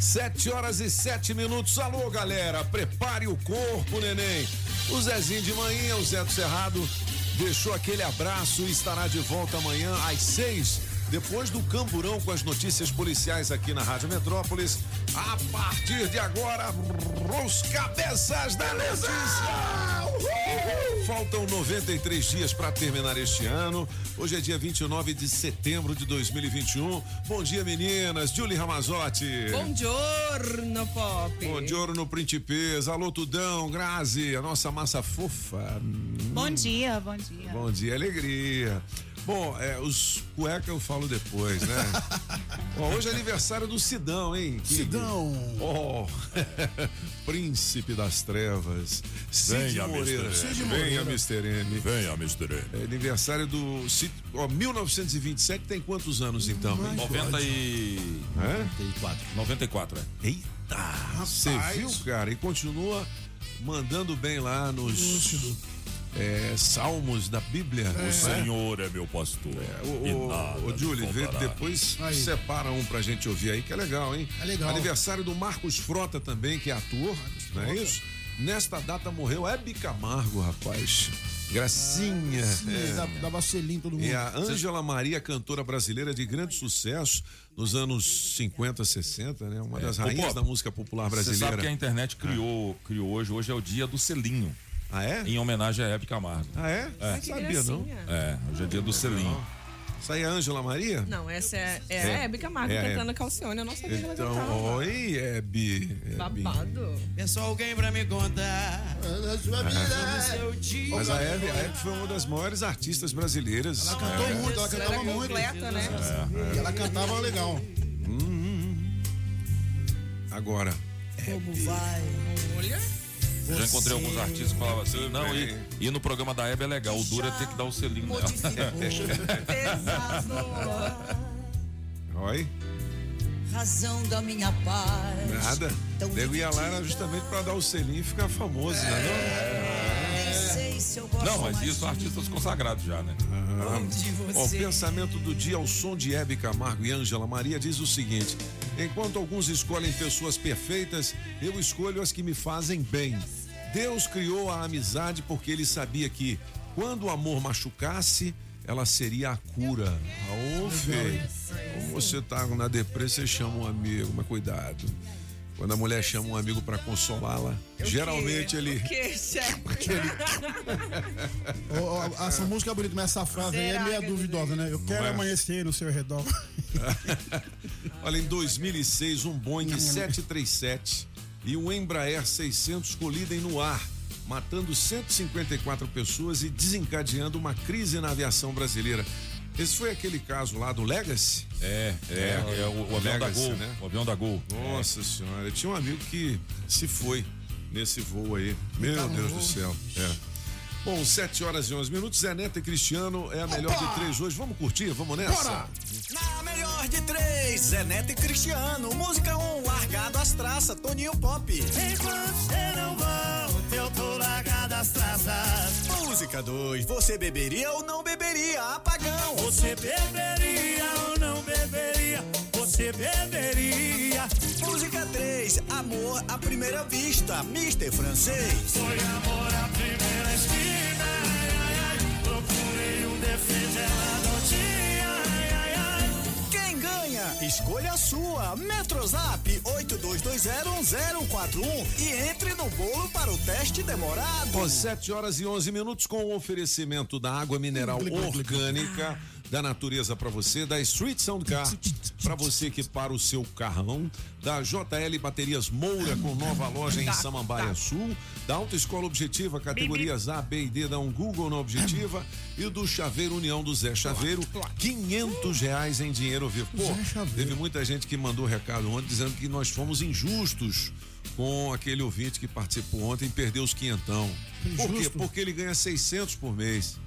Sete horas e sete minutos. Alô, galera, prepare o corpo, neném. O Zezinho de manhã, o Zé do Cerrado, deixou aquele abraço e estará de volta amanhã às seis, depois do camburão com as notícias policiais aqui na Rádio Metrópolis. A partir de agora, os cabeças da notícia. Faltam 93 dias para terminar este ano. Hoje é dia 29 de setembro de 2021. Bom dia, meninas. Julie Ramazotti. Bom giorno, Pop. Bom giorno, Principesa. Alô, Tudão, Grazi, a nossa massa fofa. Bom dia, bom dia. Bom dia, alegria. Bom, é, os cueca eu falo depois, né? Bom, hoje é aniversário do Sidão, hein? Que- Sidão. Oh, príncipe das trevas. Cid Venha, Moreira. Cid Venha, Moreira. Mr. M. Venha, Mr. M. É aniversário do Cid, ó, 1927 tem quantos anos então? hein? 90 e... Hã? 94. 94, é. Eita, você viu, cara? E continua mandando bem lá nos Lúcido. É, salmos da Bíblia. O né? Senhor é meu pastor. O, e o, o me Julie, vê, depois Aí. separa um pra gente ouvir aí, que é legal, hein? É legal. Aniversário do Marcos Frota também, que é ator, não é isso? Nesta data morreu Hebe Camargo, rapaz. Gracinha. Sim, é. selinho em todo mundo. E a Ângela Maria, cantora brasileira de grande sucesso nos anos 50, 60, né? Uma das Ô, rainhas Pop, da música popular Você brasileira. sabe que a internet criou, criou hoje, hoje é o dia do selinho, Ah, é? em homenagem a Hebe Camargo. Ah, é? Não Que sabia, não. É, hoje é dia do selinho. Isso aí é Ângela Maria? Não, essa é, é, É. a Hebe Camargo É a cantando Calcione. Eu não sabia que ela Então, cantava. oi, Hebe. Hebe. Babado. É só alguém pra me contar. Na sua vida. Seu dia. Mas a Hebe, a Hebe foi uma das maiores artistas brasileiras. Ela cantou É. muito, ela Ela cantava era muito. completa, né? E ela cantava legal. Agora, Como vai? Olha. Eu já encontrei alguns artistas que falavam assim, não, e, e no programa da Hebe é legal, o duro é ter que dar o selinho nela. Oi, Razão da minha paz. nada. Nego ia lá era justamente pra dar o selinho e ficar famoso, né? Nem sei se eu gosto Não, mas isso artistas consagrados já, né? Ó, o você. pensamento do dia ao som de Hebe Camargo e Ângela Maria diz o seguinte: enquanto alguns escolhem pessoas perfeitas, eu escolho as que me fazem bem. Deus criou a amizade porque ele sabia que quando o amor machucasse, ela seria a cura. Ô, Fê, como você tá na depressão, você chama um amigo, mas cuidado. Quando a mulher chama um amigo pra consolá-la, geralmente ele. O que, chefe? Ô, ô, Essa música é bonita, mas essa frase aí é meio que- duvidosa, né? Eu quero é? amanhecer no seu redor. Olha, em 2006, um Boeing 737 e um Embraer 600 colidem no ar, matando 154 pessoas e desencadeando uma crise na aviação brasileira. Esse foi aquele caso lá do Legacy? É, é, é, o, o avião da Legacy, Gol, né? o avião da Gol. Nossa senhora, eu tinha um amigo que se foi nesse voo aí. Meu Deus do céu. É. Bom, 7 horas e 11 minutos. Zé Neto e Cristiano é a melhor de três hoje. Vamos curtir? Vamos nessa? Bora! Na melhor de três, Zé Neto e Cristiano. Música 1, um, largado as traças, Toninho Pop. Enquanto você não volta, eu tô largado as traças. Música 2, você beberia ou não beberia? Apagão. Você beberia ou não beberia? Você beberia. Música 3, amor à primeira vista, Mister Francês. Foi amor à primeira esquina. Ai, ai, ai. Procurei um defeito, ela não tinha. Ai, ai, ai. Quem ganha? Escolha a sua. Metrozap 82201041 e entre no bolo para o teste demorado. Às 7 horas e 11 minutos com o oferecimento da água mineral orgânica da natureza para você, da Street Sound Car para você que para o seu carrão, da JL Baterias Moura com nova loja em Samambaia Sul, da Autoescola Objetiva categorias A, B e D, dá um Google na Objetiva e do Chaveiro União do Zé Chaveiro, 500 reais em dinheiro vivo. Pô, teve muita gente que mandou recado ontem dizendo que nós fomos injustos com aquele ouvinte que participou ontem e perdeu os quinhentão. Por quê? Porque ele ganha 600 por mês.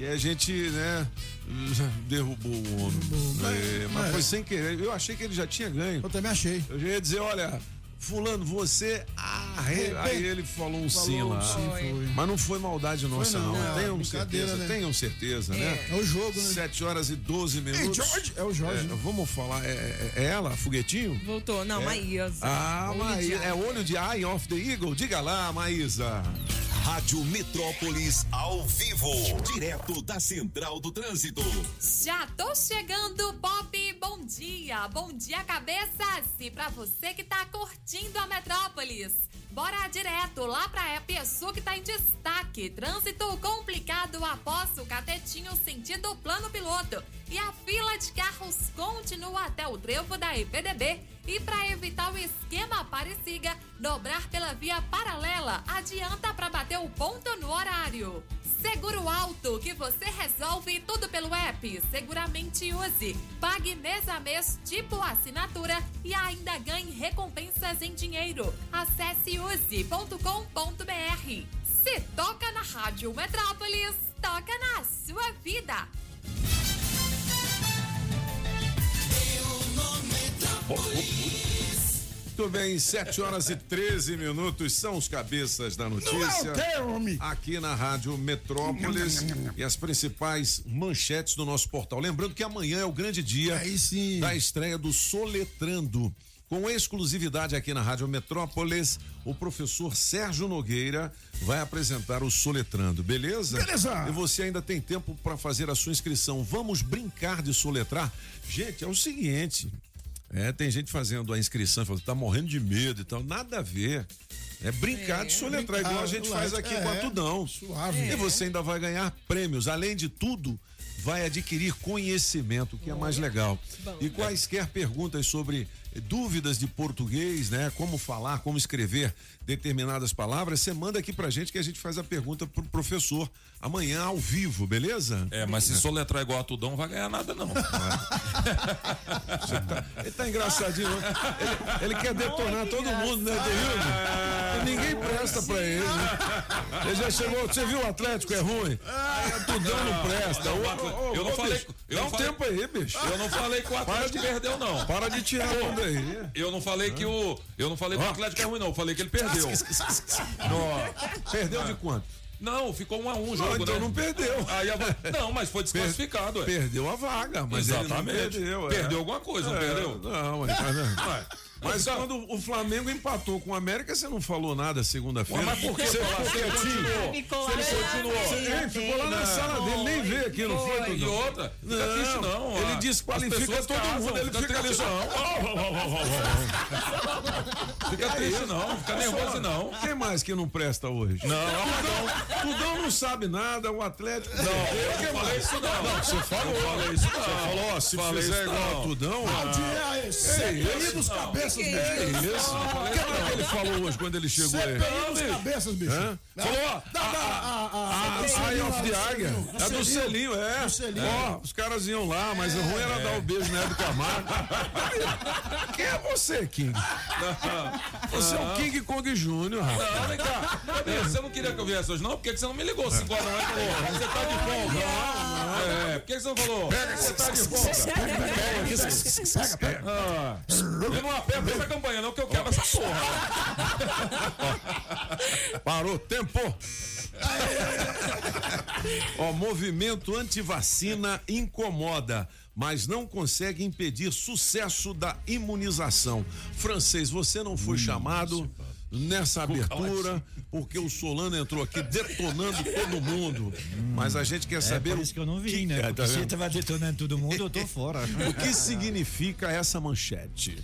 E a gente, né, derrubou o homem. É, mas é. foi sem querer. Eu achei que ele já tinha ganho. Eu também achei. Eu já ia dizer, olha, fulano, você. Ah, aí, ele falou um sim Falou, lá. sim, foi. Mas não foi maldade nossa, não, não. é, tenham certeza, né? tenham certeza, né? É o jogo, né? 7 horas e 12 minutos. George! É o Jorge, É, né? vamos falar, é, é- é ela, foguetinho? Voltou. Não, Maísa. Ah, Maísa. É olho de Eye of the Eagle? Diga lá, Maísa. Rádio Metrópolis ao vivo, direto da Central do Trânsito. Já tô chegando, Pop. Bom dia. Bom dia, cabeças. E pra você que tá curtindo a Metrópolis. Bora direto lá pra Epiaçu que tá em destaque. Trânsito complicado após o catetinho sentido plano piloto. E a fila de carros continua até o trevo da EPDB. E para evitar o esquema Apareciga, dobrar pela via paralela adianta para bater o ponto no horário. Seguro Alto, que você resolve tudo pelo app. Seguramente use. Pague mês a mês, tipo assinatura, e ainda ganhe recompensas em dinheiro. Acesse use.com.br. Se toca na Rádio Metrópolis, toca na sua vida. Muito bem, 7 horas e 13 minutos são os cabeças da notícia. Aqui na Rádio Metrópolis e as principais manchetes do nosso portal. Lembrando que amanhã é o grande dia da estreia do Soletrando. Com exclusividade aqui na Rádio Metrópolis, o professor Sérgio Nogueira vai apresentar o Soletrando, beleza? Beleza. E você ainda tem tempo para fazer a sua inscrição. Vamos brincar de soletrar? Gente, é o seguinte. É, tem gente fazendo a inscrição, falando, tá morrendo de medo e tal. Nada a ver. É brincar de soletrar, igual a gente faz aqui é, com a Tudão. suave. E você ainda vai ganhar prêmios. Além de tudo, vai adquirir conhecimento, que é mais legal. E quaisquer perguntas sobre dúvidas de português, né? Como falar, como escrever determinadas palavras, você manda aqui pra gente que a gente faz a pergunta pro professor amanhã ao vivo, beleza? É, mas se soletrar igual a Tudão, não vai ganhar nada, não. Ele tá engraçadinho. né? Ele, ele quer detonar todo mundo, né, Deildo? E ninguém presta pra ele. Ele já chegou. Você viu o Atlético é ruim? É, Tudão não presta. Ô, ô, ô, eu não ô, falei- bicho, eu Dá não um falei- tempo aí, bicho. Eu não falei que o Atlético perdeu, não. Para de tirar onda aí. Eu não falei que o. Eu não falei que o Atlético é ruim, não. Eu falei que ele perdeu. Perdeu de quanto? Não, ficou um a um o Não, jogo, então né? não perdeu. Aí a- Não, mas foi desclassificado, ué. Perdeu a vaga, mas ele não Exatamente. perdeu. é. Perdeu alguma coisa, não É, perdeu? Não, mas, mas, então- quando o Flamengo empatou com o América, você não falou nada segunda-feira. Mas por que Você ficou quietinho. Ficou lá. Ele continuou. É, ficou lá na sala dele, nem veio aqui, não foi? E outra, fica triste não. Ele desqualifica todo casam, mundo, ele fica fica triste ali, não. Fica triste não, fica nervoso não. Quem mais que não presta hoje? Não, Tudão, Tudão não sabe nada, o Atlético. não, eu não falei isso não. Não, você falou. Eu falei isso não. Você falou, se fizer igual não. a Tudão. CPI CPI dos cabeças, É bicho. isso. O que é ele falou hoje quando ele chegou aí? CPI cabeças, bicho. Falou, a, Eye of the Águia. É do selinho, é. Do selinho. Ó, os caras iam lá, mas o ruim era dar o beijo na do Camargo. Quem é você, King? Você é o King Kong Júnior, rapaz. Não, vem cá. Você não queria que eu viesse hoje, não? Por que você não me ligou 5 horas da manhã falou? Você tá de folga. É, por que você não falou? Você tá de folga. Ah, Eu não aperto essa campanha, não, que eu quero essa porra. Parou, tempo. Ó, movimento antivacina incomoda, mas não consegue impedir sucesso da imunização. Francês, você não foi chamado nessa abertura porque o Solano entrou aqui detonando todo mundo. Mas a gente quer saber É por o isso que eu não vim, que- né? É, tá Porque se vendo? tava detonando todo mundo, eu tô fora. O que significa essa manchete?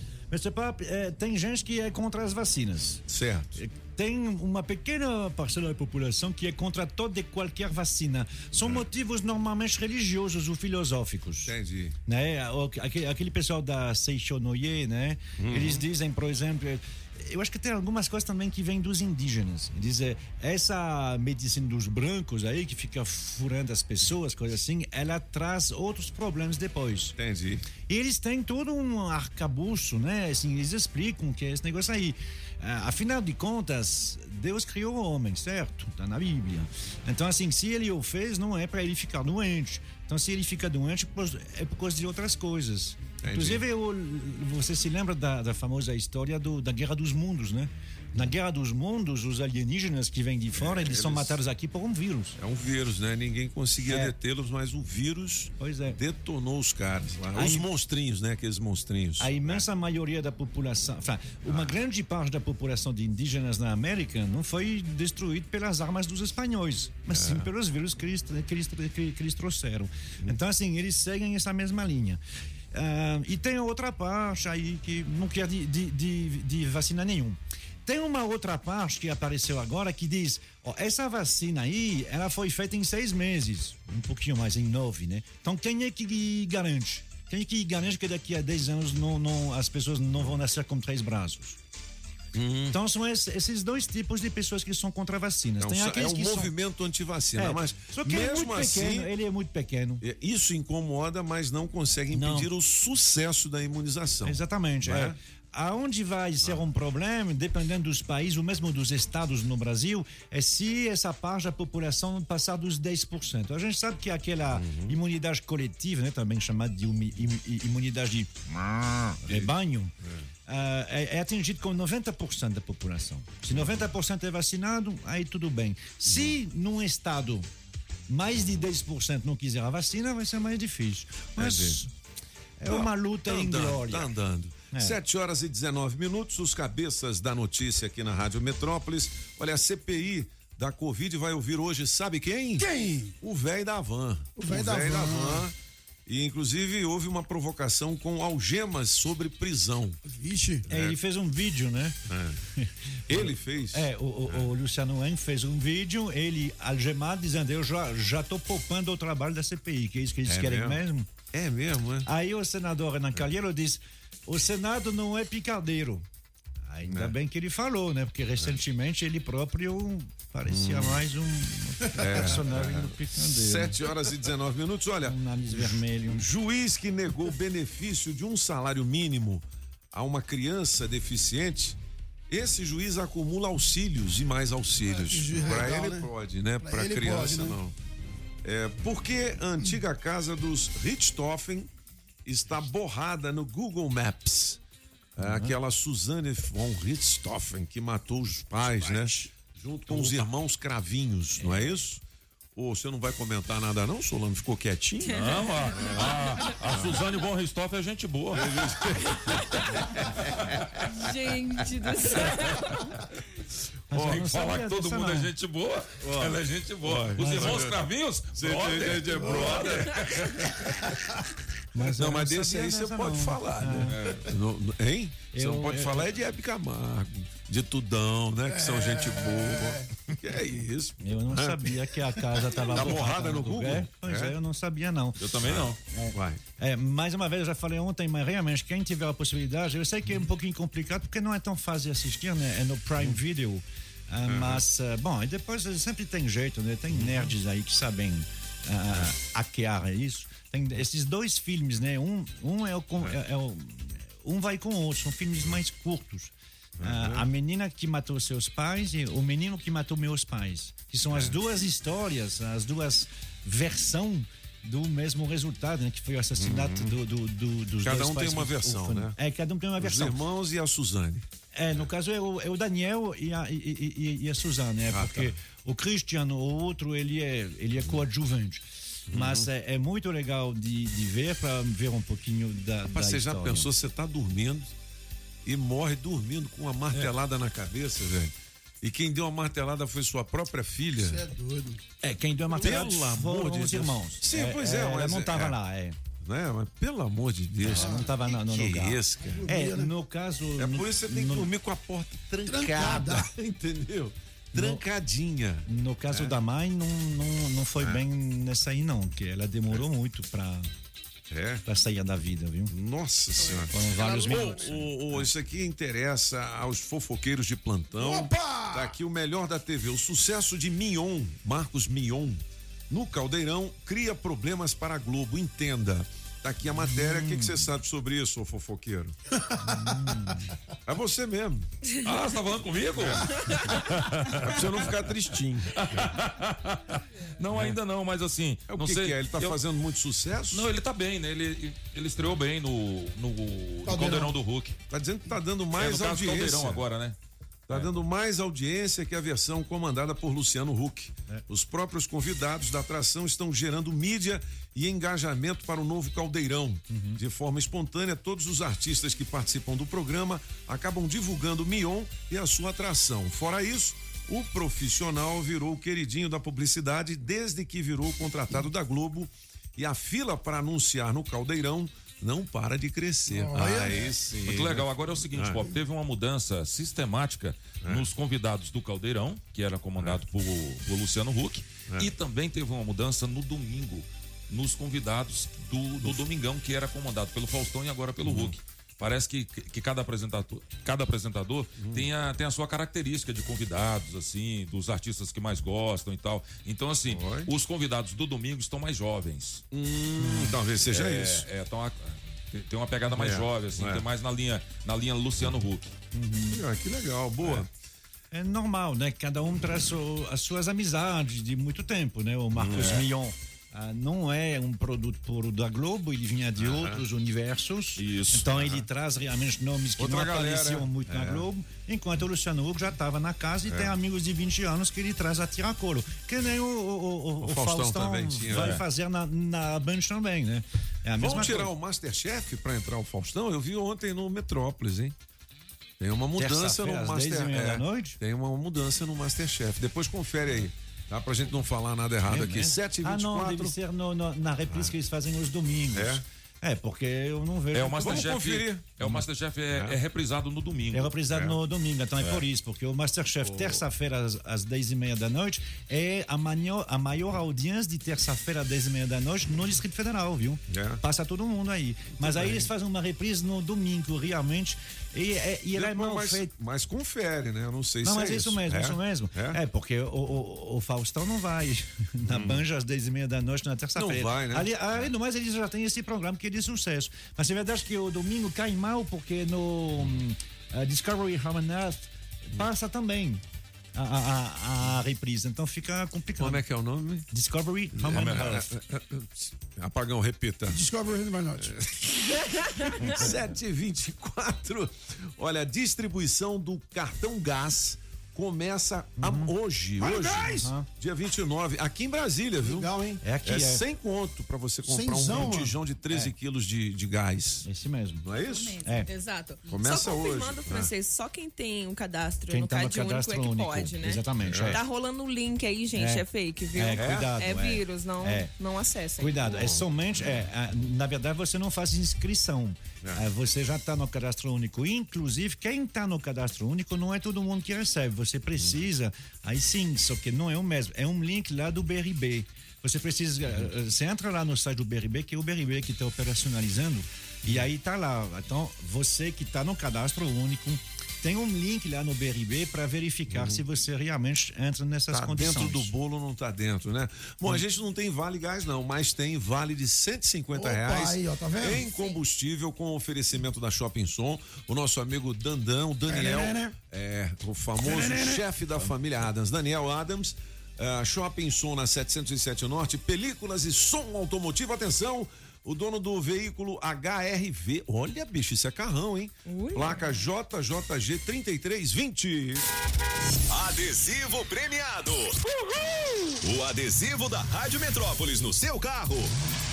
Pop, é, tem gente que é contra as vacinas. Certo. tem uma pequena parcela da população que é contra toda e qualquer vacina. São motivos normalmente religiosos ou filosóficos. Entendi. Né? Aquele, aquele pessoal da Seixonoye, né? Eles dizem, por exemplo, eu acho que tem algumas coisas também que vêm dos indígenas. Dizem, essa medicina dos brancos aí, que fica furando as pessoas, coisa assim, ela traz outros problemas depois. Entendi. E eles têm todo um arcabouço, né? Assim, eles explicam que é esse negócio aí. Ah, afinal de contas, Deus criou o homem, certo? Tá na Bíblia. Então, assim, se ele o fez, não é para ele ficar doente. Então, se ele fica doente, é por causa de outras coisas. Entendi. Inclusive, eu- você se lembra da, da famosa história do- da Guerra dos Mundos, né? Na Guerra dos Mundos, os alienígenas que vêm de fora, eles, são eles- matados aqui por um vírus. É um vírus, né? Ninguém conseguia É. detê-los, mas o vírus é. detonou os caras lá. Os monstrinhos, né? Aqueles monstrinhos. A imensa maioria da população, enfin, uma grande parte da população de indígenas na América não foi destruída pelas armas dos espanhóis, mas sim pelos vírus que eles, que eles, que, que eles trouxeram. Então, assim, eles seguem essa mesma linha. Ah, e tem outra parte aí que não quer de, de, de, de vacina nenhum. Tem uma outra parte que apareceu agora que diz: ó, essa vacina aí, ela foi feita em seis meses, um pouquinho mais, em nove, né? Então quem é que garante? Quem é que garante que daqui a 10 anos não, não, as pessoas não vão nascer com três braços? Então são esses, dois tipos de pessoas que são contra vacinas. É um, Tem é aqueles um que são- movimento antivacina, É, mas só que ele é mesmo muito assim, pequeno, ele é muito pequeno. é, isso incomoda, mas não consegue Não. impedir o sucesso da imunização. Exatamente. Não é? É. Aonde vai ser um problema, dependendo dos países, ou mesmo dos estados no Brasil, é se essa parte da população passar dos 10%. A gente sabe que aquela Uhum. imunidade coletiva, né, também chamada de imunidade de rebanho, ah, é, é atingido com 90% da população. Se 90% é vacinado, aí tudo bem. Se num estado mais de 10% não quiser a vacina, vai ser mais difícil. Mas é uma luta Tá em andando, glória. Tá andando. É. 7 horas e 19 minutos, os cabeças da notícia aqui na Rádio Metrópolis. Olha, a CPI da Covid vai ouvir hoje, sabe quem? Quem? O velho da van. O véio da van. E inclusive houve uma provocação com algemas sobre prisão. Vixe. É, ele fez um vídeo, né? Ele fez? É, o, o- o Luciano Heng fez um vídeo, ele algemado, dizendo: Eu já, já tô poupando o trabalho da CPI, que é isso que eles É querem mesmo? mesmo. É mesmo, é? Aí o senador Renan Calheiro diz: O Senado não é picadeiro. Ainda É. bem que ele falou, né? Porque recentemente ele próprio parecia mais um personagem do picandeiro. 7 horas e 19 minutos. Olha, Um nariz vermelho. juiz que negou o benefício de um salário mínimo a uma criança deficiente, esse juiz acumula auxílios e mais auxílios. É, Para ele né? pode, né? Para criança pode, né? não. É, porque a antiga casa dos Richthofen está borrada no Google Maps. É, Aquela Suzanne von Richthofen que matou os pais, né? Junto com os irmãos Cravinhos, não é isso? Ou você não vai comentar nada não, Solano? Ficou quietinho? Não, a, a, a Suzane von Ristoff é gente boa. Gente do céu. Eu não falar que todo mundo é não. gente boa, ela é gente boa. Os irmãos eu- Cravinhos, Você brother. é brother. Mas eu Não, mas não desse aí você pode não. falar, Ah. né? Não- hein? Você Eu- não pode eu- falar é de Hebe Camargo, de Tudão, né? Que são gente boa. Que é isso? Eu não sabia que a casa estava Tá borrada no Google? É, pois É? é, eu não sabia não. Eu também não. Vai. É, mais uma vez, eu já falei ontem, mas realmente, quem tiver a possibilidade, eu sei que é um pouquinho complicado, porque não é tão fácil de assistir, né? É no Prime Video. Ah, Mas, ah, bom, e depois sempre tem jeito, né? Tem nerds aí que sabem ah, hackear isso. Tem esses dois filmes, né? Um, um é o, é- é o- um vai com o outro, são filmes mais curtos. Ah, a menina que matou seus pais e o menino que matou meus pais. Que são as duas histórias, as duas versões do mesmo resultado, né? Que foi o assassinato do, do, do- dos Cada dois um pais tem uma versão, né? É, cada um tem uma Os versão. irmãos e a Suzane. É, no caso é o, é o Daniel e a, e, e- e- a Suzane, né? Ah, Porque tá. o Cristiano, o outro, ele é, ele é coadjuvante. Uhum. Mas é, é muito legal de, de ver para ver um pouquinho da, Rapaz, da você já pensou, você tá dormindo e morre dormindo com uma martelada É. na cabeça, velho. E quem deu a martelada foi sua própria filha. Você é doido. É, quem deu a martelada Pelo amor foram de os Deus. irmãos. Sim, pois é, Ela mas não é- estava é. lá, é. né? Mas pelo amor de Deus. não tava no, no que lugar. isso, cara? É, no caso. É no- por isso que você tem que no- dormir com a porta trancada, entendeu? Trancadinha. No caso É. da mãe, não, não, não foi bem nessa aí, não, porque ela demorou muito pra, É. pra sair da vida, viu? Nossa senhora. Foram vários minutos. ô, ô, isso aqui interessa aos fofoqueiros de plantão. Opa! Tá aqui o melhor da TV. O sucesso de Mignon, Marcos Mignon, no Caldeirão, cria problemas para a Globo. Entenda. Tá aqui a matéria. O que que você sabe sobre isso, ô fofoqueiro? É você mesmo. Ah, você tá falando comigo? É pra você não ficar tristinho. Não, ainda não, mas assim. É o não que, sei, que é? Ele tá eu- fazendo muito sucesso? Não, ele tá bem, né? Ele, ele estreou bem no, no, no Caldeirão do Hulk. Tá dizendo que tá dando É, mais no caso, audiência. Caldeirão agora, né? Tá dando mais audiência que a versão comandada por Luciano Huck. Os próprios convidados da atração estão gerando mídia e engajamento para o novo caldeirão. De forma espontânea, todos os artistas que participam do programa acabam divulgando Mion e a sua atração. Fora isso, o profissional virou o queridinho da publicidade desde que virou contratado da Globo e a fila para anunciar no caldeirão não para de crescer. Aí sim. Muito legal. Agora é o seguinte, Ah. Pop, teve uma mudança sistemática nos convidados do Caldeirão, que era comandado por, por Luciano Huck, e também teve uma mudança no domingo, nos convidados do, do Domingão, que era comandado pelo Faustão e agora pelo Huck. Parece que, que cada apresentador, cada apresentador tem, a, tem a sua característica de convidados, assim, dos artistas que mais gostam e tal. Então, assim, os convidados do domingo estão mais jovens. Hum, talvez seja É, isso. É, então a- tem- uma pegada mais É, jovem, assim, é. tem mais na linha, na linha Luciano Huck. Ah, que legal, boa. É normal, né? Cada um traz o- as suas amizades de muito tempo, né? O Marcos É. Mion ah, não é um produto puro da Globo, ele vinha de outros universos. Isso. Então ele traz realmente nomes que Outra não galera, apareciam é. muito na É. Globo, enquanto o Luciano Huck já estava na casa e tem amigos de 20 anos que ele traz a tiracolo. Que nem o, o, o- o Faustão Faustão, tinha, vai é. fazer na, na Band também, né? É a mesma Vamos tirar coisa. o Masterchef para entrar o Faustão? Eu vi ontem no Metrópolis, hein? Tem uma mudança no Terça-feira, às Master 10 meia é? Tem uma mudança no Masterchef. Depois confere aí. Tá? Pra gente não falar nada errado É aqui. mesmo? 7 e Ah, não, 24 deve ser no- no- na reprise que eles fazem nos domingos. É? É, porque eu não vejo. É o Vamos Masterchef. conferir. É o Masterchef é, é reprisado no domingo. É reprisado no domingo, então é, por isso, porque o Masterchef, terça-feira, às, às 10 e meia da noite, é a maior, a maior audiência de terça-feira, às 10 e meia da noite, no Distrito Federal, viu? É. Passa todo mundo aí. Mas aí eles fazem uma reprise no domingo, realmente, e, é- e ela é Depois, mal mas, feita. mas confere, né? Eu não sei Não, se mas é isso mesmo, É? isso mesmo. É? É, porque o, o, o Faustão não vai na Banja às 10 e meia da noite na terça-feira. Não vai, né? Ali, além do mais, eles já têm esse programa que é de sucesso. Mas é verdade que o domingo cai mal, porque no hum, a Discovery Human Earth passa também a, a, a- reprise. Então fica complicado. Como é que é o nome? Discovery Human Earth. Apagão, repita. Discovery my not. 724. Olha, a distribuição do cartão gás começa a- hoje, Vai, hoje, gás! dia 29, aqui em Brasília, viu? Legal, hein? É aqui, É é. 100 conto pra você comprar Cenzão, um botijão de 13 quilos de, de gás. Esse mesmo. Não é isso? É. Exato. Começa só confirmando, hoje. francês, só quem tem um cadastro Quem no tá Cade Único cadastro é que único. pode, né? Exatamente. é. Tá rolando um link aí, gente, é, É. fake, viu? É, cuidado, É é. vírus, não, É. não acessem. Cuidado, é somente. É, na verdade, você não faz inscrição. É. Você já está no cadastro único. Inclusive, quem está no cadastro único não é todo mundo que recebe. Você precisa, aí sim, só que não é o mesmo. É um link lá do BRB. Você precisa. eh, Você entra lá no site do BRB, que é o BRB que está operacionalizando, e aí tá lá. Então, você que está no cadastro único. Tem um link lá no BRB para verificar se você realmente entra nessas Tá condições. dentro do bolo, não tá dentro, né? Bom, a gente não tem vale gás, não, mas tem vale de 150 Opa, reais aí, ó, tá vendo? em combustível com oferecimento da Shopping Som. O nosso amigo Dandão, Daniel, É, né, né? é o famoso chefe da família Adams, Daniel Adams. ah, Shopping Som na 707 Norte, películas e som automotivo. Atenção, o dono do veículo HRV. Olha, bicho, isso é carrão, hein? Placa JJG 3320. Adesivo premiado. O adesivo da Rádio Metrópolis no seu carro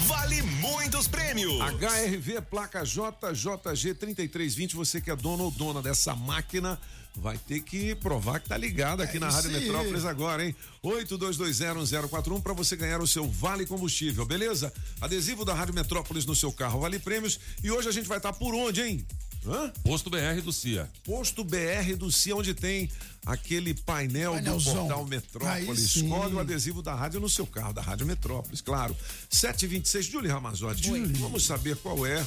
vale muitos prêmios. HRV placa JJG 3320, você que é dono ou dona dessa máquina, vai ter que provar que tá ligado aqui É na Rádio. Metrópolis agora, hein? 82201041 para você ganhar o seu Vale Combustível, beleza? Adesivo da Rádio Metrópolis no seu carro, vale prêmios. E hoje a gente vai estar por onde, hein? Hã? Posto BR do CIA. Posto BR do CIA, onde tem aquele painel Painelzão. do portal Metrópolis. sim. Escolhe o adesivo da rádio no seu carro, da Rádio Metrópolis, claro. 726, Julie Ramazotti. Vamos saber qual é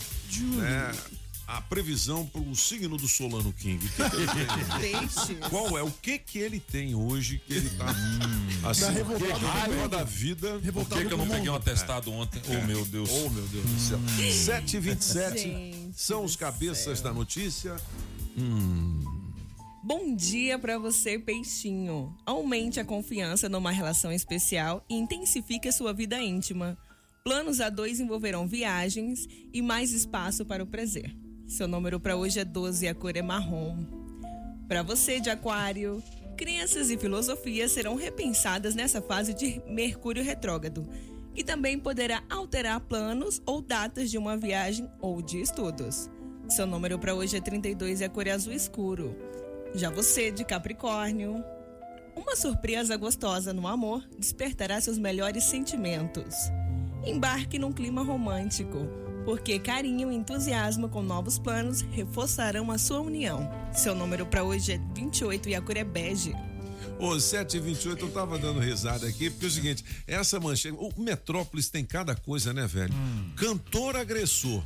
né, a previsão para o signo do Solano King. Que que ele. Qual é? O que que ele tem hoje que ele tá assim, Tá revoltado raiva da vida? Por que, que eu não peguei um atestado ontem? Oh, meu Deus. Oh, meu Deus do céu. 727 Gente são os cabeças da notícia. Bom dia pra você, peixinho. Aumente a confiança numa relação especial e intensifique a sua vida íntima. Planos a dois envolverão viagens e mais espaço para o prazer. Seu número para hoje é 12 e a cor é marrom. Para você de Aquário, crenças e filosofias serão repensadas nessa fase de Mercúrio retrógrado, que também poderá alterar planos ou datas de uma viagem ou de estudos. Seu número para hoje é 32 e a cor é azul escuro. Já você de Capricórnio, uma surpresa gostosa no amor despertará seus melhores sentimentos. Embarque num clima romântico, porque carinho e entusiasmo com novos planos reforçarão a sua união. Seu número para hoje é 28 e a cor é bege. Ô, 728, eu tava dando risada aqui, porque é o seguinte, essa manchete, o Metrópolis tem cada coisa, né, velho? Cantor agressor.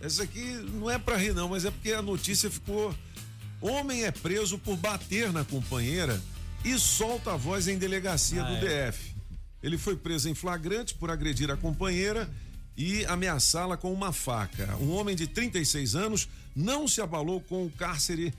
Essa aqui não é pra rir, não, mas é porque a notícia ficou. Homem é preso por bater na companheira e solta a voz em delegacia do DF. Ele foi preso em flagrante por agredir a companheira e ameaçá-la com uma faca. Um homem de 36 anos não se abalou com o cárcere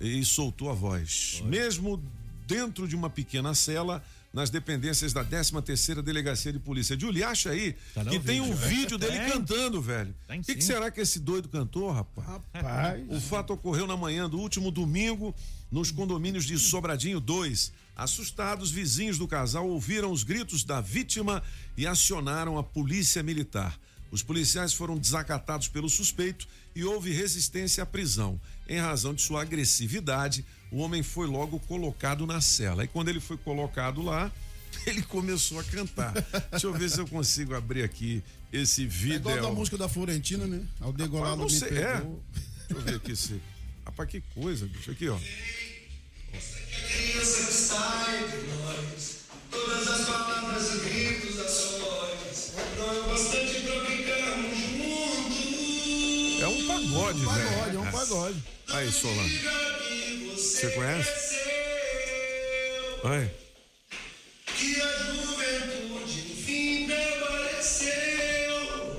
e soltou a voz. Mesmo dentro de uma pequena cela, nas dependências da 13 terceira Delegacia de Polícia. Julie, acha aí Tá que tem um vídeo. vídeo dele Tem. cantando, velho. O que, que sim. será que esse doido cantou, rapaz? Rapaz. O fato ocorreu na manhã do último domingo nos condomínios de Sobradinho 2. Assustados, vizinhos do casal ouviram os gritos da vítima e acionaram a polícia militar. Os policiais foram desacatados pelo suspeito e houve resistência à prisão. Em razão de sua agressividade, o homem foi logo colocado na cela. E quando ele foi colocado lá, ele começou a cantar. Deixa eu ver se eu consigo abrir aqui esse É vídeo. igual da música da Florentina, né? Ao degolado não me sei, é. pegou. Deixa eu ver aqui se. Rapaz, que coisa, bicho. Aqui, ó. Criança que sai de nós, todas as palavras e gritos, ações, não é bastante pra ficarmos juntos. É um pagode, velho. Pagode, é um pagode. Aí, Solano. Que você, Você conhece? Aí. que a juventude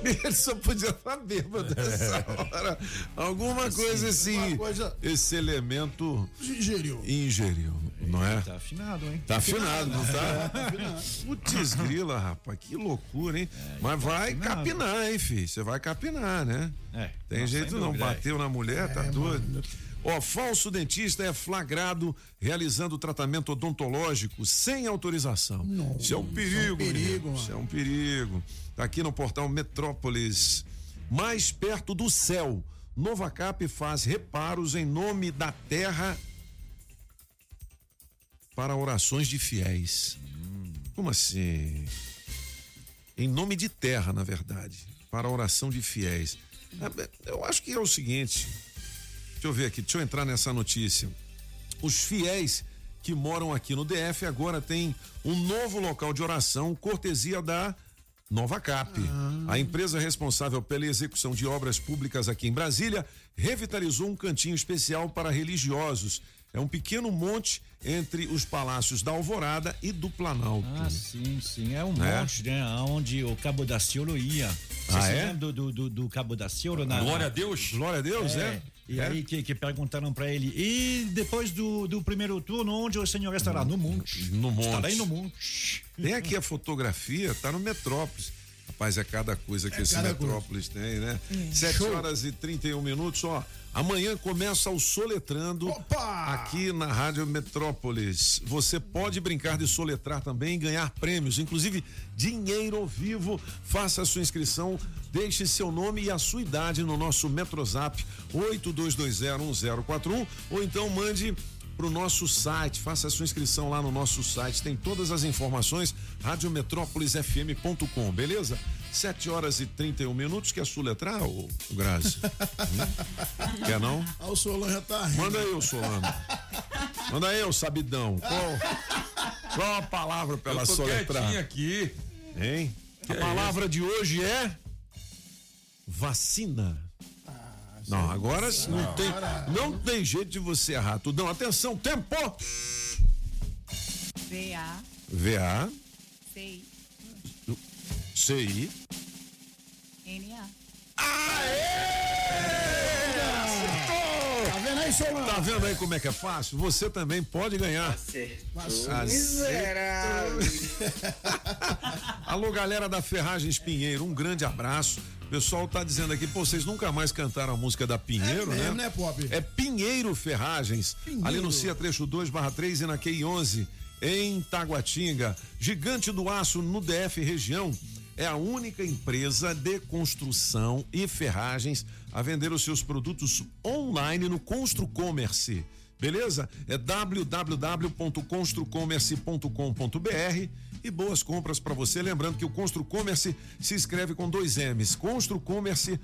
Ele só podia estar bêbado nessa hora. Alguma coisa assim. coisa- Esse elemento Ingeriu. ingeriu, não é? Tá afinado, hein? Tá afinado, não tá? Putz, grila, rapaz, que loucura, hein? Mas vai afinado. capinar, hein, filho? Você vai capinar, né? É. Tem Não, jeito não, dúvida, é. bateu na mulher, tá É, doido? mano. Ó, falso dentista é flagrado realizando tratamento odontológico sem autorização. Isso é um perigo, perigo, menino. mano. Isso é um perigo. Tá aqui no portal Metrópolis. Mais perto do céu. Novacap faz reparos em nome da terra para orações de fiéis. Como assim? Em nome de terra, na verdade, para oração de fiéis. É, Eu acho que é o seguinte. Deixa eu ver aqui, deixa eu entrar nessa notícia. Os fiéis que moram aqui no DF agora têm um novo local de oração, cortesia da Nova Cap. A empresa responsável pela execução de obras públicas aqui em Brasília revitalizou um cantinho especial para religiosos. É um pequeno monte entre os palácios da Alvorada e do Planalto. Ah, sim, sim. É um É? monte, né? Onde o Cabo da Ciolo ia. Você Ah, se é? lembra do, do, do, Cabo da Ciolo? Na, Glória a Deus. Glória a Deus, é? E É? aí que, que perguntaram pra ele, e depois do, do primeiro turno, onde o senhor estará? No monte. No monte. Estarei no monte. Tem aqui a fotografia, tá no Metrópolis. Rapaz, é cada coisa que É esse Metrópolis tem, né? É. 7 Show. horas e 31 minutos, ó. Amanhã começa o Soletrando aqui na Rádio Metrópolis. Você pode brincar de soletrar também e ganhar prêmios, inclusive dinheiro vivo. Faça a sua inscrição, deixe seu nome e a sua idade no nosso Metrozap 82201041 ou então mande para o nosso site, faça a sua inscrição lá no nosso site, tem todas as informações, radiometrópolisfm.com, beleza? 7 horas e 31 minutos, quer soletrar, o, o Grazi? Hum? Quer não? Ah, o Solano já tá rindo. Manda aí, ô Solano. Manda aí, ô Sabidão. Qual, qual a palavra para ela Eu tô soletrar? aqui. Hein? Que a é palavra de hoje é vacina. Não, agora não tem, não tem jeito de você errar. Tudão, atenção, tempo! V-A, VA, C, CI. N-A. Tá vendo aí, Solano? Tá vendo aí como é que é fácil? Você também pode ganhar. Miserável. Alô, galera da Ferragens Pinheiro, um grande abraço. O pessoal tá dizendo aqui, pô, vocês nunca mais cantaram a música da Pinheiro, É mesmo, né? né, Pop? É Pinheiro Ferragens, Pinheiro. ali no CIA Trecho 2 barra 3 e na QI 11, em Taguatinga. Gigante do Aço no DF região. É a única empresa de construção e ferragens a vender os seus produtos online no Construcommerce. Beleza? É www.construcommerce.com.br e boas compras para você. Lembrando que o Construcommerce se escreve com dois M's. construcommerce.com.br.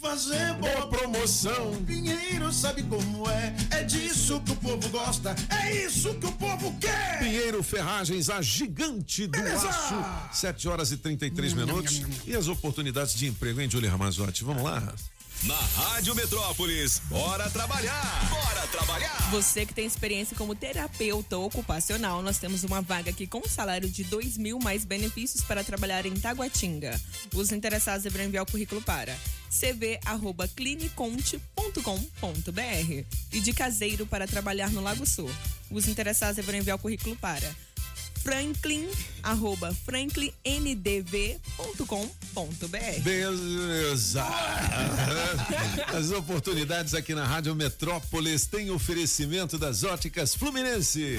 Fazer boa promoção. Pinheiro sabe como é. É disso que o povo gosta. É isso que o povo quer. Pinheiro Ferragens, a gigante do Beleza. aço. 7 horas e 33 minutos. E as oportunidades de emprego, hein, Julie Ramazotti? Vamos lá? Na Rádio Metrópolis, bora trabalhar! Bora trabalhar! Você que tem experiência como terapeuta ocupacional, nós temos uma vaga aqui com salário de dois mil mais benefícios para trabalhar em Taguatinga. Os interessados deverão enviar o currículo para cv@cliniconte.com.br e de caseiro para trabalhar no Lago Sul. Os interessados deverão enviar o currículo para franklin arroba franklinndv.com.br. Beleza. As oportunidades aqui na Rádio Metrópolis têm oferecimento das óticas Fluminense.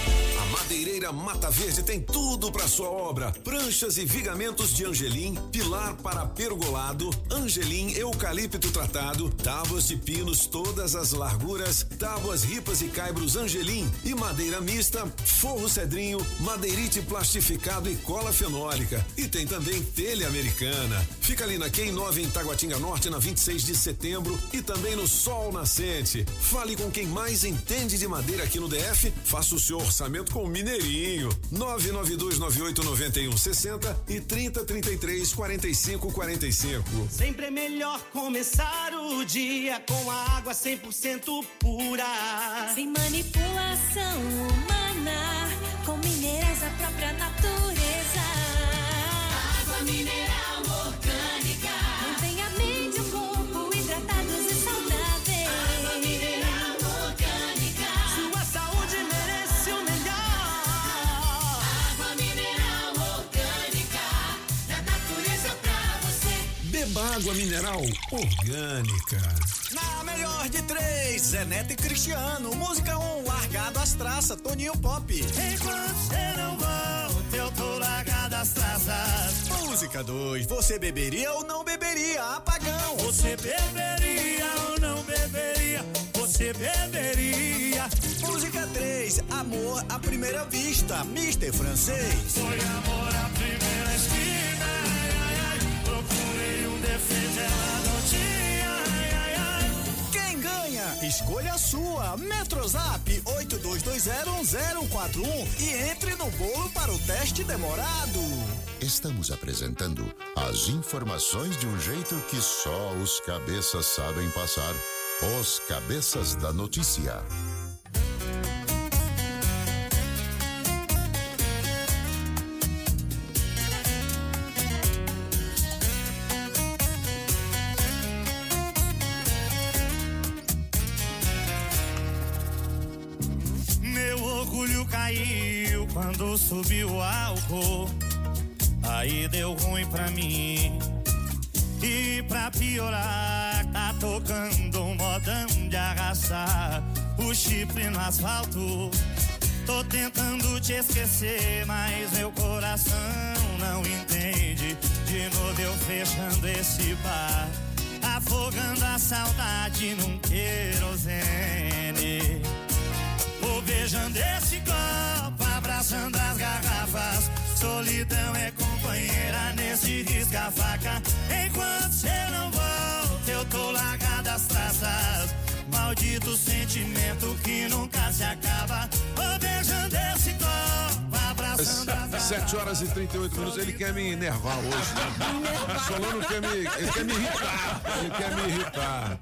Madeireira Mata Verde tem tudo para sua obra: pranchas e vigamentos de angelim, pilar para pergolado, angelim eucalipto tratado, tábuas de pinos todas as larguras, tábuas ripas e caibros angelim e madeira mista, forro cedrinho, madeirite plastificado e cola fenólica. E tem também telha americana. Fica ali na Quem 9 em Taguatinga Norte na 26 de setembro e também no Sol Nascente. Fale com quem mais entende de madeira aqui no DF, faça o seu orçamento com o Mineirinho. 992989160 e 3033 4545. Sempre é melhor começar o dia com a água 100% pura. Sem manipulação humana, com minerais da própria natureza. Água mineral Água mineral orgânica. Na melhor de três, Zé Neto e Cristiano. Música 1, um, largado as traças, Toninho Pop. Enquanto você não volta, eu tô largado as traças. Música 2, você beberia ou não beberia? Apagão. Você beberia ou não beberia? Você beberia. Música 3, amor à primeira vista, Mister Francês. Foi amor à primeira esquina. Escolha a sua. Metrozap 82201041 e entre no bolo para o teste demorado. Estamos apresentando as informações de um jeito que só os cabeças sabem passar. Os cabeças da notícia. Quando subiu o álcool. Aí deu ruim pra mim. E pra piorar, tá tocando um modão de arrastar o chifre no asfalto. Tô tentando te esquecer, mas meu coração não entende. De novo eu fechando esse bar, afogando a saudade num querosene. Vou beijando esse copo, abraçando as garrafas. Solidão é companheira nesse risca-faca. Enquanto cê não volta, eu tô largada as traças. Maldito sentimento que nunca se acaba. Vou beijando esse as garrafas. 7 horas e 38 minutos. Ele quer me enervar hoje. né? Solano quer me. Ele quer me irritar. Ele quer me irritar.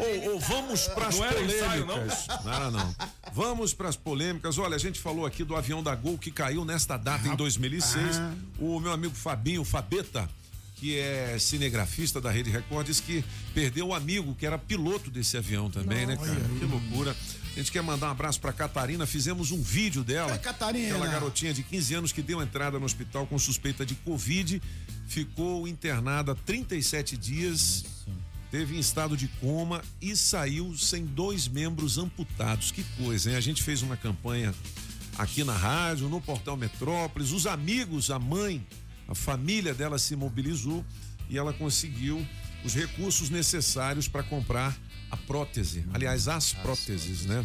Ou, ou vamos pras Não era ensaio, polêmicas. Não, não. Vamos pras polêmicas. Olha, a gente falou aqui do avião da Gol que caiu nesta data em 2006. O meu amigo Fabinho, Fabeta, que é cinegrafista da Rede Record, disse que perdeu o amigo que era piloto desse avião também, né, cara? Que loucura. A gente quer mandar um abraço pra Catarina. Fizemos um vídeo dela. Catarina. Aquela garotinha de 15 anos que deu entrada no hospital com suspeita de Covid, ficou internada 37 dias, teve em estado de coma e saiu sem dois membros amputados. Que coisa, hein? A gente fez uma campanha aqui na rádio, no portal Metrópolis. Os amigos, a mãe, a família dela se mobilizou e ela conseguiu os recursos necessários para comprar a prótese. Aliás, as próteses, né?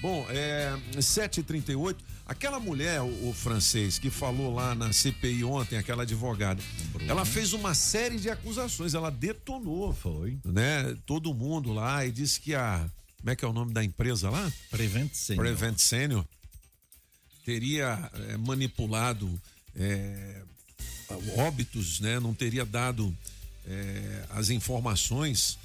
Bom, é 7h38. Aquela mulher, o, o francês, que falou lá na CPI ontem, aquela advogada, ela fez uma série de acusações, ela detonou. Foi. Né? Todo mundo lá e disse que a. Como é que é o nome da empresa lá? Prevent Senior. Prevent Senior teria eh, manipulado eh, óbitos, né? Não teria dado eh, as informações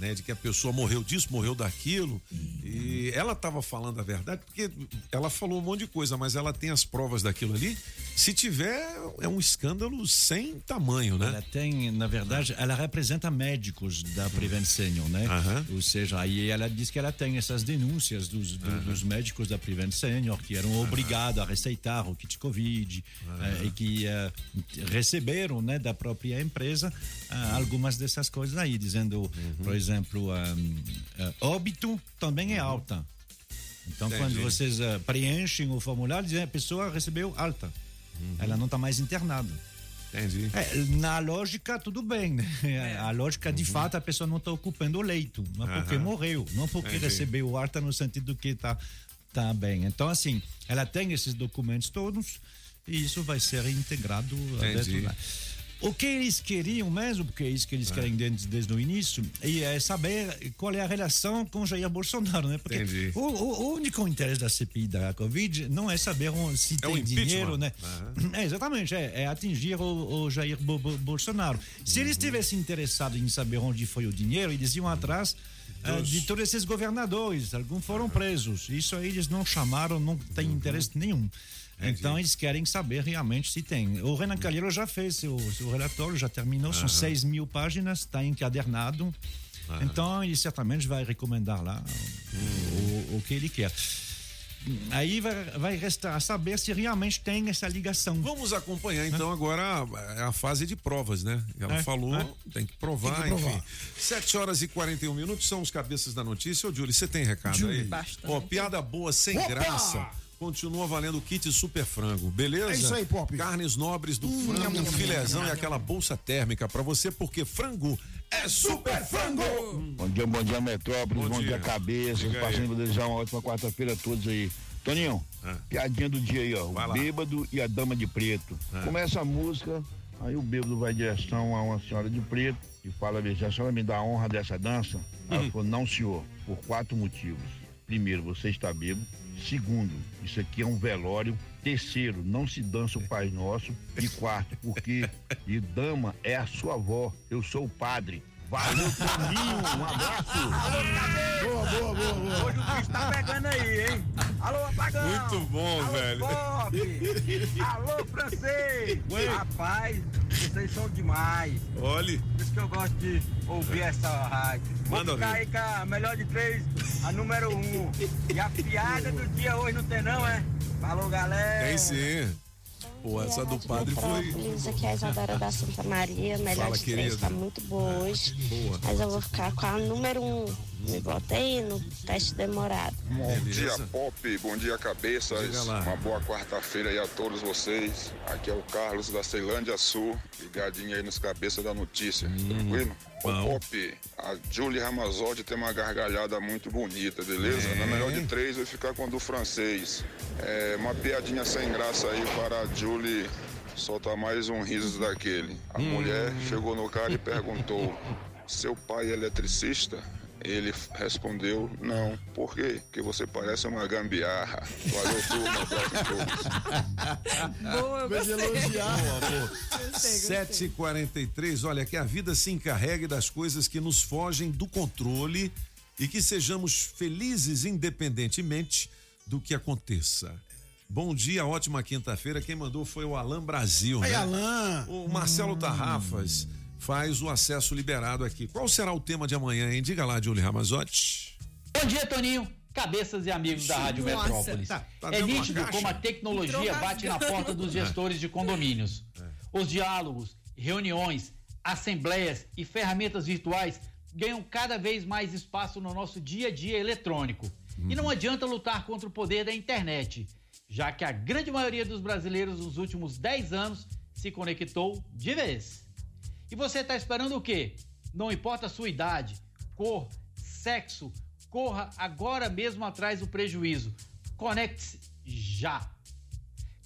né, de que a pessoa morreu disso, morreu daquilo. E ela estava falando a verdade, porque ela falou um monte de coisa, mas ela tem as provas daquilo ali. Se tiver, é um escândalo sem tamanho, né? Ela tem, na verdade, ela representa médicos da Prevent Senior, né? Ou seja, aí ela diz que ela tem essas denúncias dos, do- dos médicos da Prevent Senior que eram obrigados a receitar o kit Covid eh, e que eh, receberam, né, da própria empresa ah, algumas dessas coisas aí, dizendo, por exemplo, ah, ah, óbito também é alta. Então, Entendi. quando vocês eh, preenchem o formulário, dizem a pessoa recebeu alta. Ela não está mais internada. Entendi. É, na lógica, tudo bem, né? A lógica, de fato, a pessoa não está ocupando o leito, mas porque Aham. morreu, não porque Entendi. recebeu alta no sentido que está tá bem. Então, assim, ela tem esses documentos todos e isso vai ser integrado Entendi. dentro lá. O que eles queriam mesmo, porque é isso que eles querem desde, desde o início, e é saber qual é a relação com Jair Bolsonaro, né? Porque Entendi. o, o- o único interesse da CPI da Covid não é saber se É tem dinheiro, né? É, exatamente, é, é atingir o, o Jair Bo- Bo- Bolsonaro. Se eles Uhum. tivessem interessado em saber onde foi o dinheiro, eles iam atrás ah, Dos- de todos esses governadores. Alguns foram presos. Isso aí eles não chamaram, não tem Uhum. interesse nenhum. Então eles querem saber realmente se tem. O Renan Calheiro já fez seu, seu relatório, já terminou, são Aham. 6 mil páginas, está encadernado. Então ele certamente vai recomendar lá o, o que ele quer. aí vai, vai restar a saber se realmente tem essa ligação. Vamos acompanhar então agora a, a fase de provas, né? Ela É, falou, é. tem que provar, Tem que provar. enfim. 7 horas e 41 minutos são os cabeças da notícia. Ô, Júlio, você tem recado Júlio. aí? Bastante. Ó, piada boa, sem Opa! graça. Continua valendo o kit super frango, beleza? É isso aí, Pop. Carnes nobres do Hum, frango, um filezão e aquela bolsa térmica pra você, porque frango é super frango! Bom dia, bom dia, Metrópolis, bom, dia. cabeças. Diga aí. Passando pra desejar uma ótima quarta-feira a todos aí. Toninho, piadinha do dia aí, ó. Vai O lá. bêbado e a dama de preto. É. Começa a música, aí o bêbado vai em direção a uma senhora de preto e fala a senhora me dá a honra dessa dança? Ela Hum. falou, não, senhor, por quatro motivos. Primeiro, você está bêbado. Segundo, isso aqui é um velório. Terceiro, não se dança o Pai Nosso. E quarto, porque e dama é a sua avó. Eu sou o padre. Valeu, Toninho. Um abraço. Boa, boa, boa, boa. Hoje o bicho tá pegando aí, hein? Alô, apagão! Muito bom, Alô, velho. Pop! Alô, francês! Oi. Rapaz, vocês são demais. Olhe. Por isso que eu gosto de ouvir essa rádio. Manda Vou ficar aí com a melhor de três, a número um. E a piada do dia hoje não tem não, é? Falou, galera! Tem sim. Pô, essa do padre foi. Metrópolis, aqui é a Isadora da Santa Maria, melhor Fala, de três, querida. tá muito boa hoje. Boa. Mas eu vou ficar com a número um. Me bota aí no teste demorado. Bom dia, Pop. Bom dia, cabeças. Uma boa quarta-feira aí a todos vocês. Aqui é o Carlos da Ceilândia Sul, ligadinho aí nos cabeças da notícia. Tranquilo? Pop, a Julie Ramazotti tem uma gargalhada muito bonita, beleza? É. Na melhor de três, vai ficar com a do francês. É, uma piadinha sem graça aí para a Julie soltar mais um riso daquele. A mulher chegou no cara e perguntou: Seu pai é eletricista? Ele respondeu, não. Por quê? Porque você parece uma gambiarra. Valeu, turma. Abraço a todos. Boa, eu Mas gostei. elogiar. Boa, gostei. 7h43, olha, que a vida se encarregue das coisas que nos fogem do controle e que sejamos felizes independentemente do que aconteça. Bom dia, ótima quinta-feira. Quem mandou foi o Alan Brasil, Aí, né? Alan. O Marcelo Tarrafas faz o acesso liberado aqui. Qual será o tema de amanhã, hein? Diga lá, Julie Ramazotti. Bom dia, Toninho. Cabeças e amigos da Rádio Nossa, Metrópolis. tá- tá é nítido como a tecnologia bate na porta dos gestores de condomínios. Os diálogos, reuniões, assembleias e ferramentas virtuais ganham cada vez mais espaço no nosso dia a dia eletrônico. E não adianta lutar contra o poder da internet, já que a grande maioria dos brasileiros nos últimos 10 anos se conectou de vez. E você está esperando o quê? Não importa a sua idade, cor, sexo, corra agora mesmo atrás do prejuízo. Conecte-se já.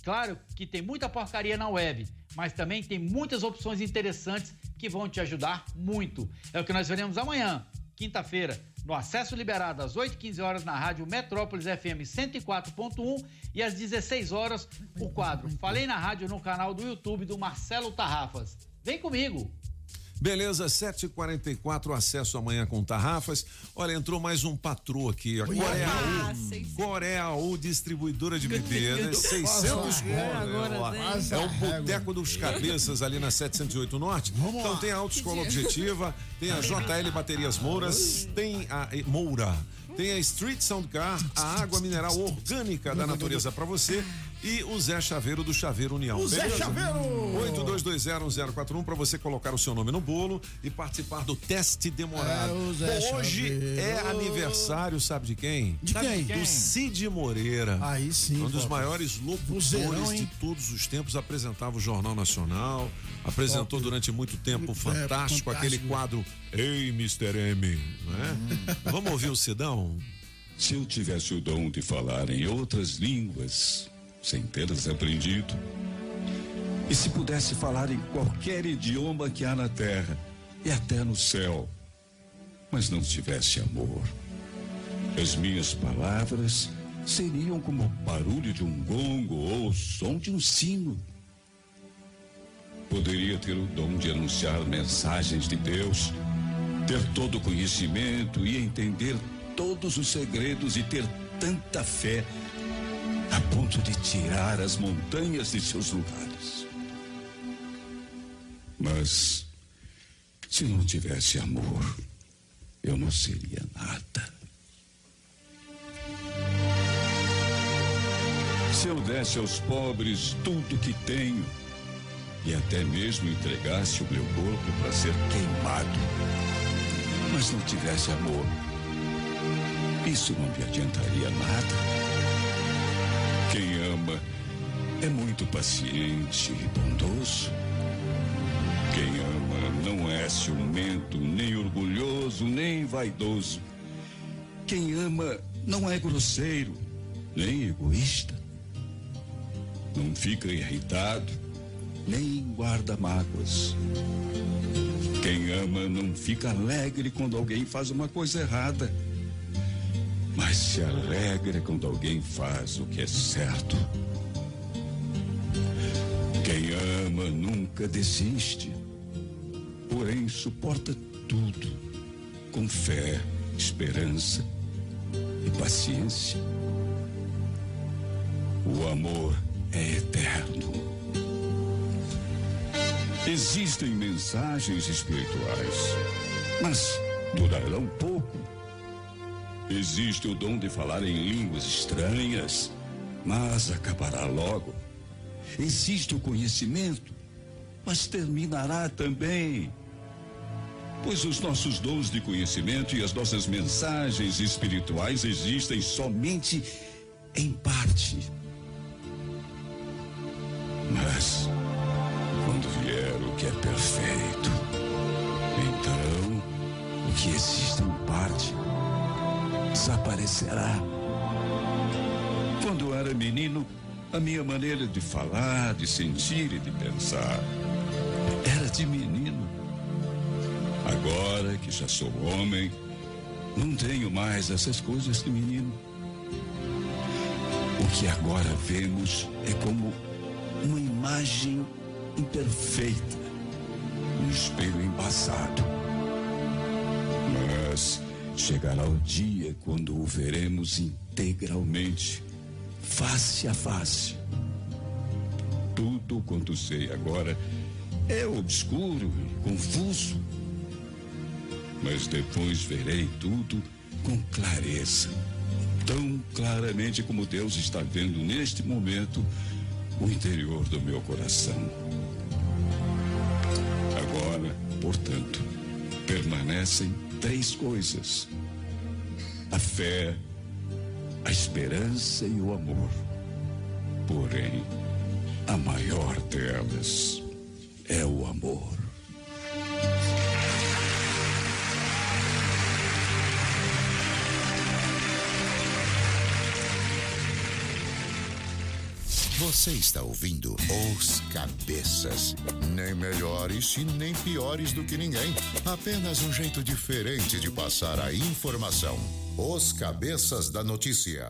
Claro que tem muita porcaria na web, mas também tem muitas opções interessantes que vão te ajudar muito. É o que nós veremos amanhã, quinta-feira, no acesso liberado às 8h15 horas na rádio Metrópolis FM 104.1 e às 16 horas o quadro Falei na Rádio no canal do YouTube do Marcelo Tarrafas. Vem comigo! Beleza, 7h44, acesso amanhã com Tarrafas. Olha, entrou mais um patrô aqui. A Coreaú. Coreaú, distribuidora de bebidas. 600 É, conto. ó. tem. É o Boteco dos Cabeças ali na 708 Norte. Então tem a Autoescola Objetiva, tem a JL Baterias Mouras, tem a eh, Moura. Tem a Street Sound Car, a água mineral orgânica da natureza para você e o Zé Chaveiro do Chaveiro União. O Zé beleza? Chaveiro! 82201041 para você colocar o seu nome no bolo e participar do teste demorado. É, o Zé Bom, Hoje Chaveiro. é aniversário, sabe de quem? De Sabe quem? Do Cid Moreira. Aí sim. Um dos maiores locutores de todos os tempos, apresentava o Jornal Nacional, apresentou durante muito tempo o Fantástico, É, fantástico. aquele quadro Ei, Mr. M, né? Vamos ouvir o Sidão? Se eu tivesse o dom de falar em outras línguas, sem tê-las aprendido, e se pudesse falar em qualquer idioma que há na terra e até no céu, mas não tivesse amor, as minhas palavras seriam como o barulho de um gongo ou o som de um sino. Poderia ter o dom de anunciar mensagens de Deus, ter todo o conhecimento e entender todos os segredos e ter tanta fé a ponto de tirar as montanhas de seus lugares. Mas se não tivesse amor, eu não seria nada. Se eu desse aos pobres tudo que tenho e até mesmo entregasse o meu corpo para ser queimado, mas não tivesse amor, isso não me adiantaria nada. É muito paciente e bondoso. Quem ama não é ciumento, nem orgulhoso, nem vaidoso. Quem ama não é grosseiro, nem egoísta. Não fica irritado, nem guarda mágoas. Quem ama não fica alegre quando alguém faz uma coisa errada, mas se alegra quando alguém faz o que é certo. Nunca desiste, porém suporta tudo com fé, esperança e paciência. O amor é eterno. Existem mensagens espirituais, mas durarão pouco. Existe o dom de falar em línguas estranhas, mas acabará logo. Existe o conhecimento, mas terminará também. Pois os nossos dons de conhecimento e as nossas mensagens espirituais existem somente em parte. Mas, quando vier o que é perfeito, então o que existe em parte desaparecerá. Quando era menino, a minha maneira de falar, de sentir e de pensar era de menino. Agora que já sou homem, não tenho mais essas coisas de menino. O que agora vemos é como uma imagem imperfeita, um espelho embaçado. Mas chegará o dia quando o veremos integralmente, face a face. Tudo quanto sei agora é obscuro e confuso. Mas depois verei tudo com clareza. Tão claramente como Deus está vendo neste momento o interior do meu coração. Agora, portanto, permanecem três coisas: a fé, a esperança e o amor. Porém, a maior delas é o amor. Você está ouvindo Os Cabeças. Nem melhores e nem piores do que ninguém. Apenas um jeito diferente de passar a informação. Os Cabeças da Notícia.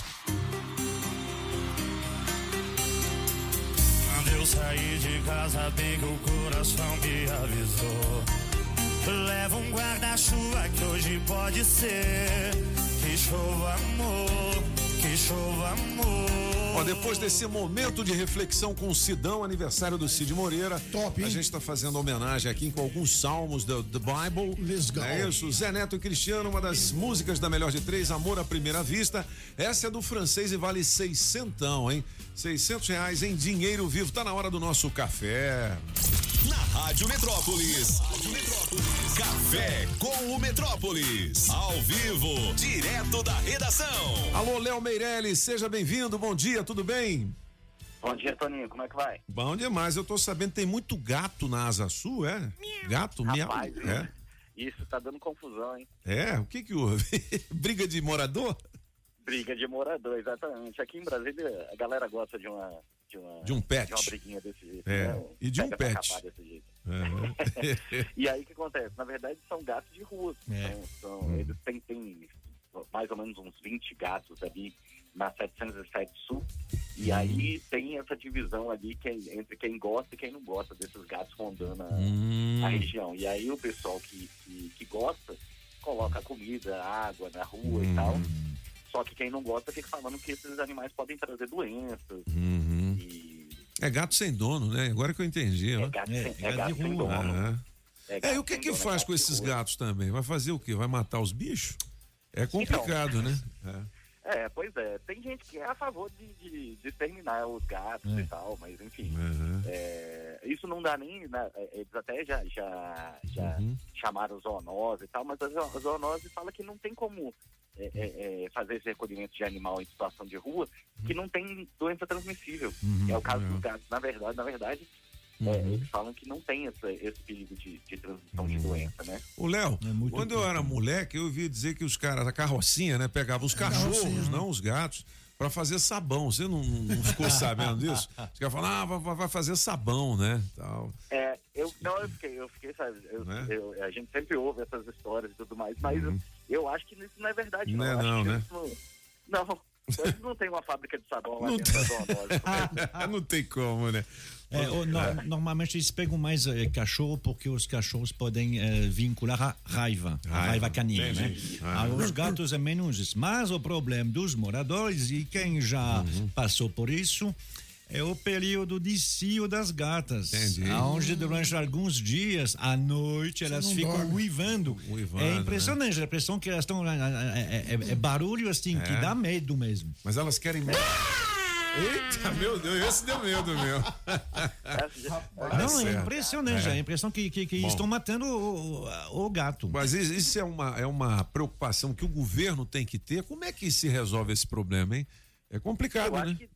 Quando eu saí de casa, bem que o coração me avisou. Leva um guarda-chuva que hoje pode ser. Que chova amor, que chova amor. Ó, depois desse momento de reflexão com o Sidão, aniversário do Cid Moreira. Top, A gente está fazendo homenagem aqui com alguns salmos do The Bible. Let's go. É isso. Zé Neto e Cristiano, uma das músicas da melhor de três, Amor à Primeira Vista. Essa é do francês e vale seiscentão, hein? 600 reais em dinheiro vivo. Tá na hora do nosso café. Na Rádio Metrópolis. Café com o Metrópolis. Ao vivo, direto da redação. Alô, Léo Meirelles, seja bem-vindo. Bom dia, tudo bem? Bom dia, Toninho. Como é que vai? Bom demais. Eu tô sabendo que tem muito gato na Asa Sul, é? Gato, miau. Rapaz, É. Isso tá dando confusão, hein? É, o que que houve? Briga de morador? Briga de morador, exatamente. Aqui em Brasília, a galera gosta de uma. De, uma, De um pet. De uma briguinha desse jeito. É, né? e de um pet. Aham. E aí o que acontece? Na verdade, são gatos de rua. É. São, são- Hum. Eles têm, têm mais ou menos uns 20 gatos ali na 707 Sul. E Hum. aí tem essa divisão ali quem, entre quem gosta e quem não gosta desses gatos rondando a, Hum. a região. E aí o pessoal que, que, que gosta coloca comida, água na rua e tal. Hum. Só que quem não gosta fica falando que esses animais podem trazer doenças. Uhum. É gato sem dono, né? Agora que eu entendi. ó. gato sem- é gato sem dono. Aham. É É, gato e o que que dono, é faz com esses rua. gatos também? Vai fazer o quê? Vai matar os bichos? É complicado, né? É. É, pois é. Tem gente que é a favor de, de, de exterminar os gatos É. e tal, mas enfim. Uhum. é, isso não dá nem. né, é, eles até já, já, já Uhum. chamaram zoonose e tal, mas a zoonose fala que não tem como é, é, é, fazer esse recolhimento de animal em situação de rua que não tem doença transmissível. Uhum, é o caso é. dos gatos. Na verdade, na verdade, é, Uhum. eles falam que não tem essa- esse perigo de, de transmissão de doença, né? O Léo, quando eu era moleque, eu ouvia dizer que os caras, a carrocinha, né, pegavam os cachorros, não os gatos, pra fazer sabão. Você não, não ficou sabendo disso? Os caras falam, ah, vai, vai fazer sabão, né? Tal. É, eu não, eu fiquei, eu fiquei, sabe, eu- Né? eu- a gente sempre ouve essas histórias e tudo mais, mas eu, eu acho que isso não é verdade, Não não. é Eu acho não, que né? isso Não, não, eles não tem uma fábrica de sabão lá Não dentro da zoonose. não tem como, né? É, o- no- normalmente eles pegam mais eh, cachorro porque os cachorros podem eh, vincular a raiva, a Raiva, raiva canina, né? entendi. Ah. Ah, Os gatos é menos isso. Mas o problema dos moradores e quem já Uhum. passou por isso é o período de cio das gatas, Entendi. onde durante alguns dias à noite elas ficam dorme. uivando. Uivando, é impressionante, a impressão que elas estão é, é- é- é barulho assim que É. dá medo mesmo. Mas elas querem medo. Eita, meu Deus, esse deu medo, meu. Não, é impressionante. É. É. a impressão que, que, que estão matando o, o- o gato. Mas isso isso é uma, é uma preocupação que o governo tem que ter. Como é que se resolve esse problema, hein? É complicado, Eu acho né? que-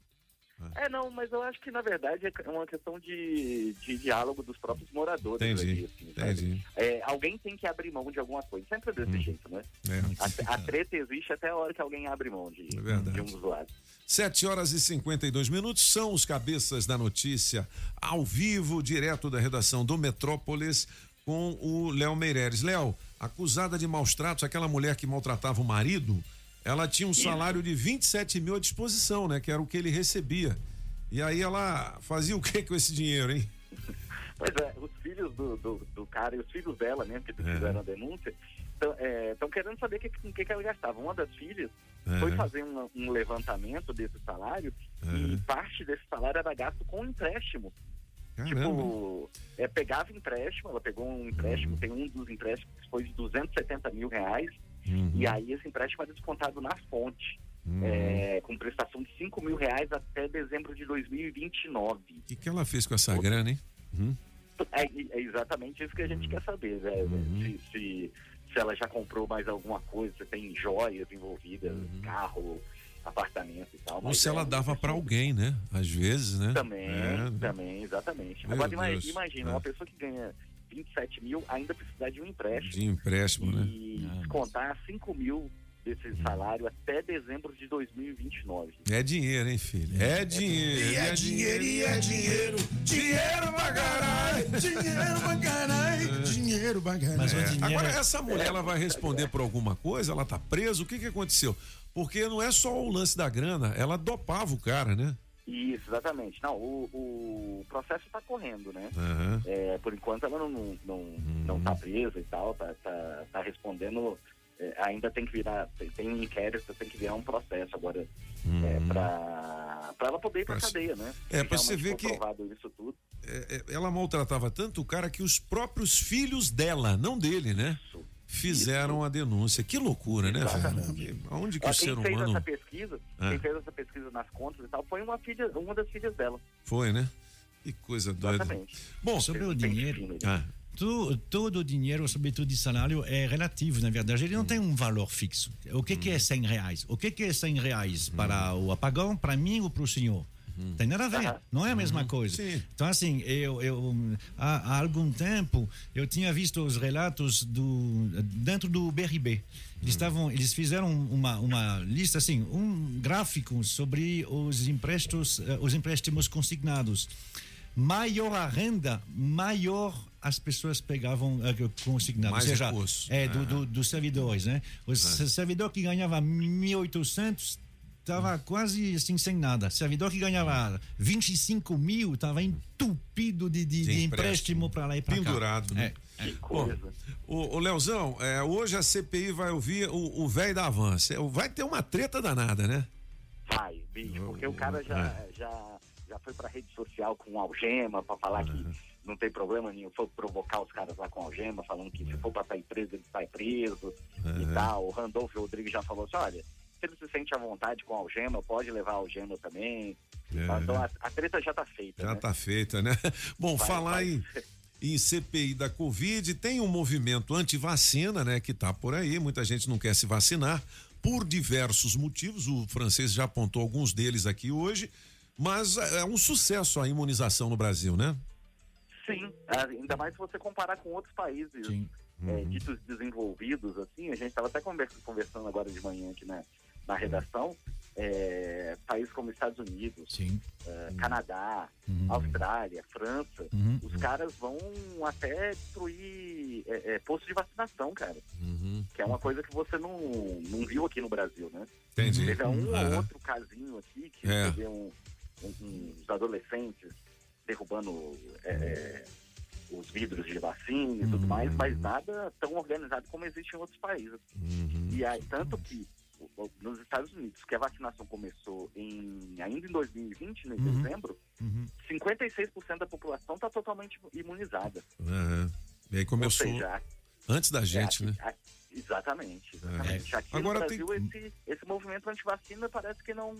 É, não, mas eu acho que na verdade é uma questão de, de diálogo dos próprios moradores. Entendi, ali, assim, entendi. É, alguém tem que abrir mão de alguma coisa. Sempre é desse Hum. jeito, né? É. A, a treta existe até a hora que alguém abre mão de, É de um dos lados. 7 horas e 52 minutos são os cabeças da notícia ao vivo, direto da redação do Metrópolis, com o Léo Meireles. Léo, acusada de maus tratos, aquela mulher que maltratava o marido, ela tinha um salário de 27 mil à disposição, né? Que era o que ele recebia. E aí ela fazia o que com esse dinheiro, hein? Pois é, os filhos do, do, do cara e os filhos dela, né, que É. fizeram a denúncia, estão querendo saber que, com o que, que ela gastava. Uma das filhas É. foi fazer um, um levantamento desse salário e parte desse salário era gasto com empréstimo. Caramba. Tipo, é, pegava empréstimo, ela pegou um empréstimo, tem um dos empréstimos que foi de 270 mil reais, Uhum. e aí esse empréstimo era descontado na fonte, Uhum. é, com prestação de 5 mil reais até dezembro de 2029. O que, que ela fez com essa grana, hein? Uhum. É, é exatamente isso que a gente quer saber, né? Uhum. Se, se, se ela já comprou mais alguma coisa, se tem joias envolvidas, carro, apartamento e tal. Ou se é ela uma dava pra alguém, né? Às vezes, né? Também, É. também, exatamente. Meu Agora Deus. imagina, É. uma pessoa que ganha 27 mil ainda precisar de um empréstimo De empréstimo, né? e descontar 5 mil desse salário até dezembro de 2029. É dinheiro, hein, filho? É dinheiro. E é dinheiro, e é dinheiro, dinheiro pra caralho, dinheiro pra caralho, dinheiro pra caralho. É. Agora, essa mulher, ela vai responder por alguma coisa? Ela tá presa? O que que aconteceu? Porque não é só o lance da grana, ela dopava o cara, né? Isso, exatamente. Não, o, o processo está correndo, né? Aham. É, por enquanto ela não, não, não, não tá presa e tal, tá, tá, tá respondendo. é, ainda tem que virar, tem, tem um inquérito, tem que virar um processo agora é, pra, pra ela poder ir pra Pra- cadeia, né? É, pra você ver que- isso tudo. É, é, ela maltratava tanto o cara que os próprios filhos dela, não dele, né? Fizeram a denúncia. Que loucura, né, velho? Aonde que Ó, o quem ser fez humano. essa pesquisa, Ah. quem fez essa pesquisa nas contas e tal, foi uma filha, uma das filhas dela. Foi, né? Que coisa doida. Exatamente. Bom, sobre o dinheiro. Ah. Tu- todo o dinheiro, sobretudo de salário, é relativo, na verdade. Ele não tem um valor fixo. O que, que é 100 reais? O que, que é 100 reais para o apagão, para mim ou para o senhor? Tem nada a ver, não é a mesma coisa. Então, assim, eu, eu há, há algum tempo eu tinha visto os relatos do dentro do BRB. Eles estavam, eles fizeram uma, uma lista assim, um gráfico sobre os empréstimos, eh, os empréstimos consignados. Maior a renda, maior as pessoas pegavam uh, consignado. Mais Ou seja, recurso. é, do, Ah. do- dos servidores, né? O servidor que ganhava 1.800 estava quase assim sem nada. Servidor que ganhava 25 mil estava entupido de, de, De de empréstimo. para lá e para cá. Pendurado, né? É, é. Bom, o, o Leozão, é, hoje a CPI vai ouvir o o velho da Avança. É, Vai ter uma treta danada, né? Vai, bicho, porque o cara já, É. já, já foi pra rede social com algema pra falar que não tem problema nenhum, foi provocar os caras lá com algema, falando que se for pra sair preso, ele sai preso e tal. O Randolfo Rodrigues já falou assim, olha, se ele se sente à vontade com a algema, pode levar a algema também. É. Então a, a treta já tá feita. Já né? tá feita, né? Bom, Vai, falar vai. em, em CPI da Covid, tem um movimento anti-vacina, né, que tá por aí. Muita gente não quer se vacinar por diversos motivos. O francês já apontou alguns deles aqui hoje, mas é um sucesso a imunização no Brasil, né? Sim, ah, ainda mais se você comparar com outros países é, Uhum. ditos desenvolvidos, assim, a gente estava até conver- conversando agora de manhã aqui na, na redação, é, países como Estados Unidos, é, Canadá, Austrália, França, Uhum. os caras vão até destruir é, é, posto de vacinação, cara. Que é uma coisa que você não, não viu aqui no Brasil, né? Entendi. Teve um É. ou outro casinho aqui que É. teve um, um- uns adolescentes derrubando é, é, os vidros de vacina e tudo mais, mas nada tão organizado como existe em outros países. E aí, tanto que nos Estados Unidos, que a vacinação começou em, ainda em 2020, em Uhum. dezembro, 56% da população está totalmente imunizada. Aham. E aí começou Ou seja, antes da é, gente, aqui- né? a- exatamente. exatamente. Aqui Agora no tem- Brasil, esse, esse movimento antivacina parece que não,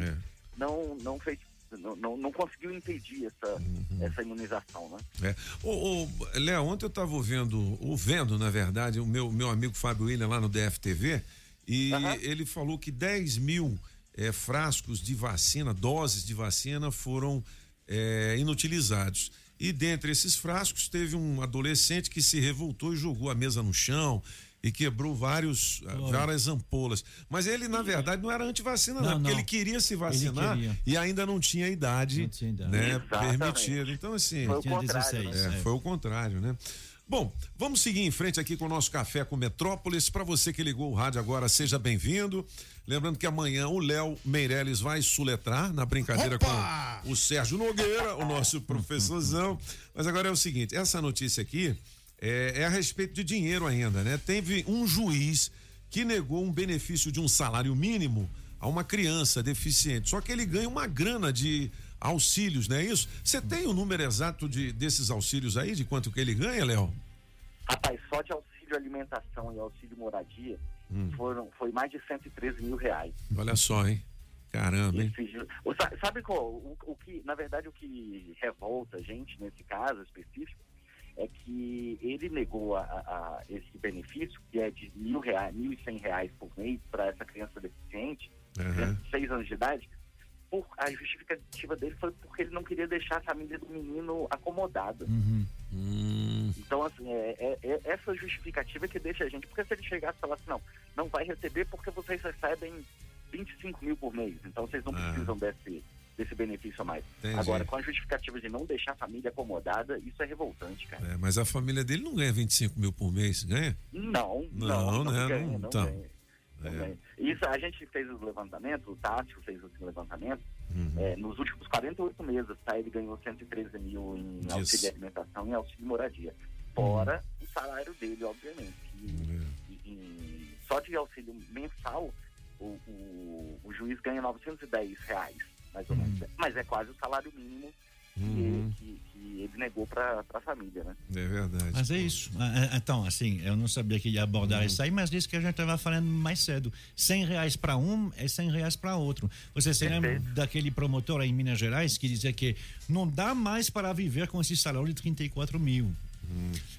É. não, não fez. Não, não, não conseguiu impedir essa, Uhum. essa imunização, né? É. Ô, ô, Léo, ontem eu estava ouvindo, ouvindo, na verdade, o meu, meu amigo Fábio William lá no DFTV, e ele falou que 10 mil eh, frascos de vacina, doses de vacina, foram eh, inutilizados. E dentre esses frascos, teve um adolescente que se revoltou e jogou a mesa no chão e quebrou vários, ah, várias ampolas. Mas ele, na verdade, não era antivacina, não, Não, porque não. ele queria se vacinar queria. e ainda não tinha idade, né, Exatamente. permitida. Então, assim. Foi o Tinha contrário, 16, É, é. foi o contrário, né? Bom, vamos seguir em frente aqui com o nosso café com Metrópolis. Para você que ligou o rádio agora, seja bem-vindo. Lembrando que amanhã o Léo Meirelles vai suletrar na brincadeira com o Sérgio Nogueira, o nosso professorzão. Mas agora é o seguinte: essa notícia aqui é, é a respeito de dinheiro ainda, né? Teve um juiz que negou um benefício de um salário mínimo a uma criança deficiente. Só que ele ganha uma grana de auxílios, não é isso? Você tem o número exato de, desses auxílios aí, de quanto que ele ganha, Léo? Rapaz, só de auxílio alimentação e auxílio moradia Hum. foram, foi mais de 113 mil reais. Olha só, hein? Caramba, hein? Esse Sabe qual? O, o que, na verdade, o que revolta a gente nesse caso específico é que ele negou a, a- esse benefício, que é de mil reais, mil e cem reais por mês para essa criança deficiente, criança de seis anos de idade, por, a justificativa dele foi porque ele não queria deixar a família do menino acomodada. Hum. Então, assim, é, é- é essa justificativa que deixa a gente. Porque se ele chegasse e falasse, não, não vai receber porque vocês recebem 25 mil por mês. Então vocês não Ah. precisam desse, desse benefício a mais. Entendi. Agora, com a justificativa de não deixar a família acomodada, isso é revoltante, cara. É, mas a família dele não ganha 25 mil por mês, ganha? Não, Não, não, não, né? ganha, Não, não então. ganha. Não ganha. Isso a gente fez os levantamentos, o Tássio fez os levantamentos. Uhum. É, nos últimos 48 meses, tá? Ele ganhou 113 mil em Isso. auxílio alimentação e auxílio moradia. Fora Uhum. o salário dele, obviamente. E, É. e- e só de auxílio mensal, o, o, o juiz ganha 910 reais, mais ou menos. Mas é quase o salário mínimo Uhum. que- que ele negou para a família, né? É verdade. Mas é isso. Ah, ah, Então, assim, eu não sabia que ia abordar isso aí, mas isso que a gente estava falando mais cedo. 100 reais para um é 100 reais para outro. Você se lembra daquele promotor aí em Minas Gerais que dizia que não dá mais para viver com esse salário de 34 mil.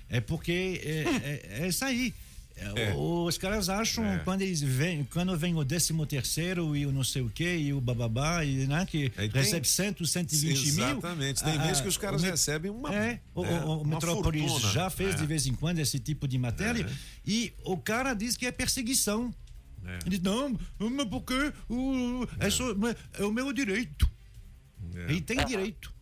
É porque é, é, é isso aí. É, É. Os caras acham, É. quando eles vêm, quando vem o 13 terceiro e o não sei o quê, e o bababá, e, né, que Aí tem- recebe 100, 120 mil. Exatamente. Tem vezes que os caras recebem uma- É, o, é, o- Metrópolis fortuna. já fez É. de vez em quando esse tipo de matéria e o cara diz que é perseguição. É. Ele diz, não, mas porque o, é. só- é o meu direito. É. Ele tem direito.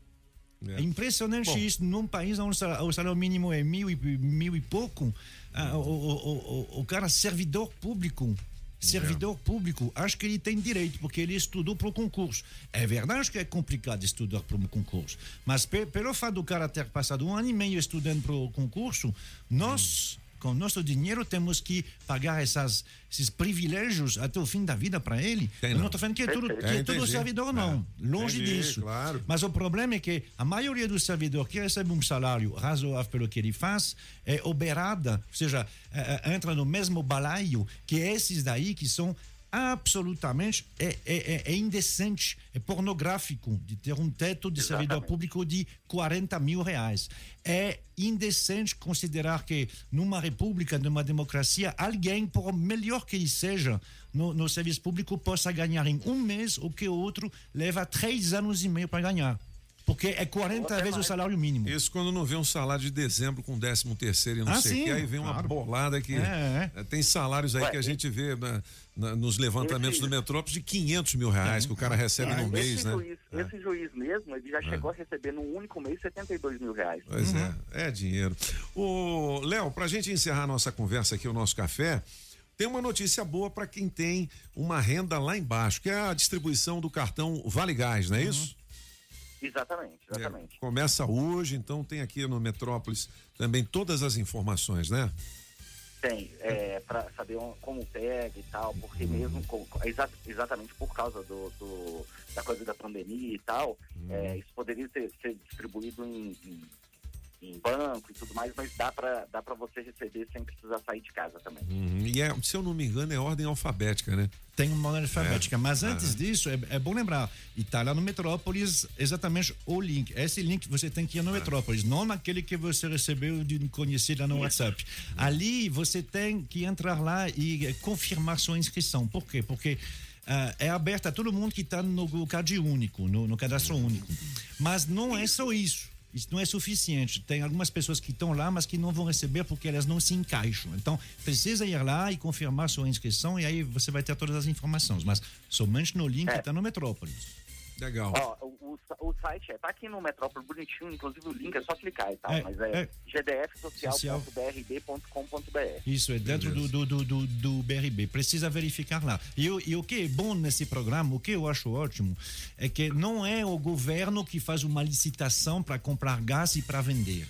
É. É impressionante Bom. isso. Num país onde o salário mínimo é mil e, mil e pouco, ah, o, o, o, o cara servidor público. Servidor público, acho que ele tem direito, porque ele estudou para o concurso. É verdade que é complicado estudar para um concurso, mas pe- pelo fato do cara ter passado um ano e meio estudando para o concurso, nós, com nosso dinheiro, temos que pagar essas, esses privilégios até o fim da vida para ele. Tem Eu não. estou falando que é tudo, que É, é tudo entendi. servidor, não. É. Longe Entendi, disso. claro. Mas o problema é que a maioria dos servidores que recebe um salário razoável pelo que ele faz é oberada, ou seja, é, é, entra no mesmo balaio que esses daí que são absolutamente é, é, é- é indecente, é pornográfico de ter um teto de servidor público de 40 mil reais. É indecente considerar que numa república, numa democracia, alguém, por melhor que ele seja, no, no serviço público, possa ganhar em um mês o que o outro leva três anos e meio para ganhar. Porque é 40 vezes o salário mínimo. Isso quando não vê um salário de dezembro com décimo terceiro e não Ah, sei o que, aí vem uma claro. bolada que É, eh, tem salários aí Ué, que a e- gente vê na- na- nos levantamentos Esse- do Metrópolis de 500 mil reais que o cara recebe no mês, esse, né? juiz, É. esse juiz mesmo, ele já chegou a receber num único mês 72 mil reais. Pois Uhum. é, é dinheiro. O Léo, pra gente encerrar nossa conversa aqui, o nosso café, tem uma notícia boa para quem tem uma renda lá embaixo, que é a distribuição do cartão Vale Gás, Uhum. não é isso? Exatamente, exatamente. Começa hoje, então tem aqui no Metrópolis também todas as informações, né? Tem, é, para saber como pega e tal, porque mesmo com- exa- exatamente por causa do, do- da coisa da pandemia e tal, é, isso poderia ser, ser distribuído em, em- em banco e tudo mais, mas dá para dá pra você receber sem precisar sair de casa também. Uhum. E é, se eu não me engano, é ordem alfabética, né? Tem uma ordem alfabética, mas Ah. antes disso, é, é bom lembrar, e tá lá no Metrópolis exatamente o link. Esse link você tem que ir no Metrópolis, não naquele que você recebeu de conhecido lá no WhatsApp. Ali você tem que entrar lá e confirmar sua inscrição. Por quê? Porque ah, é aberta a todo mundo que está no CAD único, no, no cadastro único. Mas não é só isso. Isso não é suficiente. Tem algumas pessoas que estão lá, mas que não vão receber porque elas não se encaixam. Então, precisa ir lá e confirmar sua inscrição e aí você vai ter todas as informações. Mas somente no link que está no Metrópolis. Legal. Ó, o, o, o site é, tá aqui no Metrópole bonitinho, inclusive o link é só clicar e tal, É, mas é, é. gdfsocial.brb.com.br. Isso, é dentro do, do, do, do, do BRB. Precisa verificar lá. E, o- e o que é bom nesse programa, o que eu acho ótimo, é que não é o governo que faz uma licitação para comprar gás e para vender.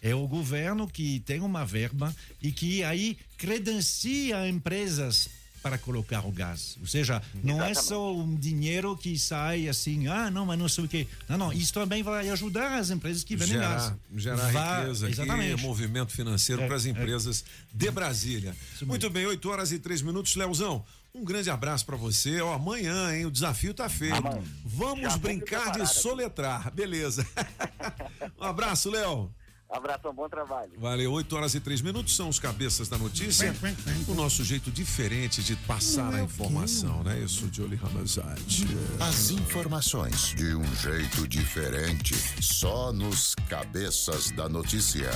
É o governo que tem uma verba e que aí credencia empresas para colocar o gás. Ou seja, não é só um dinheiro que sai assim, ah, não, mas não sei o quê. Não, não, isso também vai ajudar as empresas que vendem gás. Gerar, gerar Vai- riqueza aqui, Exatamente. movimento financeiro É, para as é. empresas de Brasília. Muito bem, 8 horas e 3 minutos, Leozão. Um grande abraço para você. Ó, amanhã, hein? O desafio tá feito. Amanhã. Vamos Já brincar de aqui. soletrar. Beleza. um abraço, Léo. Abração, bom trabalho. Valeu, 8 horas e 3 minutos são os cabeças da notícia. O nosso jeito diferente de passar a informação, né? Isso, Jolie Ramazade. As informações de um jeito diferente, só nos cabeças da notícia.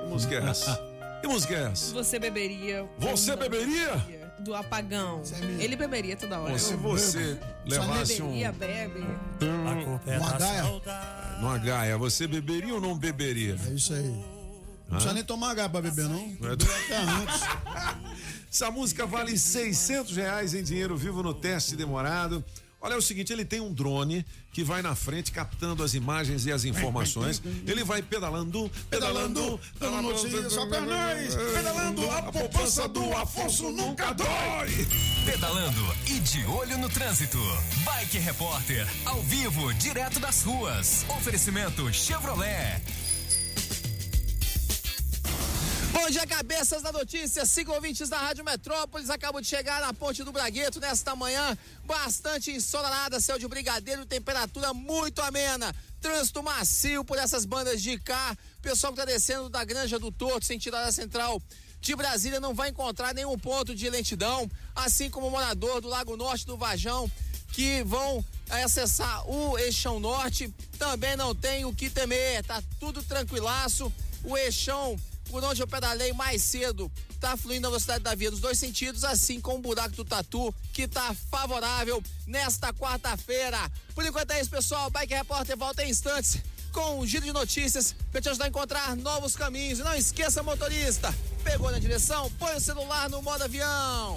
Que música é essa? Você beberia. Você beberia? Do apagão. Ele beberia toda hora. Ou se você levasse um. beberia, bebe. Uma gaia? Numa gaia, você beberia ou não beberia? É isso aí. Não precisa nem tomar gaia pra beber, não. É antes. Essa música vale 600 reais em dinheiro vivo no teste demorado. Olha, é o seguinte, ele tem um drone que vai na frente captando as imagens e as informações. Ele vai pedalando, pedalando, dando notícias ao carnais, pedalando, a poupança do Afonso nunca dói. Pedalando e de olho no trânsito. Bike Repórter, ao vivo, direto das ruas. Oferecimento Chevrolet. Bom dia, cabeças da notícia. Cinco ouvintes da Rádio Metrópolis. Acabo de chegar na Ponte do Bragueto nesta manhã. Bastante ensolarada, céu de brigadeiro, temperatura muito amena. Trânsito macio por essas bandas de cá. Pessoal que está descendo da Granja do Torto, sentido área central de Brasília, não vai encontrar nenhum ponto de lentidão. Assim como o morador do Lago Norte do Vajão, que vão acessar o Eixão Norte, também não tem o que temer. Tá tudo tranquilaço. O Eixão por onde eu pedalei mais cedo, tá fluindo a velocidade da via nos dois sentidos, assim como o buraco do Tatu, que tá favorável nesta quarta-feira. Por enquanto é isso, pessoal. Bike Repórter volta em instantes com um giro de notícias para te ajudar a encontrar novos caminhos. E não esqueça, motorista, pegou na direção, põe o celular no modo avião.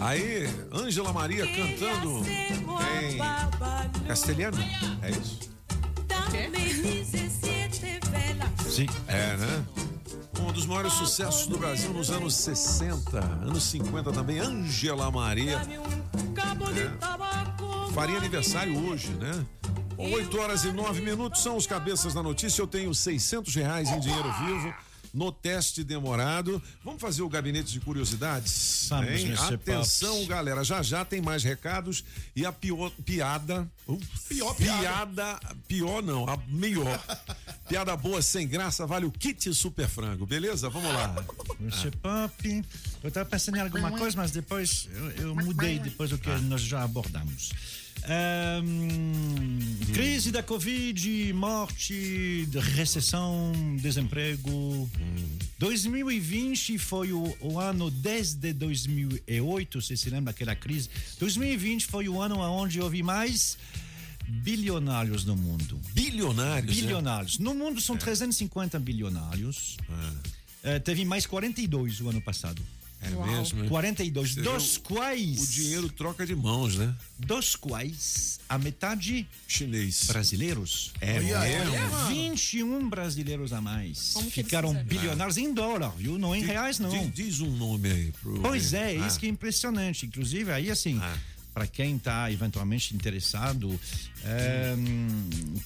Aí, Ângela Maria cantando em castelhano. É isso? Sim. É, né? Um dos maiores sucessos do Brasil nos anos 60, anos 50 também, Ângela Maria. É. Faria aniversário hoje, né? 8 horas e 9 minutos são os cabeças da notícia. Eu tenho 600 reais em dinheiro vivo no teste demorado. Vamos fazer o gabinete de curiosidades? Vamos, hein? Atenção, Pops. galera. Já já tem mais recados e a pior, piada. uh, Pior piada. Pior não, a melhor. piada boa, sem graça, vale o kit super frango, beleza? Vamos lá. Mr. Pop. Eu estava pensando em alguma coisa, mas depois eu, eu mudei depois do que nós já abordamos. Ahn, crise da Covid, morte, recessão, desemprego. 2020 foi o, o ano desde 2008, você se lembra daquela crise? 2020 foi o ano onde houve mais bilionários no mundo. Bilionários? né? Bilionários. No mundo são 350 bilionários. Eh, teve mais 42 o ano passado. É mesmo? né? 42, Você dos quais. O dinheiro troca de mãos, né? Dos quais a metade chinês brasileiros. É Olha, mesmo? olha. 21 brasileiros a mais. Como Ficaram bilionários em dólar, viu? Não em Diz- reais, não. diz- Diz um nome aí. Pro... Pois é, Ah. isso que é impressionante. Inclusive, aí assim, para quem está eventualmente interessado, é,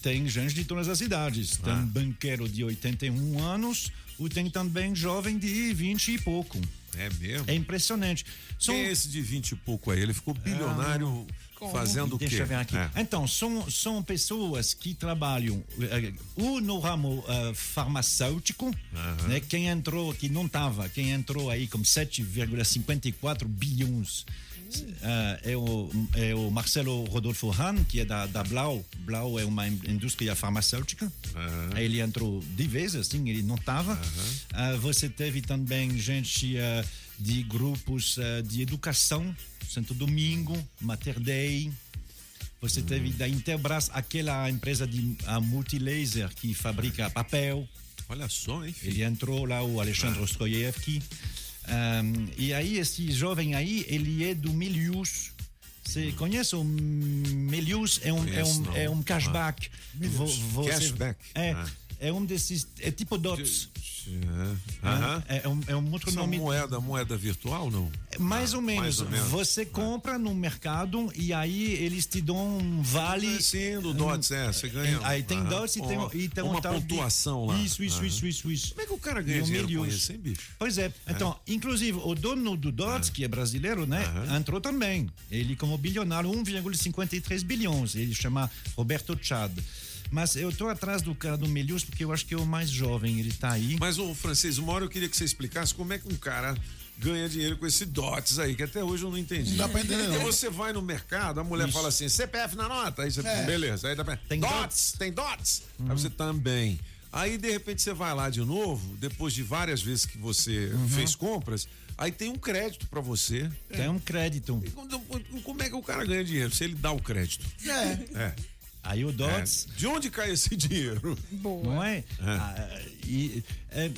tem gente de todas as idades. Tem um banqueiro de 81 anos, ou tem também jovem de 20 e pouco. É mesmo? É impressionante. São- Quem é esse de 20 e pouco aí? Ele ficou bilionário fazendo o quê? Deixa eu ver aqui. É. Então, são, são pessoas que trabalham eh, ou no ramo eh, farmacêutico, né? Quem entrou, que não estava, quem entrou aí com 7,54 bilhões. Eh, é, o, é o Marcelo Rodolfo Hahn, que é da, da Blau. Blau é uma in- indústria farmacêutica. Aí Ele entrou de vez, assim, ele não estava. você teve também gente eh, de grupos eh, de educação, Santo Domingo, Mater Dei. Você teve da Interbras, aquela empresa de a Multilaser que fabrica papel. Olha só, hein? Ele entrou lá, o Alexandre Ostroyevski. Um, e aí, esse jovem aí, ele é do Melius. Você conhece o Melius? É um, é Conheço, um, não. é um cashback. Ah. Vo- você- Cashback. É, Ah. É um desses. É tipo DOTS. É. Aham. É, é um, é um outro Essa nome. moeda, moeda virtual, não? Mais Ah, ou menos. mais ou menos. Você compra no mercado e aí eles te dão um vale. Sim, do DOTS, é, você ganha. Aí tem Aham. DOTS e tem, Uma- e tem uma um tal de- pontuação lá. Isso, isso, Aham. isso, isso, isso. Como é que o cara ganha dinheiro com isso, hein, bicho? Pois é. Então, inclusive, o dono do DOTS, que é brasileiro, né, entrou também. Ele, como bilionário, 1,53 bilhões. Ele chama Roberto Chad. Mas eu tô atrás do cara do Melius porque eu acho que é o mais jovem. Ele tá aí. Mas, ô, francês, uma hora eu queria que você explicasse como é que um cara ganha dinheiro com esse DOTS aí, que até hoje eu não entendi. Não dá pra entender, não. Porque você vai no mercado, a mulher Isso. fala assim, CPF na nota, aí você, É. beleza, aí dá pra... Tem DOTS, tem DOTS, aí você também. Aí, de repente, você vai lá de novo, depois de várias vezes que você fez compras, aí tem um crédito pra você. Tem um crédito. E como- Como é que o cara ganha dinheiro? Se ele dá o crédito. É. É. Aí o DOTS. É. De onde cai esse dinheiro? Não é? Ah, e, é,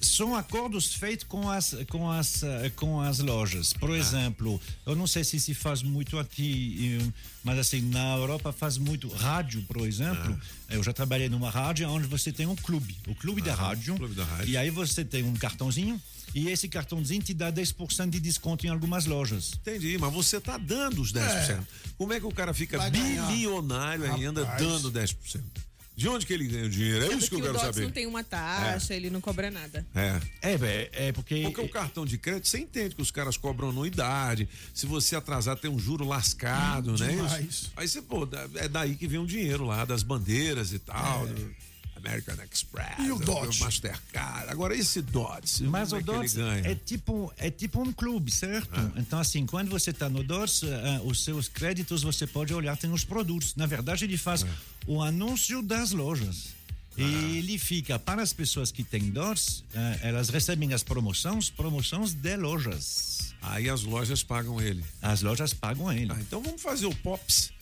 são acordos feitos com as, com as, eh, com as lojas. Por exemplo, eu não sei se se faz muito aqui, mas assim, na Europa faz muito. Rádio, por exemplo. Eu já trabalhei numa rádio onde você tem um clube, o clube da rádio. clube da rádio. E aí você tem um cartãozinho. E esse cartãozinho te dá 10% de desconto em algumas lojas. Entendi, mas você tá dando os 10%. Como é que o cara fica Vai ganhar. bilionário ainda Rapaz. dando 10%? De onde que ele ganha o dinheiro? É Sabe isso que eu o quero saber. não tem uma taxa, ele não cobra nada. É. É, é, é porque. Porque o cartão de crédito, você entende que os caras cobram anuidade. Se você atrasar, tem um juro lascado, né? demais. Isso? Aí você, pô, é daí que vem o dinheiro lá, das bandeiras e tal. American Express. E o Dodge? Mastercard. Agora, esse Dodge, Mas o é que ele Dodge é tipo, é tipo um clube, certo? Então, assim, quando você está no Dodge, eh, os seus créditos você pode olhar, tem os produtos. Na verdade, ele faz o anúncio das lojas. E ele fica para as pessoas que têm Dodge, eh, elas recebem as promoções, promoções de lojas. Aí as lojas pagam ele. As lojas pagam ele. Ah, então vamos fazer o Pops.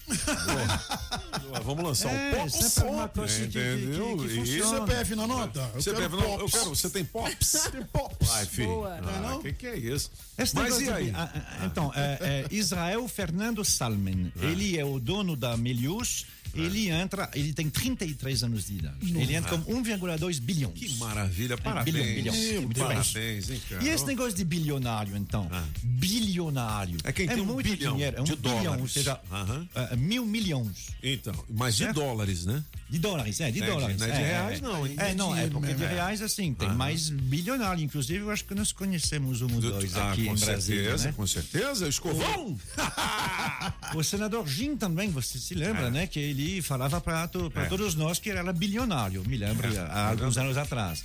Vamos lançar É, o Pops. sempre uma coisa que- que- Entendeu? que- que E-. CPF na nota? Eu CPF, quero não, eu quero. Você tem Pops? Tem Pops. Vai, filho. Boa. Ah, Não é não? que que é isso? Esse Mas e aí? de- ah, ah, então, é, é, Israel Fernando Salmen, ele é o dono da Melius, ele entra, ele tem 33 anos de idade. Ele entra com 1,2 bilhões. Que maravilha, parabéns. bilhão, bilhão. Meu. Parabéns, hein, cara. E esse negócio de bilionário, então? Bilionário. É quem tem um muito bilhão dinheiro, é um de bilhão, dólares. ou seja, Aham. ah, mil milhões. Então, mas de Certo? dólares, né? De dólares, é, de É, de- dólares. não é de reais, não, hein? É, não, é porque de é. reais, assim, tem Aham. mais bilionário. Inclusive, eu acho que nós conhecemos um ou dois Ah, aqui com em Brasília, certeza, né? com certeza. Escovão! O senador Jim também, você se lembra, né? Que ele falava para É. todos nós que ele era bilionário, me lembro, É. há alguns anos atrás.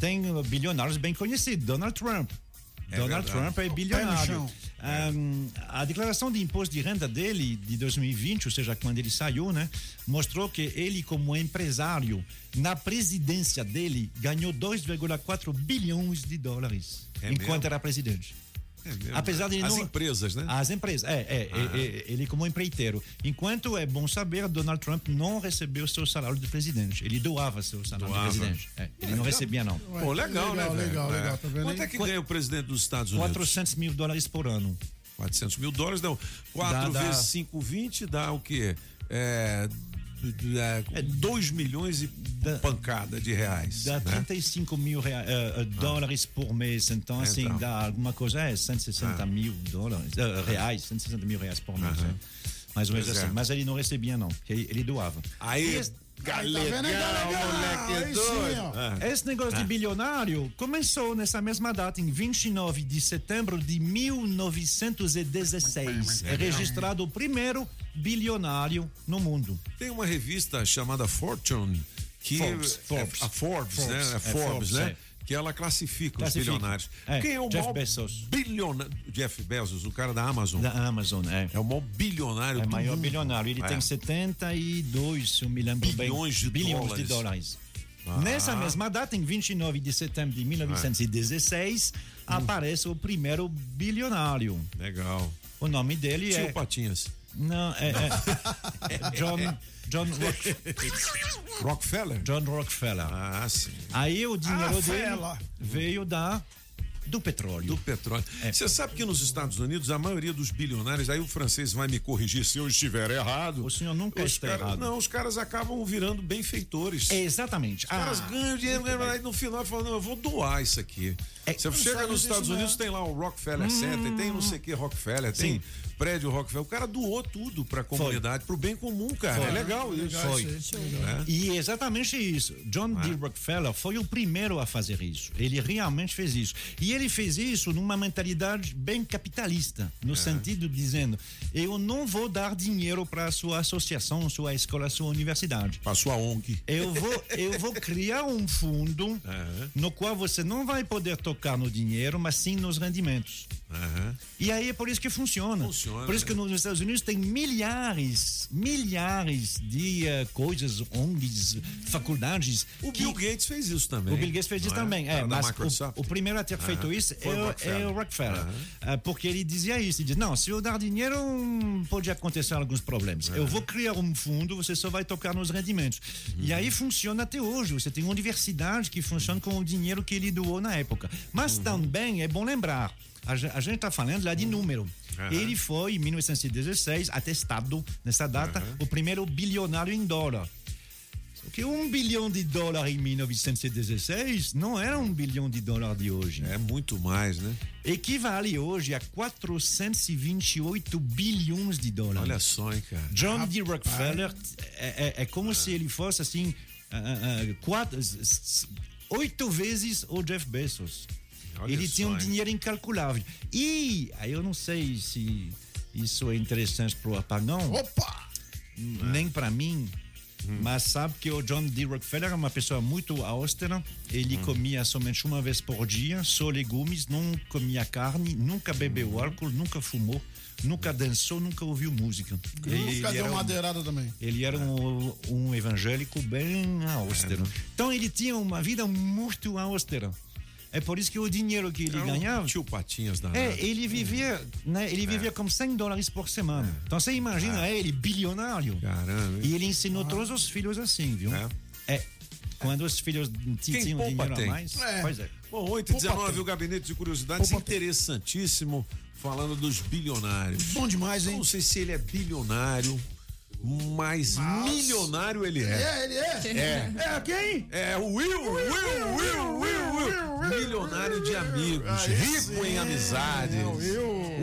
Tem bilionários bem conhecidos, Donald Trump. É Donald verdade. Trump é bilionário. chão. Ahm, a declaração de imposto de renda dele de 2020, ou seja, quando ele saiu, né, mostrou que ele, como empresário, na presidência dele, ganhou 2,4 bilhões de dólares É enquanto mesmo? era presidente. É. Apesar de ele As não- empresas, né? As empresas, é, é, Ah. é, é, ele como empreiteiro. Enquanto é bom saber, Donald Trump não recebeu seu salário de presidente. Ele doava seu salário Doava. de presidente. É, ele não Legal. recebia, não. Pô, legal, né, Legal, velho? legal, É. legal, tá vendo Quanto é que ganha o presidente dos Estados Unidos? 400 mil dólares por ano. 400 mil dólares, não. 4 Dá- dá- vezes 5, 20, dá o quê? É, é, 2 milhões e pancada de reais. Dá né? 35 mil rea- eh, dólares por mês. Então, assim, Então. dá alguma coisa, é 160 Ah. mil dólares, eh, reais, 160 mil reais por mês. É. Mais ou menos assim. é. Mas ele não recebia, não. Ele, ele doava. Aí, Tá aí, galegão? moleque Aí sim, doido. ó. Ah. Esse negócio de bilionário começou nessa mesma data, em 29 de setembro de 1916. É registrado o primeiro bilionário no mundo. Tem uma revista chamada Fortune, que Forbes, é- Forbes. a Forbes, Forbes, né? É é Forbes, Forbes, né? Que ela classifica, Classifica. os bilionários. É, Quem é o Jeff maior Bezos. bilionário? Jeff Bezos, o cara da Amazon. Da Amazon, é. É o maior bilionário É o do maior mundo. bilionário. Ele É. tem 72, se eu me lembro Bilhões de bem, bilhões dólares. de dólares. Ah. Nessa mesma data, em 29 de setembro de 1916, aparece o primeiro bilionário. Legal. O nome dele Tio é. Patinhas. Não, é, é- é John, John Rock- Rockefeller? John Rockefeller. Ah, sim. Aí o dinheiro Ah, dele fela. veio da do petróleo. Do petróleo. É. Você sabe que nos Estados Unidos, a maioria dos bilionários, aí o francês vai me corrigir se eu estiver errado. O senhor nunca os está caras- errado. Não, os caras acabam virando benfeitores. É, exatamente. Os caras Ah, ganham dinheiro, ganham, aí no final falam, não, eu vou doar isso aqui. É, Você chega nos Estados. Unidos, tem lá o Rockefeller Center, tem não sei o que Rockefeller, tem prédio Rockefeller. O cara doou tudo pra comunidade, pro bem comum, cara. Foi. É legal isso. Foi. Né? E é exatamente isso. John D. Rockefeller foi o primeiro a fazer isso. Ele realmente fez isso. E ele fez isso numa mentalidade bem capitalista, no sentido de dizendo: eu não vou dar dinheiro para a sua associação, sua escola, sua universidade. Pra sua ONG. Eu vou, eu vou criar um fundo Aham. no qual você não vai poder tocar no dinheiro, mas sim nos rendimentos. Aham. E aí é por isso que funciona. Funciona, por isso que né? nos Estados Unidos tem milhares, milhares de eh, coisas, ONGs, faculdades. O que- Bill Gates fez isso também. o Bill Gates fez isso não também, é, mas o, o primeiro a ter feito Aham. isso Foi é, o Rockefeller. é o Rockefeller. Aham. Ah, porque ele dizia isso: ele diz, não, se eu dar dinheiro, pode acontecer alguns problemas. Eu vou criar um fundo, você só vai tocar nos rendimentos. E Uhum. aí funciona até hoje. Você tem uma universidade que funciona com o dinheiro que ele doou na época. Mas Uhum. também é bom lembrar. A ge- a gente está falando lá de número. Aham. Ele foi, em 1916, atestado, nessa data, o primeiro bilionário em dólar. Só que um bilhão de dólares em 1916 não era um bilhão de dólares de hoje. É muito mais, né? Equivale hoje a 428 bilhões de dólares. Olha só, hein, cara. John D. Rockefeller é, é- é como se ele fosse assim, ah, ah, quatro, oito vezes o Jeff Bezos. Olha ele tinha um dinheiro incalculável. E aí eu não sei se isso é interessante para o apagão. Opa! Nem para mim, Mas sabe que o John D. Rockefeller é uma pessoa muito austera. Ele comia somente uma vez por dia, só legumes, não comia carne, nunca bebeu álcool, nunca fumou, nunca dançou, nunca ouviu música. Nunca deu era um- madeirada também. ele era um, um evangélico bem austero. Então ele tinha uma vida muito austera. É por isso que o dinheiro que ele É um ganhava. Tio Patinhas da. É, ele vivia, né? Ele vivia com 100 dólares por semana. Então você imagina ele bilionário. Caramba. E ele ensinou todos os filhos assim, viu? É. Quando os filhos tinham poupa dinheiro tem. a mais. Pois é. Bom, 8 e 19, o Gabinete de Curiosidades interessantíssimo, falando dos bilionários. Bom demais, hein? Não sei se ele é bilionário, mas milionário ele é. É, ele é? É. É quem? É o Will, Will, Will, Will, Will. Milionário de amigos, rico em amizades.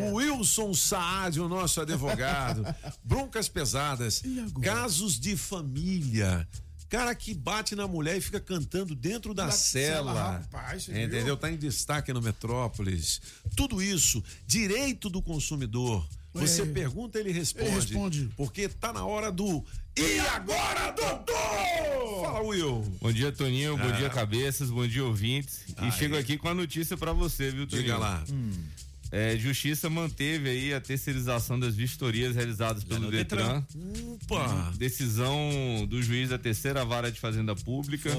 O Wilson Saad, o nosso advogado. Broncas pesadas, casos de família. Cara que bate na mulher e fica cantando dentro da Da cela. cela, rapaz, você viu? Entendeu? Tá em destaque no Metrópolis. Tudo isso, direito do consumidor. Você É. pergunta, ele responde. Ele responde. Porque tá na hora do. E agora, doutor? Fala, Will. Bom dia, Toninho. Bom Ah. dia, cabeças. Bom dia, ouvintes. Aí. E chego aqui com a notícia pra você, viu, Toninho? Diga lá. É, Justiça manteve aí a terceirização das vistorias realizadas pelo Detran. Detran. Opa! Decisão do juiz da terceira vara de Fazenda Pública.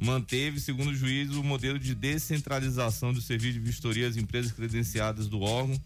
Manteve, segundo o juiz, o modelo de descentralização do serviço de vistoria às empresas credenciadas do órgão.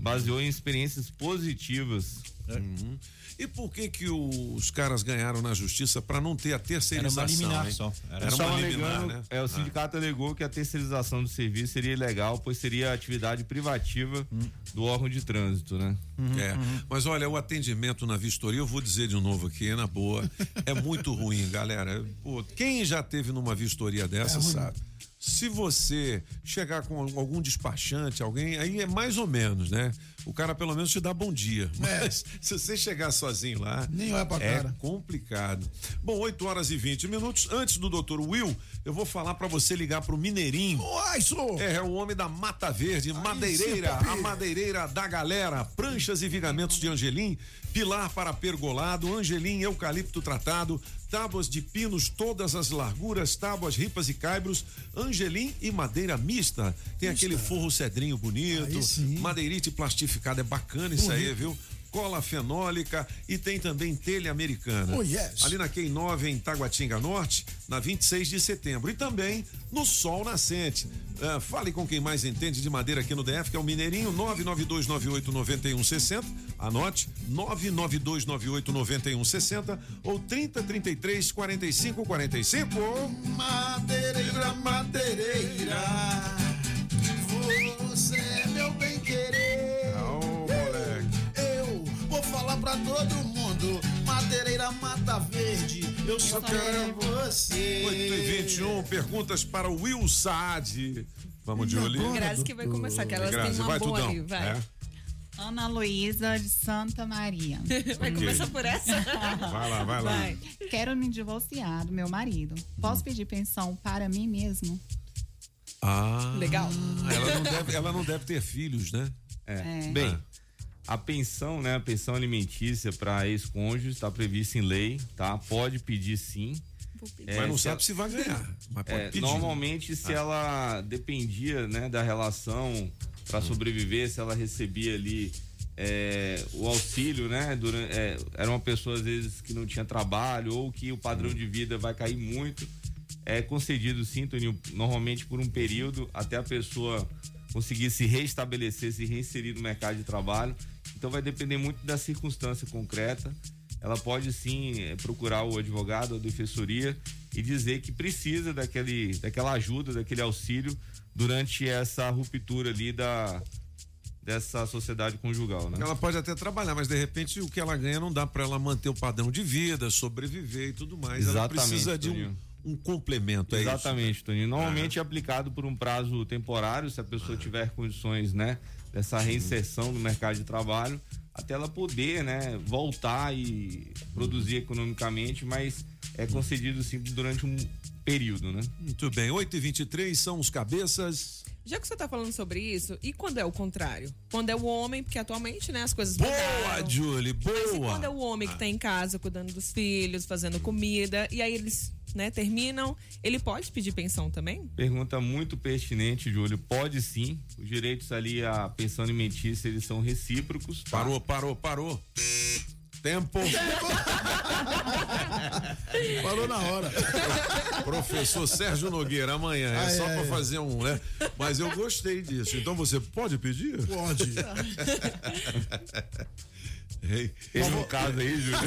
Baseou em experiências positivas. Uhum. E por que que os caras ganharam na justiça para não ter a terceirização? hein? Era Estavam uma liminar, alegando- né? é, o sindicato alegou que a terceirização do serviço seria ilegal, pois seria atividade privativa do órgão de trânsito, né? É, mas olha, o atendimento na vistoria, eu vou dizer de novo aqui, na boa, é muito ruim, galera. Pô, quem já teve numa vistoria dessa sabe. Se você chegar com algum despachante, alguém, aí é mais ou menos, né? O cara pelo menos te dá bom dia. Mas se você chegar sozinho lá, Nem olha pra é cara. complicado. Bom, 8 horas e 20 minutos. Antes do doutor Will, eu vou falar para você ligar pro Mineirinho. É, é o homem da Mata Verde, madeireira, sim, a madeireira da galera, pranchas e vigamentos de Angelim, pilar para pergolado, Angelim eucalipto tratado, tábuas de pinos, todas as larguras, tábuas, ripas e caibros, Angelim e madeira mista. Tem aquele forro cedrinho bonito, madeirite é bacana isso aí, viu? Cola fenólica e tem também telha americana. Oh, yes. Ali na Quem 9 em Taguatinga Norte, na 26 de setembro. E também no Sol Nascente. Ah, fale com quem mais entende de madeira aqui no DF, que é o Mineirinho 992989160. Anote 992989160 ou 3033 4545. Madeireira, madeireira. Pra todo mundo. Madeireira Mata Verde. Eu só quero você. 8 e 21, perguntas para o Will Saad. Vamos, Julie. Graças que vai começar, que elas têm Grazi, uma vai, boa Tudão. ali, vai. É. Ana Luísa de Santa Maria. Vai Ok. começar por essa? Vai lá, vai lá. Quero me divorciar do meu marido. Posso pedir pensão para mim mesmo? Ah. Legal. Ela não deve, ela não deve ter filhos, né? É. Bem, a pensão, né, a pensão alimentícia para ex-cônjuge está prevista em lei, tá? Pode pedir sim. Mas não se sabe ela- se vai ganhar. Mas pode É, pedir. Normalmente, se Ah. ela dependia, né, da relação para sobreviver, se ela recebia ali é, o auxílio, né, durante, é, era uma pessoa às vezes que não tinha trabalho ou que o padrão de vida vai cair muito, é concedido sim, Toninho, normalmente por um período até a pessoa conseguir se restabelecer, se reinserir no mercado de trabalho. Então vai depender muito da circunstância concreta. Ela pode sim eh, procurar o advogado, a defensoria e dizer que precisa daquele, daquela ajuda, daquele auxílio durante essa ruptura ali da dessa sociedade conjugal, né? Ela pode até trabalhar, mas de repente o que ela ganha não dá para ela manter o padrão de vida, sobreviver e tudo mais. ela Exatamente, precisa de um. Um complemento, é Exatamente, isso? Toninho. Normalmente é aplicado por um prazo temporário, se a pessoa tiver condições, né, dessa reinserção no mercado de trabalho, até ela poder, né, voltar e produzir economicamente, mas é concedido sim durante um período, né? Muito bem, 8 e 23 são os cabeças. Já que você tá falando sobre isso, e quando é o contrário? Quando é o homem, porque atualmente, né, as coisas Boa, mudaram. Julie, Mas e boa. quando é o homem que tá em casa cuidando dos filhos, fazendo comida, e aí eles, né, terminam, ele pode pedir pensão também? Pergunta muito pertinente, Júlio. Pode sim. Os direitos ali, a pensão alimentícia, eles são recíprocos. tá? Parou, parou, parou. Tempo. Parou na hora. Professor Sérgio Nogueira, amanhã. É Ai, só ai, pra ai. fazer um, né? Mas eu gostei disso. Então você pode pedir? Pode. Ei, no caso aí, Júlio.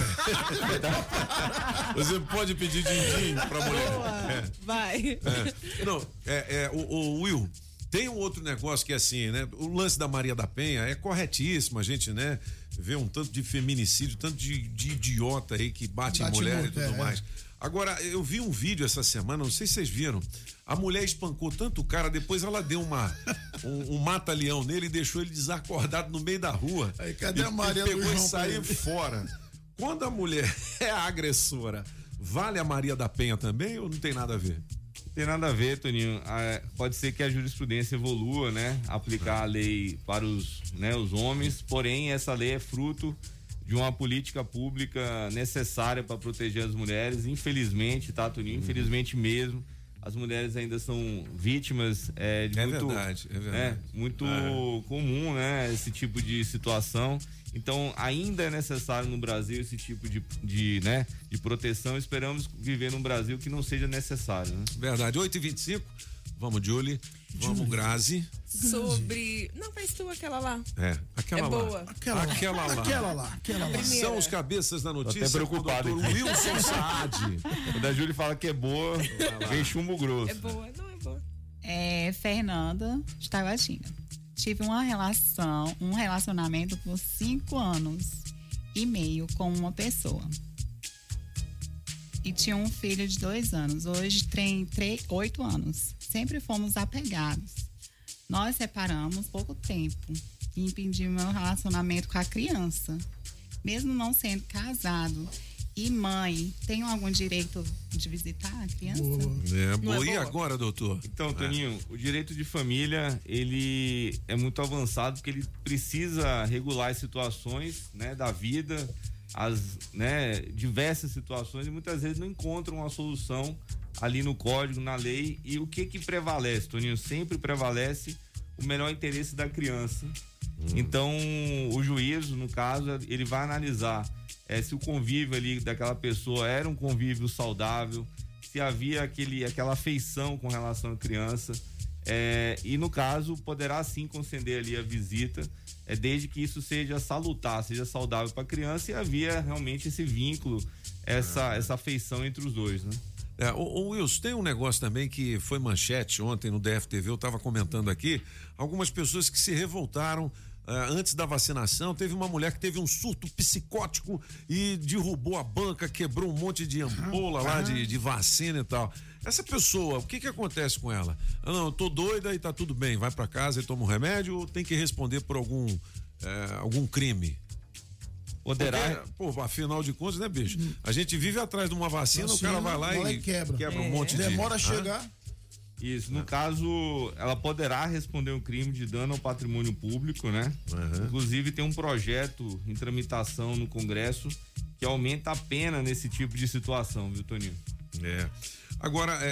Você pode pedir din-din pra mulher. É. Vai. É. Não, é, é, o, o Will, tem um outro negócio que é assim, né? O lance da Maria da Penha é corretíssimo, a gente, né? Vê um tanto de feminicídio, tanto de, de idiota aí que bate, Bate em mulher muito, e tudo é, mais. Agora, eu vi um vídeo essa semana, não sei se vocês viram. A mulher espancou tanto o cara, depois ela deu uma, um, um mata-leão nele e deixou ele desacordado no meio da rua. Aí, cadê E- a Maria e do pegou e saiu ele? fora. Quando a mulher é a agressora, vale a Maria da Penha também ou não tem nada a ver? Tem nada a ver, Toninho. Ah, pode ser que a jurisprudência evolua, né? Aplicar a lei para os, né, os homens, porém essa lei é fruto de uma política pública necessária para proteger as mulheres. Infelizmente, tá, Toninho? Infelizmente mesmo. As mulheres ainda são vítimas é, de É muito, verdade, é verdade. né, muito É. comum, né? Esse tipo de situação. Então, ainda é necessário no Brasil esse tipo de, de, né, de proteção. Esperamos viver num Brasil que não seja necessário, né? Verdade. 8h25. Vamos, Julie. Vamos, Grazi. Sobre. Não, faz tu aquela lá. É, aquela É lá. boa. Aquela, aquela lá. Aquela lá, aquela lá. São os cabeças da Tô notícia. até preocupado o. Dr. Wilson Saad. Quando a Júlia fala que é boa, vem chumbo grosso. É boa, não é boa. É Fernanda de Taguatinga. Tive uma relação, um relacionamento por cinco anos e meio com uma pessoa. E tinha um filho de dois anos. Hoje tem três, oito anos. Sempre fomos apegados. Nós separamos pouco tempo e impedimos meu relacionamento com a criança. Mesmo não sendo casado e mãe, tenho algum direito de visitar a criança? É, Não boa. é E boa? agora, doutor? Então, Toninho, o direito de família, ele é muito avançado porque ele precisa regular as situações, né, da vida, as, né, diversas situações e muitas vezes não encontram uma solução ali no código, na lei. E o que que prevalece, Toninho? Sempre prevalece o melhor interesse da criança. Então, o juízo, no caso, ele vai analisar eh, se o convívio ali daquela pessoa era um convívio saudável, se havia aquele, aquela afeição com relação à criança. Eh, e no caso, poderá sim conceder ali a visita, é desde que isso seja salutar, seja saudável para a criança e havia realmente esse vínculo, essa, essa afeição entre os dois, né? É, o, o Wilson, tem um negócio também que foi manchete ontem no DFTV, eu estava comentando aqui, algumas pessoas que se revoltaram ah, antes da vacinação, teve uma mulher que teve um surto psicótico e derrubou a banca, quebrou um monte de ampola lá de, de vacina e tal. Essa pessoa, o que que acontece com ela? Ah, não, eu tô doida e tá tudo bem, vai para casa e toma um remédio ou tem que responder por algum, eh, algum crime? Poderá. Porque, pô, afinal de contas, né, bicho? A gente vive atrás de uma vacina, o cara vai lá e, e quebra. um É. monte de. Demora a chegar. Isso, no caso, ela poderá responder um crime de dano ao patrimônio público, né? Inclusive tem um projeto em tramitação no Congresso que aumenta a pena nesse tipo de situação, viu, Toninho? É. Agora, é,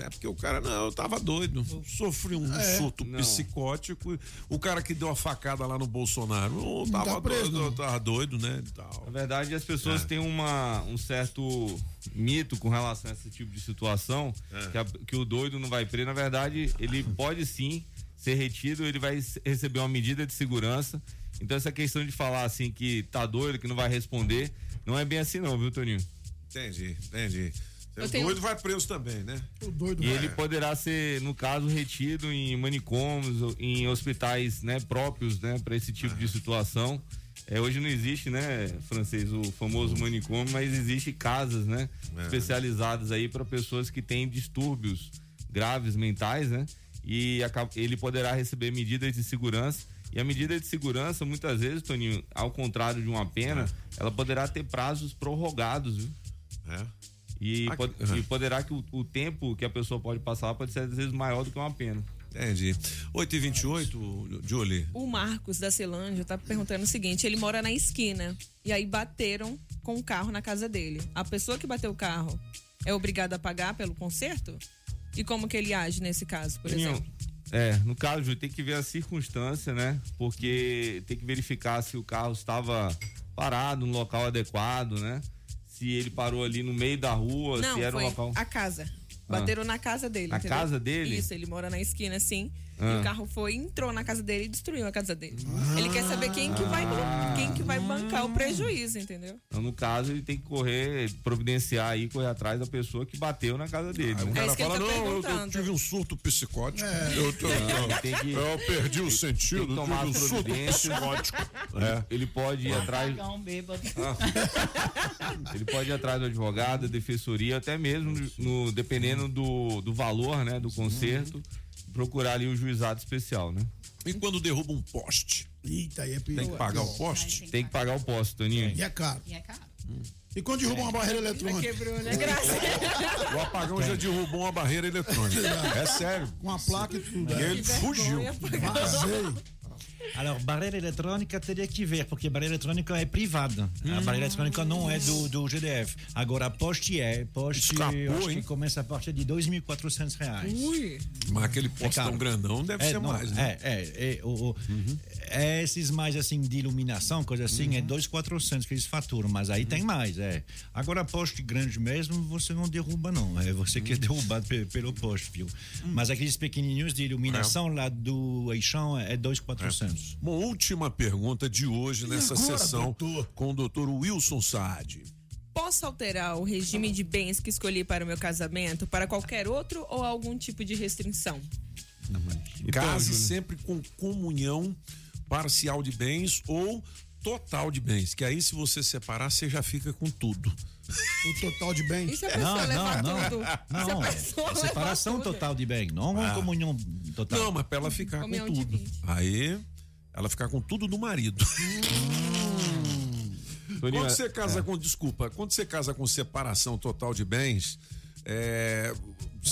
é, é porque o cara, não, eu tava doido. Sofri um É. surto Não. psicótico. O cara que deu a facada lá no Bolsonaro, não Não tava tá preso, doido, não. tava doido, né? tal. Na verdade, as pessoas É. têm uma, um certo mito com relação a esse tipo de situação, É. que, a- que o doido não vai preso. Na verdade, ele pode sim ser retido, ele vai receber uma medida de segurança. Então, essa questão de falar assim que tá doido, que não vai responder, não é bem assim não, viu, Toninho? Entendi, entendi. Eu O tenho- doido vai preso também, né? O doido E vai. ele poderá ser, no caso, retido em manicômios, em hospitais né, próprios né, para esse tipo de situação. É, hoje não existe, né, francês, o famoso manicômio, mas existe casas, né, É. especializadas aí para pessoas que têm distúrbios graves mentais, né? E ele poderá receber medidas de segurança. E a medida de segurança, muitas vezes, Toninho, ao contrário de uma pena, ela poderá ter prazos prorrogados, viu? É. E, Aqui- pod- Uhum. e poderá que o, o tempo que a pessoa pode passar lá pode ser às vezes maior do que uma pena. Entendi. 8 e 28 Julie. O Marcos da Celândia tá perguntando o seguinte: ele mora na esquina e aí bateram com o carro na casa dele. A pessoa que bateu o carro é obrigada a pagar pelo conserto? E como que ele age nesse caso, por Toninho, exemplo? É, no caso, Júlio, tem que ver a circunstância, né? Porque tem que verificar se o carro estava parado no local adequado, né? Se ele parou ali no meio da rua, Não, se era um local. a casa. Ah. Bateram na casa dele. Na entendeu? casa dele? Isso, ele mora na esquina, assim. E Ah. o carro foi, entrou na casa dele e destruiu a casa dele. Ele quer saber quem que vai, quem que vai bancar o prejuízo, entendeu? Então, no caso, ele tem que correr, providenciar aí, correr atrás da pessoa que bateu na casa dele. Aí o né? cara isso que ele fala, tá não, eu, eu tive um surto psicótico. É. Eu, tô- Não, eu- tem que- eu perdi o sentido, tem que tomar tive um surto psicótico. Ele- É. Ele pode ir atrás. Pagão bêbado. Ele pode ir atrás do advogado, da defensoria, até mesmo no, dependendo do, do valor, né, do conserto, procurar ali o juizado especial, né? E quando derruba um poste? Eita, aí é pior. Tem que pagar o poste? Tem que pagar o poste, Toninho. E é caro. E é caro. E quando derruba uma barreira eletrônica? Quebrou, né? Graças O apagão já derrubou uma barreira eletrônica. É sério. Com a placa e tudo. E ele fugiu. Vazei. Alors, barreira eletrônica teria que ver, porque barreira eletrônica é privada. A barreira eletrônica não é do, do GDF. Agora, a poste é. Poste Escapou, eu acho hein? que começa a partir de 2.400 reais. Ui. Mas aquele postão caro. grandão deve É, ser não, mais, né? É, é, é, o, o- é esses mais assim de iluminação, coisa assim, é 2,400 que eles faturam, mas aí tem mais, é. Agora, poste grande mesmo, você não derruba, não. É você que é derrubado pe- pelo poste, viu? Mas aqueles pequenininhos de iluminação lá do Eixão é 2,400. Bom, última pergunta de hoje nessa agora, sessão doutor? com o doutor Wilson Saad. Posso alterar o regime de bens que escolhi para o meu casamento para qualquer outro ou algum tipo de restrição? Case Júnior. sempre com comunhão parcial de bens ou total de bens, que aí se você separar, você já fica com tudo. O total de. E se a pessoa Não, não, não. tudo? Se a Não, é levar separação tudo? total de bem, não uma Ah. comunhão total. Não, mas pra ela ficar Comunhão com tudo. Aí ela ficar com tudo do marido. Toninho, Quando você casa é. com, desculpa, quando você casa com separação total de bens, é,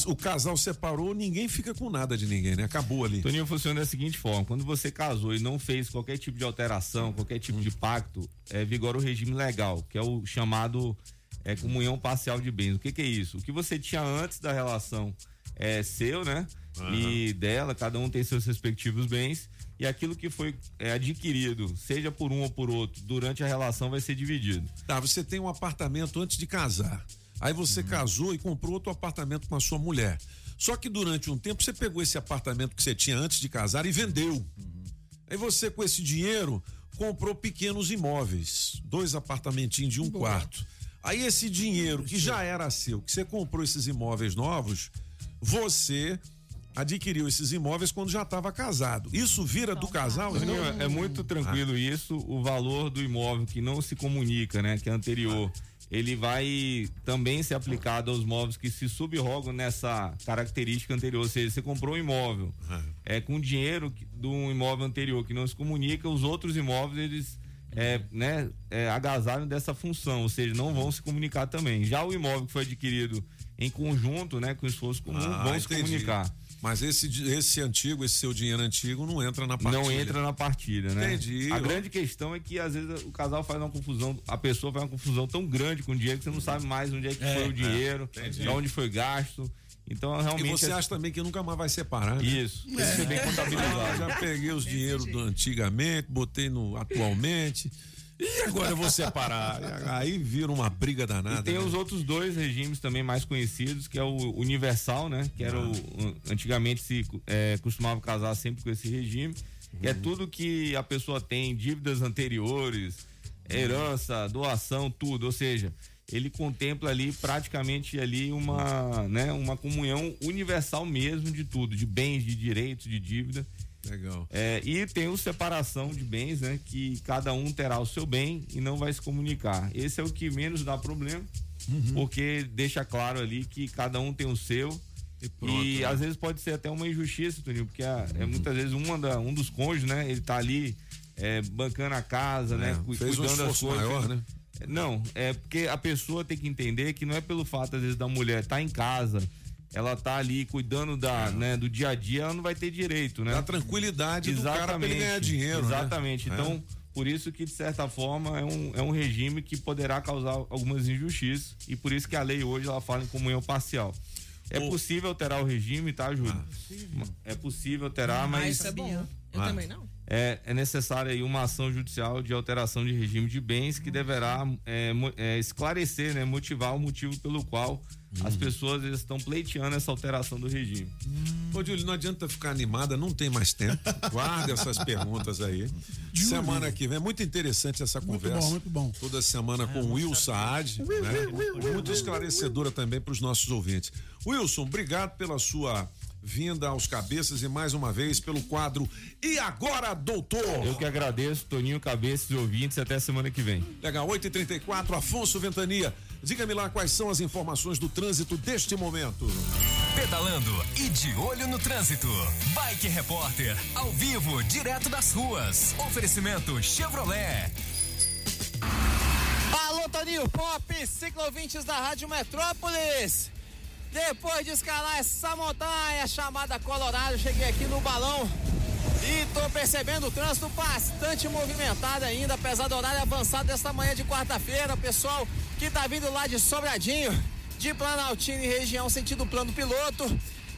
o casal separou, ninguém fica com nada de ninguém, né? Acabou ali. Toninho funciona da seguinte forma: quando você casou e não fez qualquer tipo de alteração, qualquer tipo de pacto, é, vigora o regime legal, que é o chamado é, comunhão parcial de bens. O que, que é isso? O que você tinha antes da relação é seu, né? E dela, cada um tem seus respectivos bens. E aquilo que foi é, adquirido, seja por um ou por outro, durante a relação vai ser dividido. Tá, você tem um apartamento antes de casar. Aí você casou e comprou outro apartamento com a sua mulher. Só que durante um tempo você pegou esse apartamento que você tinha antes de casar e vendeu. Aí você, com esse dinheiro, comprou pequenos imóveis, dois apartamentinhos de um quarto. Aí esse dinheiro que já era seu, que você comprou esses imóveis novos, você adquiriu esses imóveis quando já estava casado. Isso vira do casal? Então? é muito tranquilo isso. O valor do imóvel que não se comunica, né? Que é anterior. Ele vai também ser aplicado aos móveis que se subrogam nessa característica anterior. Ou seja, você comprou um imóvel é, com dinheiro de um imóvel anterior que não se comunica, os outros imóveis eles é, né, é, agasalham dessa função, ou seja, não vão se comunicar também. Já o imóvel que foi adquirido em conjunto, né, com esforço comum, Ah, vão se entendi. comunicar. Mas esse, esse antigo, esse seu dinheiro antigo, não entra na partilha. Não entra na partilha, né? Entendi. A grande questão é que às vezes o casal faz uma confusão, a pessoa faz uma confusão tão grande com o dinheiro que você não sabe mais onde é que É, foi é, o dinheiro, entendi. de onde foi gasto. Então realmente. E você é- acha também que nunca mais vai separar, né? Isso, que ser bem contabilizado. Ah, já peguei os dinheiros do antigamente, botei no atualmente. E agora eu vou separar. Aí vira uma briga danada. E tem né? os outros dois regimes também mais conhecidos, que é o universal, né? Que era o. o- Antigamente se é, costumava casar sempre com esse regime, que é tudo que a pessoa tem, dívidas anteriores, herança, doação, tudo. Ou seja, ele contempla ali praticamente ali uma, né, uma comunhão universal mesmo de tudo, de bens, de direitos, de dívida. Legal. É, e tem o separação de bens, né? Que cada um terá o seu bem e não vai se comunicar. Esse é o que menos dá problema, porque deixa claro ali que cada um tem o seu. E, pronto, né? às vezes pode ser até uma injustiça, Toninho, porque a- é, muitas vezes uma da- um dos cônjuges, né? Ele tá ali é, bancando a casa, né? cu- fez um cuidando das esforço coisas. maior, fez- né? Não, é porque a pessoa tem que entender que não é pelo fato, às vezes, da mulher estar em casa, ela tá ali cuidando da, né, do dia a dia, ela não vai ter direito, né? Da tranquilidade do cara pra ele ganhar dinheiro, né? Exatamente. É. Então, por isso que, de certa forma, é um, é um regime que poderá causar algumas injustiças e por isso que a lei hoje ela fala em comunhão parcial. É possível alterar o regime, tá, Júlio? é possível alterar, Ah, mas. isso é bom. Eu Ah. também não. É, é necessária aí uma ação judicial de alteração de regime de bens que deverá é, é, esclarecer, né, motivar o motivo pelo qual as pessoas eles estão pleiteando essa alteração do regime. Ô, Júlio, não adianta ficar animada, não tem mais tempo. Guarda essas perguntas aí. Semana que vem, é muito interessante essa Muito conversa. bom, muito bom. Toda semana com o Will Saad, né? Muito esclarecedora também para os nossos ouvintes. Wilson, obrigado pela sua vinda aos cabeças e mais uma vez pelo quadro E Agora, Doutor? Eu que agradeço, Toninho Cabeças e ouvintes, até semana que vem. Legal, 8h34, Afonso Ventania. Diga-me lá quais são as informações do trânsito deste momento. Pedalando e de olho no trânsito. Bike Repórter, ao vivo, direto das ruas. Oferecimento Chevrolet. Alô, Toninho Pop, ciclovintes da Rádio Metrópolis. Depois de escalar essa montanha chamada Colorado, cheguei aqui no balão e tô percebendo o trânsito bastante movimentado ainda, apesar do horário avançado desta manhã de quarta-feira. Pessoal que tá vindo lá de Sobradinho, de Planaltina e região sentido plano piloto,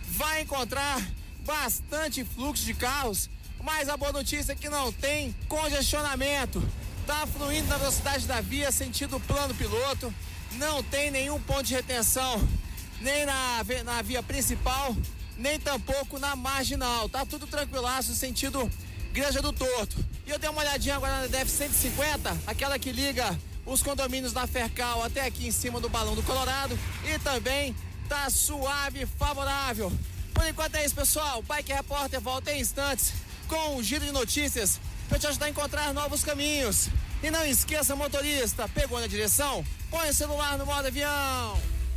vai encontrar bastante fluxo de carros, mas a boa notícia é que não tem congestionamento. Tá fluindo na velocidade da via, sentido plano piloto. Não tem nenhum ponto de retenção, nem na, na via principal, nem tampouco na marginal. Tá tudo tranquilaço, sentido Granja do Torto. E eu dei uma olhadinha agora na DF 150, aquela que liga os condomínios da Fercal até aqui em cima do balão do Colorado. E também tá suave favorável. Por enquanto é isso, pessoal. O Bike Repórter volta em instantes com um giro de notícias para te ajudar a encontrar novos caminhos. E não esqueça, motorista, pegou na direção? Põe o celular no modo avião.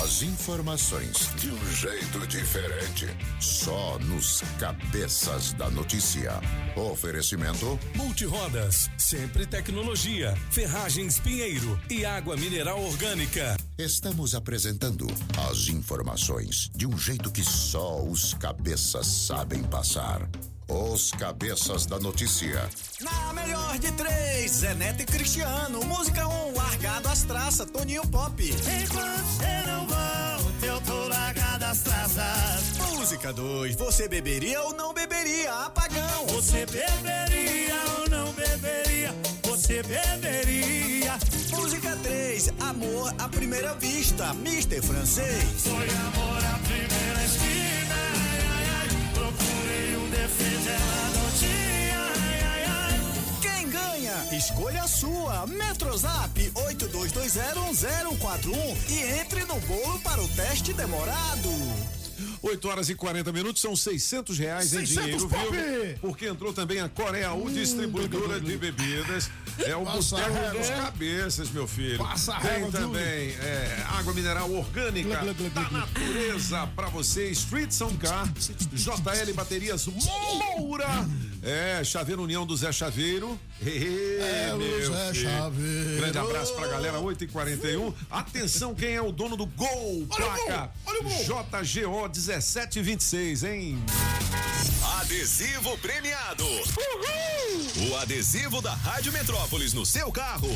As informações de um jeito diferente. Só nos cabeças da notícia. Oferecimento Multirodas, sempre tecnologia, ferragens Pinheiro e água mineral orgânica. Estamos apresentando as informações de um jeito que só os cabeças sabem passar. Os cabeças da notícia. Na melhor de três, Zé Neto e Cristiano. Música 1, um, largado as traças, Toninho Pop. Enquanto você não volta, eu tô largado as traças. Música 2, você beberia ou não beberia? Apagão. Você beberia ou não beberia? Você beberia. Música 3, amor à primeira vista, Mister Francês. Foi amor à primeira Escolha a sua. Metrozap 82201041 e entre no bolo para o teste demorado. 8 horas e 40 minutos, são 600 reais em 600 dinheiro pop! vivo. Porque entrou também a Coreia U, distribuidora de bebidas. É o boteco dos cabeças, meu filho. Passa a Tem régua, também é, água mineral orgânica da natureza pra você. Street Sound Car, JL Baterias Moura. É, Chaveiro União do Zé Chaveiro. É, É, o meu Zé filho. Chaveiro. Grande abraço pra galera, 8h41. Atenção, quem é o dono do gol? Placa JGO 1726, hein? Adesivo premiado. O adesivo da Rádio Metrópolis no seu carro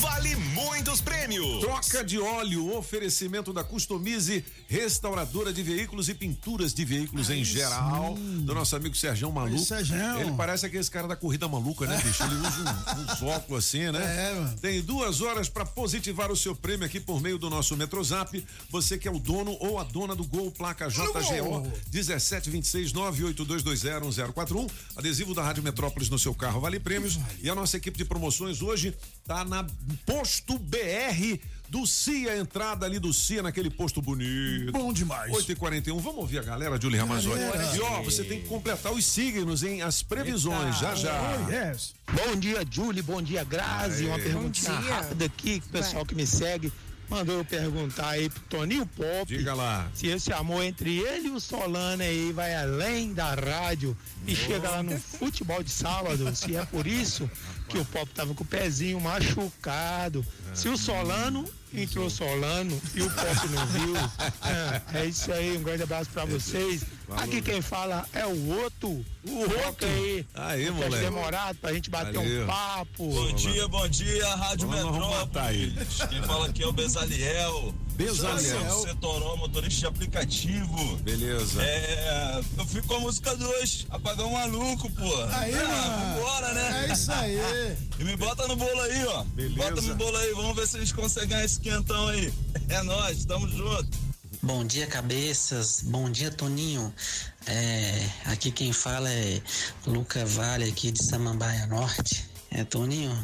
vale muitos prêmios. Troca de óleo, oferecimento da Customize, restauradora de veículos e pinturas de veículos em geral, do nosso amigo Sergião Maluco. Sergião. Ele parece aquele cara da corrida maluca, né, bicho? Ele usa um- uns óculos assim, né? É, mano. Tem duas horas para positivar o seu prêmio aqui por meio do nosso Metrozap. Você que é o dono ou a dona do Gol, placa JGO 1726-982201041. Adesivo da Rádio Metrópolis no seu carro, vale prêmios. E a nossa equipe de promoções hoje tá na Posto BR do CIA, entrada ali do CIA naquele posto bonito. Bom demais. 8h41, vamos ouvir a galera, Julie Ramazzotti. Galera. E ó, você tem que completar os signos, hein? As previsões, já já. Oh, yes. Bom dia, Julie. Bom dia, Grazi. Aê. Uma perguntinha rápida aqui, que o pessoal que me segue mandou eu perguntar aí pro Toninho Pop. Diga lá. Se esse amor entre ele e o Solano aí vai além da rádio e chega lá no futebol de sábado. Se é por isso que o Pop tava com o pezinho machucado. Se o Solano entrou Solano e o Pop não viu. É, é isso aí, um grande abraço pra vocês. Aqui quem fala é o outro. O outro aí. Aí, teste moleque. demorado pra gente bater Valeu. um papo. Bom dia, bom dia, Rádio Vamos-. Metrópolis. Quem fala aqui é o Bezaliel. Bezaliel. Setoró, motorista de aplicativo. Beleza. É, eu fico com a música 2, apagar um maluco, pô. Aí, é, mano. Vambora, né? É isso aí. E me bota no bolo aí, ó. Beleza. Bota no bolo aí, vamos ver se eles conseguem ganhar esse quentão aí. É nóis, tamo junto. Bom dia, cabeças. Bom dia, Toninho. É, aqui quem fala é Luca Vale, aqui de Samambaia Norte. É, Toninho,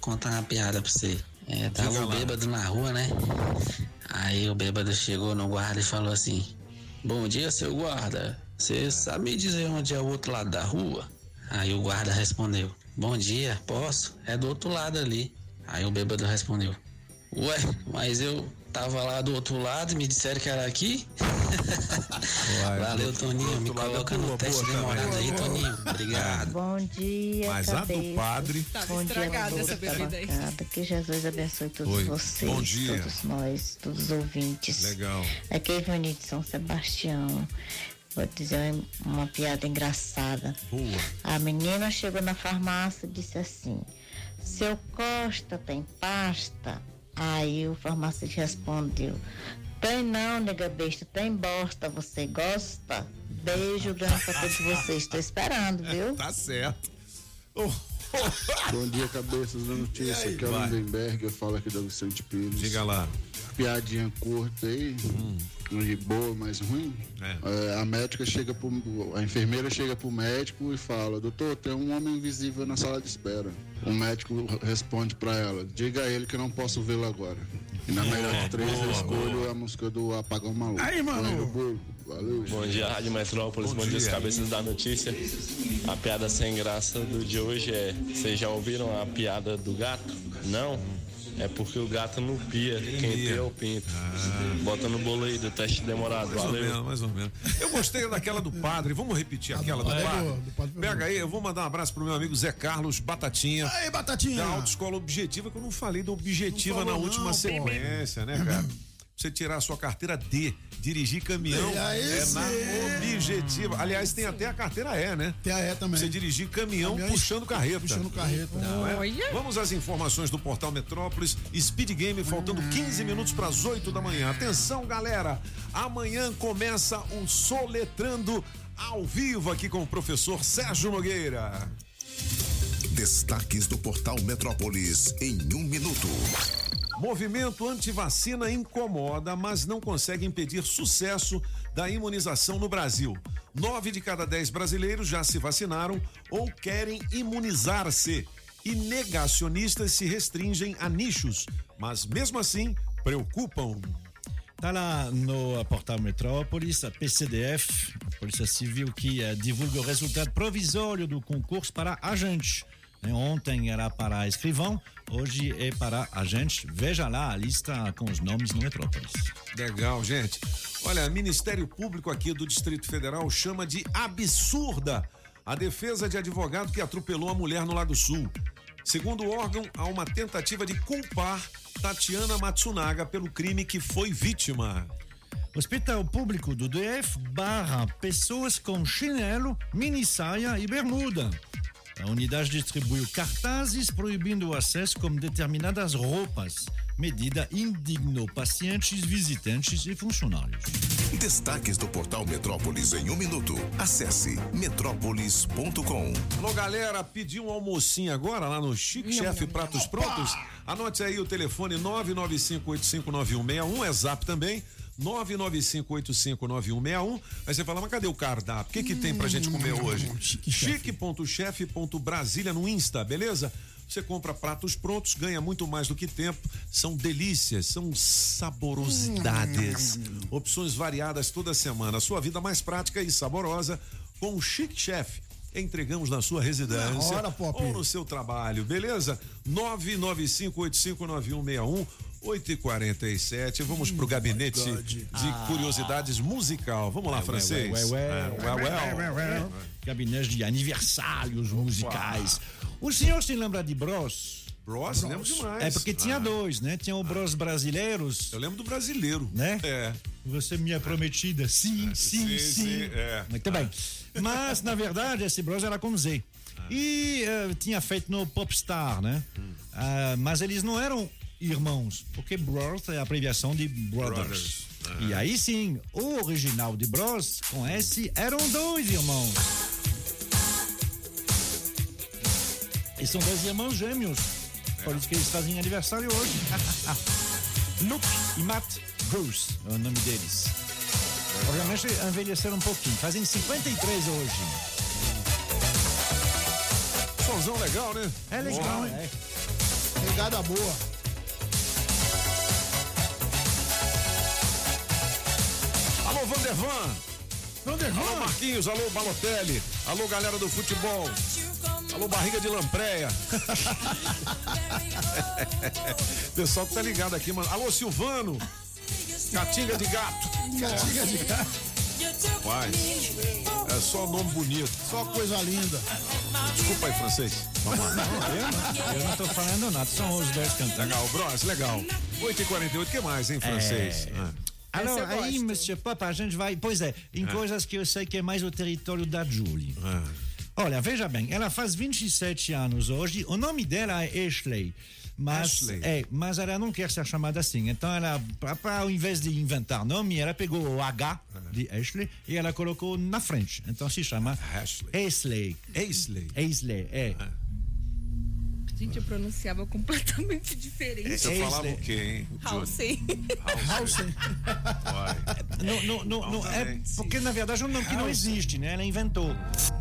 contar uma piada pra você. É, tava Diga um bêbado na rua, né? Aí o bêbado chegou no guarda e falou assim: Bom dia, seu guarda. Você sabe me dizer onde é o outro lado da rua? Aí o guarda respondeu: Bom dia, posso? É do outro lado ali. Aí o bêbado respondeu: Ué, mas eu tava lá do outro lado e me disseram que era aqui? Valeu, Toninho. Me coloca no teste demorado aí, Toninho. Obrigado. Bom dia, Mas a do padre- Tava Bom dia, estragada todos essa da bebida aí. Que Jesus abençoe todos Oi. vocês, Bom dia. todos nós, todos os ouvintes. Legal. Aqui é Ivani de São Sebastião. Vou dizer uma piada engraçada. Boa. A menina chegou na farmácia e disse assim: Seu Costa tem pasta? Aí o farmacêutico respondeu: Tem não, nega besta, tem bosta. Você gosta? Beijo grande pra todos vocês. Estou esperando, viu? Tá certo. Bom dia, cabeças da notícia. Aqui é o. Lindenberg, eu falo aqui da Vicente Pires. Diga lá. Piadinha curta aí, de boa, mas ruim. É, a médica chega pro. A enfermeira chega pro médico e fala: Doutor, tem um homem invisível na sala de espera. O médico responde pra ela: Diga a ele que eu não posso vê-lo agora. E na melhor de três eu escolho a música do Apagão Maluco. Aí, mano. Valeu. Bom dia, Rádio Metrópolis. Bom, dia, os cabeças da notícia. A piada sem graça do de hoje é: vocês já ouviram a piada do gato? Não? É porque o gato não pia. Quem pia é o pinto. Bota no bolo aí do teste demorado. Mais ou Valeu. menos, mais ou menos. Eu gostei daquela do padre. Vamos repetir aquela do padre? Do padre foi Pega aí, eu vou mandar um abraço pro meu amigo Zé Carlos Batatinha. Aí, Batatinha. Da Autoescola Objetiva, que eu não falei da Objetiva Não na falou última não, pô. sequência, né, cara? Você tirar a sua carteira D, dirigir caminhão, aí, é na. Objetiva. Aliás, tem até a carteira E, né? Tem a E também. Você dirigir caminhão Caminhões puxando carreta. Puxando carreta. Não é? Vamos às informações do Portal Metrópolis. Speed Game, faltando 15 minutos para as 8 da manhã. Atenção, galera. Amanhã começa o Soletrando ao vivo aqui com o professor Sérgio Nogueira. Destaques do Portal Metrópolis em um minuto. Movimento antivacina incomoda, mas não consegue impedir sucesso da imunização no Brasil. Nove de cada dez brasileiros já se vacinaram ou querem imunizar-se. E negacionistas se restringem a nichos, mas mesmo assim preocupam. Está lá no portal Metrópolis, a PCDF, a Polícia Civil, que eh, divulga o resultado provisório do concurso para agente. Né, Ontem era para escrivão, hoje é para agente. Veja lá a lista com os nomes no Metrópolis. Legal, gente. Olha, Ministério Público aqui do Distrito Federal chama de absurda a defesa de advogado que atropelou a mulher no Lado Sul. Segundo o órgão, há uma tentativa de culpar Tatiana Matsunaga pelo crime que foi vítima. Hospital Público do DF barra pessoas com chinelo, mini saia e bermuda. A unidade distribuiu cartazes proibindo o acesso com determinadas roupas. Medida indignou pacientes, visitantes e funcionários. Destaques do Portal Metrópolis em um minuto. Acesse metrópolis.com. Alô, galera, pediu um almocinho agora lá no Chique Chef Pratos Prontos? Anote aí o telefone 995859161, é zap também. 995859161. Aí você fala, mas cadê o cardápio? O que, que tem pra gente comer hoje? Chique.chef.brasília no Insta, beleza? Você compra pratos prontos, ganha muito mais do que tempo. São delícias, são saborosidades. Opções variadas toda semana. Sua vida mais prática e saborosa com o Chic Chef. Entregamos na sua residência hora, ou no seu trabalho, beleza? 995859161 8 e 47 Vamos pro gabinete de curiosidades musical. Vamos lá, francês. Ué. É. Gabinete de aniversários musicais. O senhor se lembra de Bros? Bros, lembro demais. É porque tinha Ah. dois, né? Tinha o Bros brasileiros. Eu lembro do brasileiro. Né? É. Você minha prometida. Sim, sim, sim, sim. sim, é. Muito bem. Mas, na verdade, esse Bros era com Z. E eh, tinha feito no Popstar, né? Ah, mas eles não eram irmãos, porque Bros é a abreviação de Brothers. Brothers. E aí sim, o original de Bros com S eram dois irmãos. E são dois irmãos gêmeos. Por isso que eles fazem aniversário hoje. Luke e Matt Bruce é o nome deles. Obviamente envelheceram um pouquinho. Fazem 53 hoje. Somzão legal, né? É legal, Boa. é. Pegada boa. Vandervan. Vandervan. Alô, Marquinhos. Alô, Balotelli. Alô, galera do futebol. Alô, barriga de lampreia. Pessoal que tá ligado aqui, mano. Alô, Silvano. Catinga de gato. Catinga de gato. Rapaz, é só nome bonito. Só coisa linda. Desculpa aí, francês. Vamos lá. Eu não, eu não tô falando nada, são os dois cantando. Legal, Bros, legal. 8h48, o que mais, hein, francês? É. Ah. Alors, Essa eu aí. Monsieur Pop, a gente vai. Pois é, em Ah. coisas que eu sei que é mais o território da Julie. Ah. Olha, veja bem, ela faz 27 anos hoje, o nome dela é Ashley. Mas, Ashley. É, mas ela não quer ser chamada assim. Então, ela, pra, pra, ao invés de inventar nome, ela pegou o H de Ashley e ela colocou na frente. Então se chama Ashley. Ashley. Aisley. Aisley, é. Gente, eu pronunciava completamente diferente. Você falava o quê, hein? Halsey. Halsey. Não, não, não, não, é porque na verdade é um nome que não existe, né? Ela inventou.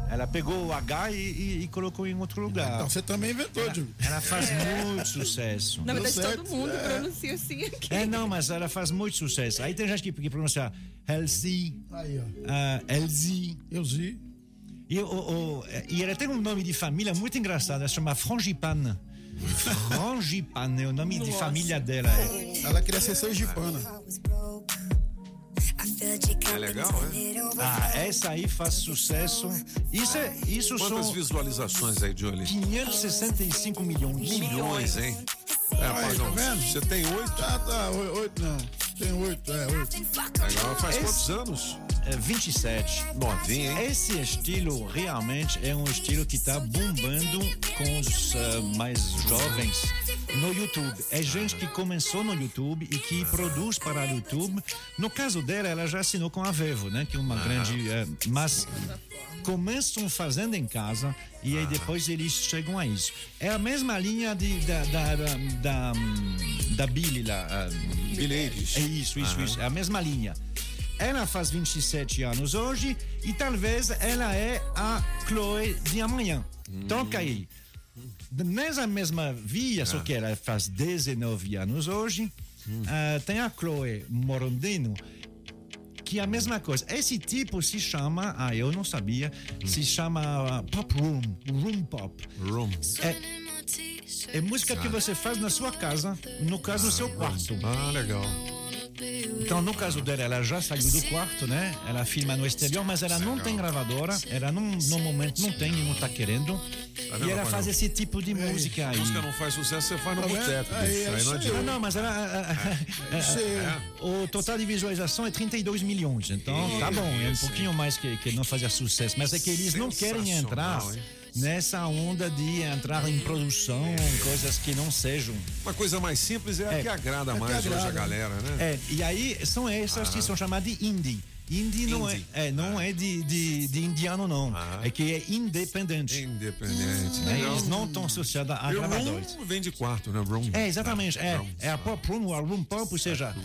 Ela pegou o H e, e- e colocou em outro lugar. Então você também inventou, Diogo. Ela faz muito sucesso. Na verdade, todo mundo é. pronuncia assim aqui. É, não, mas ela faz muito sucesso. Aí tem gente que, que pronuncia Elsie, Aí, ó. uh, Elsie. Eu vi. E, o, o- e ela tem um nome de família muito engraçado. Ela se chama Frangipane. Frangipane é o nome de Nossa. família dela. É. Ela queria ser sergipana. É legal, é? Ah, essa aí faz sucesso. Isso, é, isso Quantas são visualizações aí, Johnny? 565 milhões. Milhões, hein? É, rapazão, tá vendo? você tem oito? Tá, tá. oi- Oito não. Tem oito, é, oito. Legal, faz Esse- quantos anos? É, 27. Novinho, hein? Esse estilo realmente é um estilo que está bombando com os ah, mais jovens no YouTube. É gente que começou no YouTube e que produz para o YouTube. No caso dela, ela já assinou com a Vevo, né? Que é uma grande. eh, mas começam fazendo em casa e aí depois eles chegam a isso. É a mesma linha de, da, da, da, da, da Billy lá. ah, Billie Eilish. é isso, isso, isso. É a mesma linha. Ela faz 27 anos hoje e talvez ela é a Chloe de amanhã. Toca aí. Nessa mesma via, só que ela faz 19 anos hoje, ah, tem a Chloe Morondino, que é a mesma coisa. Esse tipo se chama, ah, eu não sabia, se chama ah, Pop Room, Room Pop. Room. É, é música que você faz na sua casa, no caso, no seu quarto. Ah, legal. Então, no caso dela, ela já saiu do quarto, né? Ela filma no exterior, mas ela não tem gravadora. Ela não, no momento não tem e não tá querendo. vendo, e ela faz esse tipo de música aí. Música não faz sucesso, você faz no Tá vendo? boteco, Aí, é Aí não adianta. Não, não, mas ela, é, o total de visualização é 32 milhões. Então, tá bom, é um pouquinho mais que, que não fazia sucesso. Mas é que eles não querem entrar hein? Nessa onda de entrar em produção, coisas que não sejam. Uma coisa mais simples é a É. que agrada É que mais hoje a agrada. galera, né? É, e aí são essas que são chamadas de indie. Indie não é, é, não é de, de, de indiano, não. É que é independente. Independente. É, eles não estão associados a gravadores. room vem de quarto, né? Room. É, exatamente. É, Room. é a pop room, a room pop, ou seja,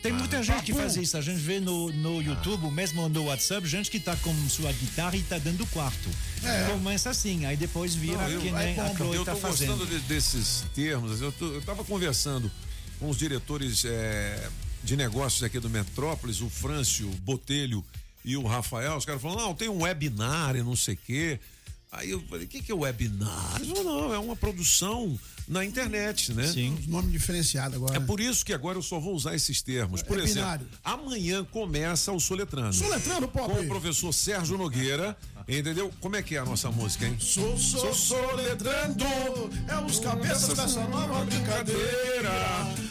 tem muita gente que faz isso. A gente vê no, no YouTube, mesmo no WhatsApp, gente que tá com sua guitarra e tá dentro do quarto. É. Começa assim, aí depois vira Não, eu, que nem a Chloe eu tá tô fazendo. gostando de- desses termos. Eu, tô, eu tava conversando com os diretores é, de negócios aqui do Metrópolis, o Frâncio Botelho e o Rafael. Os caras falaram, não, tem um webinar e não sei o quê. Aí eu falei, o que, que é webinar? Eles falaram, não, é uma produção na internet, né? Sim. Nome diferenciado agora. É por isso que agora eu só vou usar esses termos. Por É exemplo, binário. amanhã começa o Soletrando. Soletrando, Pop. Com o professor Sérgio Nogueira, entendeu? Como é que é a nossa música, hein? Sou, sou, soletrando, é os cabeças dessa nova brincadeira.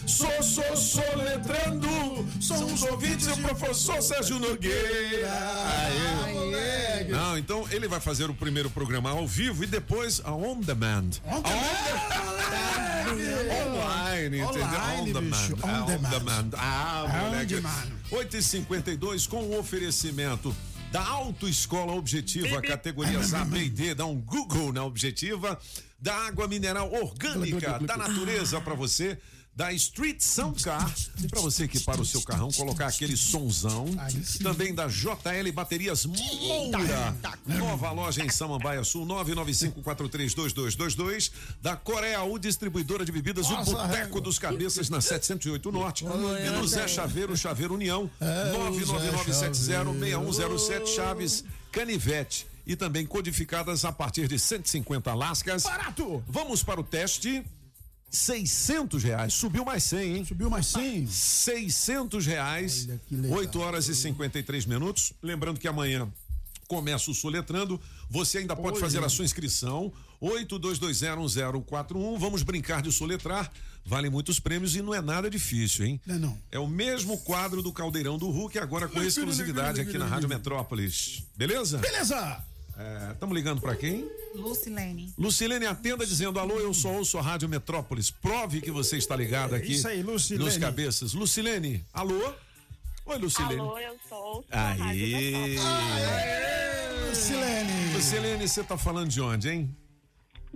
Sou, sou, soletrando, são os ouvintes e o professor Sérgio Nogueira. Aê. Não, então ele vai fazer o primeiro programa ao vivo e depois a on demand. On Online, entendeu? Online, on demand. bicho, on Ah, on demand. demand. Ah, moleque. demand. 8h52 com o oferecimento da Autoescola Objetiva, categorias A, B e D. Dá um Google na Objetiva. Da água mineral orgânica da natureza para você. Da Street Sound Car, para você equipar o seu carrão, colocar aquele sonzão. Também da JL Baterias Moura. Nova loja em Samambaia Sul, 995432222. Da Coreia U, distribuidora de bebidas, o Boteco dos Cabeças na 708 Norte. E no Zé Chaveiro, Chaveiro União, É, o Zé 999706107 Chaves Canivete. E também codificadas a partir de 150 lascas. Barato! Vamos para o teste. 600 reais. Subiu mais 100, hein? Subiu mais 100? 600 reais. 8 horas e 53 minutos. Lembrando que amanhã começa o Soletrando. Você ainda pode Oi. fazer a sua inscrição. 82201041. Vamos brincar de soletrar. Vale muitos prêmios e não é nada difícil, hein? Não, não. É o mesmo quadro do Caldeirão do Hulk, agora com exclusividade aqui na Rádio Metrópolis. Beleza? Beleza! Estamos ligando para quem? Lucilene. Lucilene atenda dizendo: Alô, eu só ouço a Rádio Metrópolis. Prove que você está ligado aqui. Isso aí, Lucilene. Nos cabeças. Lucilene, alô? Oi, Lucilene. Alô, eu sou. Aí. Lucilene. Lucilene, você tá falando de onde, hein?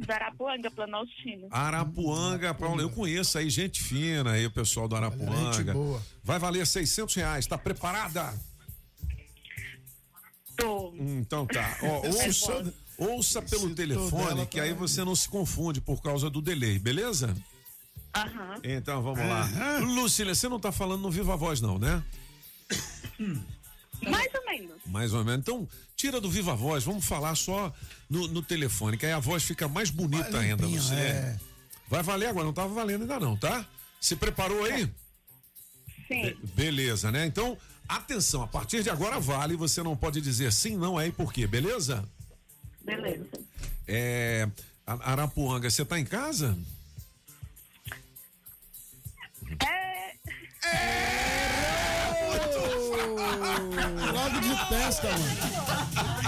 Zarapuanga, Planaltina. Arapuanga, Paulo. Eu conheço aí gente fina aí, o pessoal do Arapuanga. Gente boa. Vai valer 600 reais. Tá preparada? Tô. Então tá. Ó, ouça, ouça pelo telefone, dela que tá aí você não se confunde por causa do delay, beleza? Aham. Então vamos lá. Lucília, você não tá falando no Viva Voz, não, né? Mais ou menos. Mais ou menos. Então, tira do Viva Voz, vamos falar só no, no telefone, que aí a voz fica mais bonita Mais ainda. limpinha, Você. é. Vai valer agora, não tava valendo ainda não, tá? Se preparou aí? Sim. Be- beleza, né? Então, atenção, a partir de agora vale, você não pode dizer sim, não é e por quê, beleza? Beleza. É. Arapuanga, você tá em casa? Logo de testa, mano.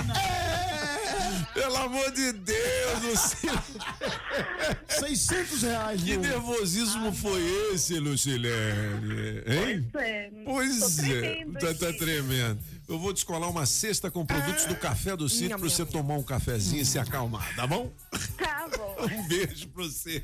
Pelo amor de Deus, Lucilene. 600 reais, Que nervosismo foi esse, Lucilene? Hein? Pois é. Pois Tô é, tremendo tá, tá tremendo. Eu vou descolar uma cesta com produtos do café do sítio pra você tomar um cafezinho e se acalmar, tá bom? Tá bom. Um beijo pra você.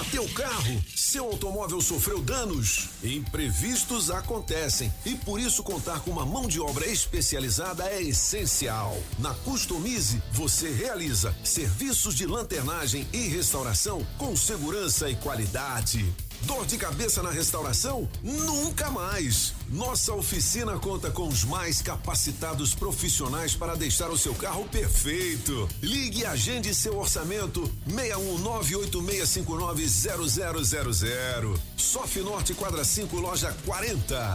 Bateu o carro? Seu automóvel sofreu danos? Imprevistos acontecem e por isso contar com uma mão de obra especializada é essencial. Na Customize, você realiza serviços de lanternagem e restauração com segurança e qualidade. Dor de cabeça na restauração? Nunca mais! Nossa oficina conta com os mais capacitados profissionais para deixar o seu carro perfeito. Ligue e agende seu orçamento 61986590000. Sof Norte Quadra 5, loja 40.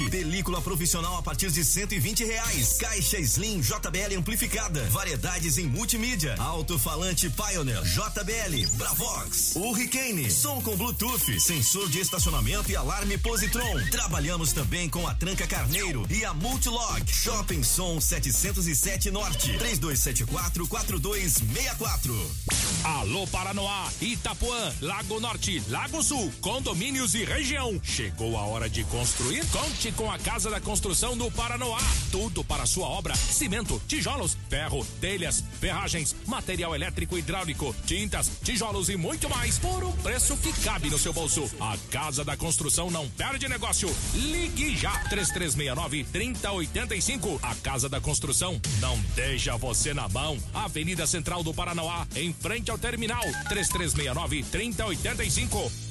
Película profissional a partir de 120 reais. Caixa Slim JBL amplificada. Variedades em multimídia. Alto-falante Pioneer JBL. Bravox. Hurricane. Som com Bluetooth. Sensor de estacionamento e alarme Positron. Trabalhamos também com a Tranca Carneiro e a Multilog. Shopping Som 707 Norte. 3274 4264. Alô Paranoá, Itapuã, Lago Norte, Lago Sul, condomínios e região. Chegou a hora de construir? Com a Casa da Construção do Paranoá. Tudo para sua obra: cimento, tijolos, ferro, telhas, ferragens, material elétrico e hidráulico, tintas, tijolos e muito mais por um preço que cabe no seu bolso. A Casa da Construção não perde negócio. Ligue já 3369 3085. A Casa da Construção não deixa você na mão. Avenida Central do Paranoá, em frente ao terminal 3369 3085.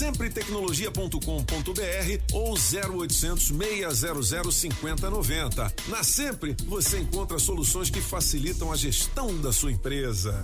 Sempretecnologia.com.br ou 0800 600 5090. Na Sempre você encontra soluções que facilitam a gestão da sua empresa.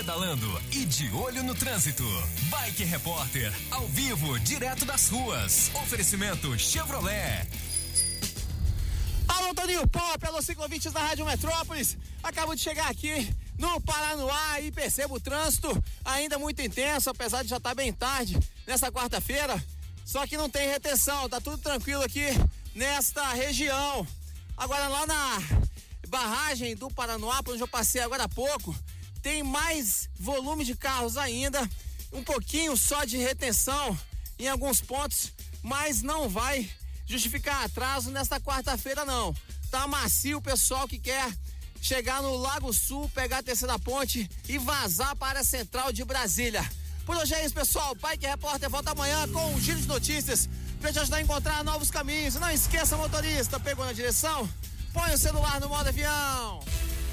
Pedalando e de olho no trânsito. Bike Repórter, ao vivo, direto das ruas. Oferecimento Chevrolet. Alô, Toninho Pop, alô, ciclovintes da Rádio Metrópolis. Acabo de chegar aqui no Paranoá e percebo o trânsito ainda muito intenso, apesar de já estar bem tarde nessa quarta-feira. Só que não tem retenção, tá tudo tranquilo aqui nesta região. Agora lá na barragem do Paranoá, onde eu passei agora há pouco, tem mais volume de carros ainda, um pouquinho só de retenção em alguns pontos, mas não vai justificar atraso nesta quarta-feira não. Tá macio o pessoal que quer chegar no Lago Sul, pegar a terceira ponte e vazar para a central de Brasília. Por hoje é isso, pessoal. Bike Repórter volta amanhã com um giro de notícias pra te ajudar a encontrar novos caminhos. Não esqueça, motorista, pegou na direção? Põe o celular no modo avião.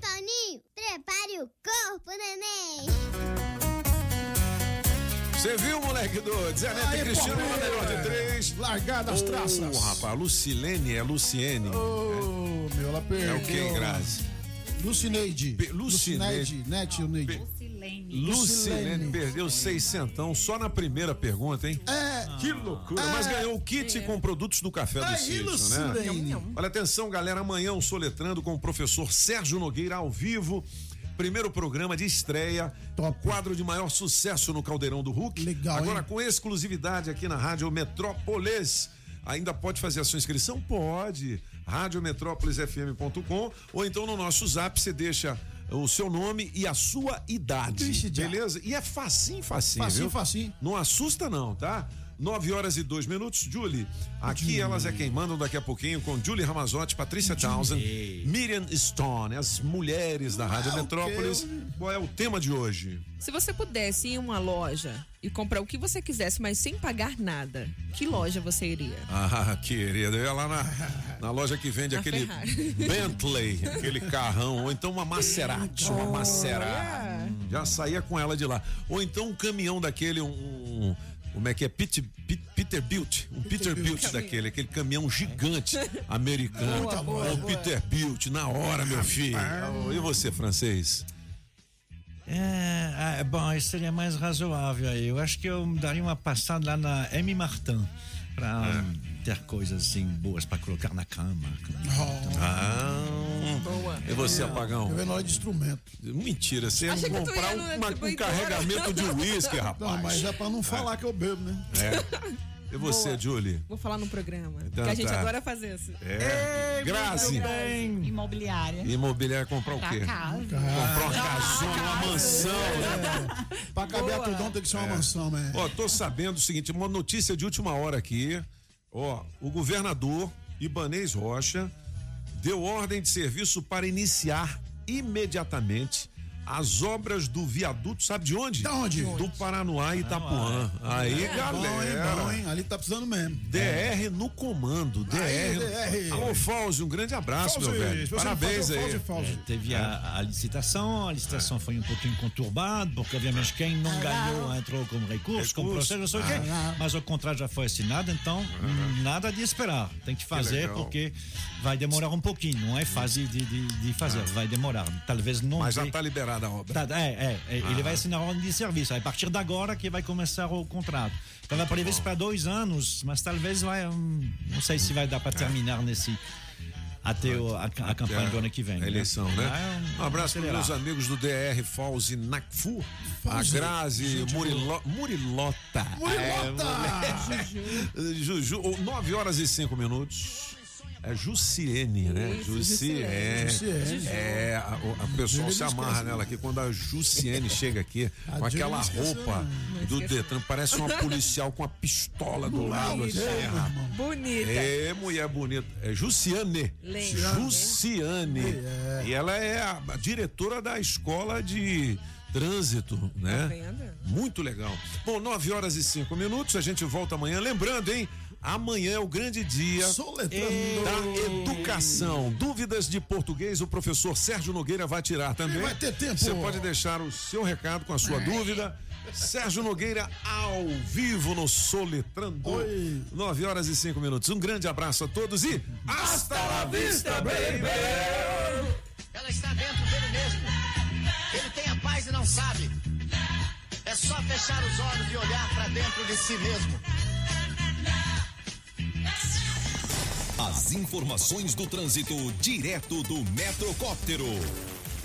Toninho, prepare o corpo, neném. Você viu, moleque do Zé Neto e Cristiano, melhor de três. Largada as Ô, traças. rapaz, Lucilene é Luciene. Ô, meu, ela perdeu. É o que, Grazi? Lucineide. Lucineide. Lucineide, Net, o Neide. Lucilene perdeu seiscentão só na primeira pergunta, hein? É. Que loucura. Mas ganhou o kit com produtos do Café do Aí, Sítio, né? Lucilene. Olha, atenção, galera. Amanhã o Soletrando com o professor Sérgio Nogueira ao vivo. Primeiro programa de estreia. Quadro de maior sucesso no Caldeirão do Hulk. Legal, Agora hein? com exclusividade aqui na Rádio Metrópolis. Ainda pode fazer a sua inscrição? Pode. Radiometrópolisfm.com ou então no nosso zap você deixa o seu nome e a sua idade. Beleza? E é facinho, facinho. Facinho, viu? facinho. Não assusta, não, tá? 9 horas e 2 minutos. Julie, aqui elas é quem mandam daqui a pouquinho com Julie Ramazotti, Patrícia Townsend, Miriam Stone, as mulheres da Rádio Ah, o Metrópolis. Qual é o tema de hoje? Se você pudesse ir em uma loja e comprar o que você quisesse, mas sem pagar nada, que loja você iria? Ah, querida, eu ia lá na, na loja que vende Na aquele Ferrari. Bentley, aquele carrão, ou então uma Maserati, uma Maserati. Já saía com ela de lá. Ou então um caminhão daquele, um. um como é que é? Pit, Pit- Peter Built. Um Peter, Built daquele, aquele caminhão gigante americano. Boa, boa, um boa. Peter Built, na hora, meu filho. E você, francês? É, é, bom, isso seria mais razoável aí. Eu acho que eu daria uma passada lá na M. Martin para ter coisas assim boas para colocar na cama. Ah, E você, apagão? Eu venho na hora de instrumento. Mentira, você ia comprar ia uma- um carregamento de uísque, rapaz. Não, mas é pra não falar que eu bebo, né? É. E você, Boa. Gente? Vou falar no programa. Então que a gente tá. adora fazer isso. É. Grazi. Imobiliária. Imobiliária comprar o quê? casa. Comprar uma casona, uma mansão. né? Pra caber a tudão tem que ser uma mansão, né? Ó, tô sabendo o seguinte, uma notícia de última hora aqui. Ó, o governador Ibanês Rocha deu ordem de serviço para iniciar imediatamente as obras do viaduto, sabe de onde? Da onde? Do Paranoá e Itapuã. Aí, É galera. Bom, hein, bom, hein? Ali tá precisando mesmo. DR no comando, DR. Aí, DR. Alô, Fauzi, um grande abraço, meu velho. Parabéns aí. É, teve a, a licitação, a licitação foi um pouquinho conturbada, porque obviamente quem não ganhou entrou com recurso, com Recurso. processo, não sei o quê, Ah. mas o contrato já foi assinado, então nada de esperar. Tem que fazer legal. porque vai demorar um pouquinho, não é fácil de, de, de fazer, vai demorar. Talvez não. Mas já tá liberada a obra. Tá, é, é, é, ele Ah. vai assinar a ordem de serviço. A partir de agora que vai começar o contrato. Estava previsto para dois anos, mas talvez vai. hum, não sei se vai dar para terminar nesse. Até o- a, a campanha do ano que vem. A eleição, né? Vai, Um abraço para meus amigos do DR Fauzi Nakfu, a Fauzi. Grazi Murilo, Murilota. Murilota! É, Juju, 9 horas e 5 minutos. É Jussiene, né? Isso, Jussiene. Jussiene. É, a, o a pessoal Júlio se amarra nela aqui quando a Jussiene chega aqui com aquela roupa do Detran, parece uma policial com a pistola do lado. Assim, rapaz. Bonita. É, mulher bonita. É Jussiane. Lembra. Jussiane. E ela é a, a diretora da escola de trânsito, né? Tá? Muito legal. Bom, 9 horas e 5 minutos, a gente volta amanhã. Lembrando, hein? Amanhã é o grande dia Soletrando. da educação. Dúvidas de português, o professor Sérgio Nogueira vai tirar também. Vai ter tempo. Você pode deixar o seu recado com a sua dúvida. Sérgio Nogueira ao vivo no Soletrando. 9 horas e 5 minutos. Um grande abraço a todos e hasta la vista, baby! Ela está dentro dele mesmo. Ele tem a paz e não sabe. É só fechar os olhos e olhar para dentro de si mesmo. As informações do trânsito direto do Metrocóptero.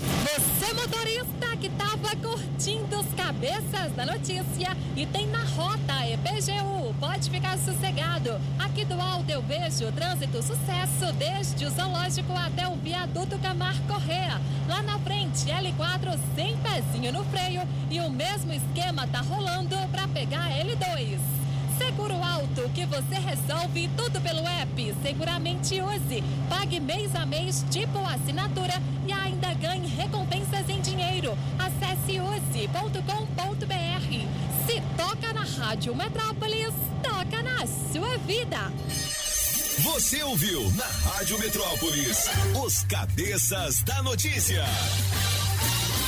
Você motorista que tava curtindo os cabeças da notícia e tem na rota EPGU, pode ficar sossegado. Aqui do Alto eu vejo trânsito sucesso desde o zoológico até o viaduto Camar Correa. Lá na frente, L4 sem pezinho no freio e o mesmo esquema tá rolando para pegar L2. Seguro alto que você resolve tudo pelo app. Seguramente use. Pague mês a mês, tipo assinatura e ainda ganhe recompensas em dinheiro. Acesse use.com.br. Se toca na Rádio Metrópolis, toca na sua vida. Você ouviu na Rádio Metrópolis os cabeças da notícia.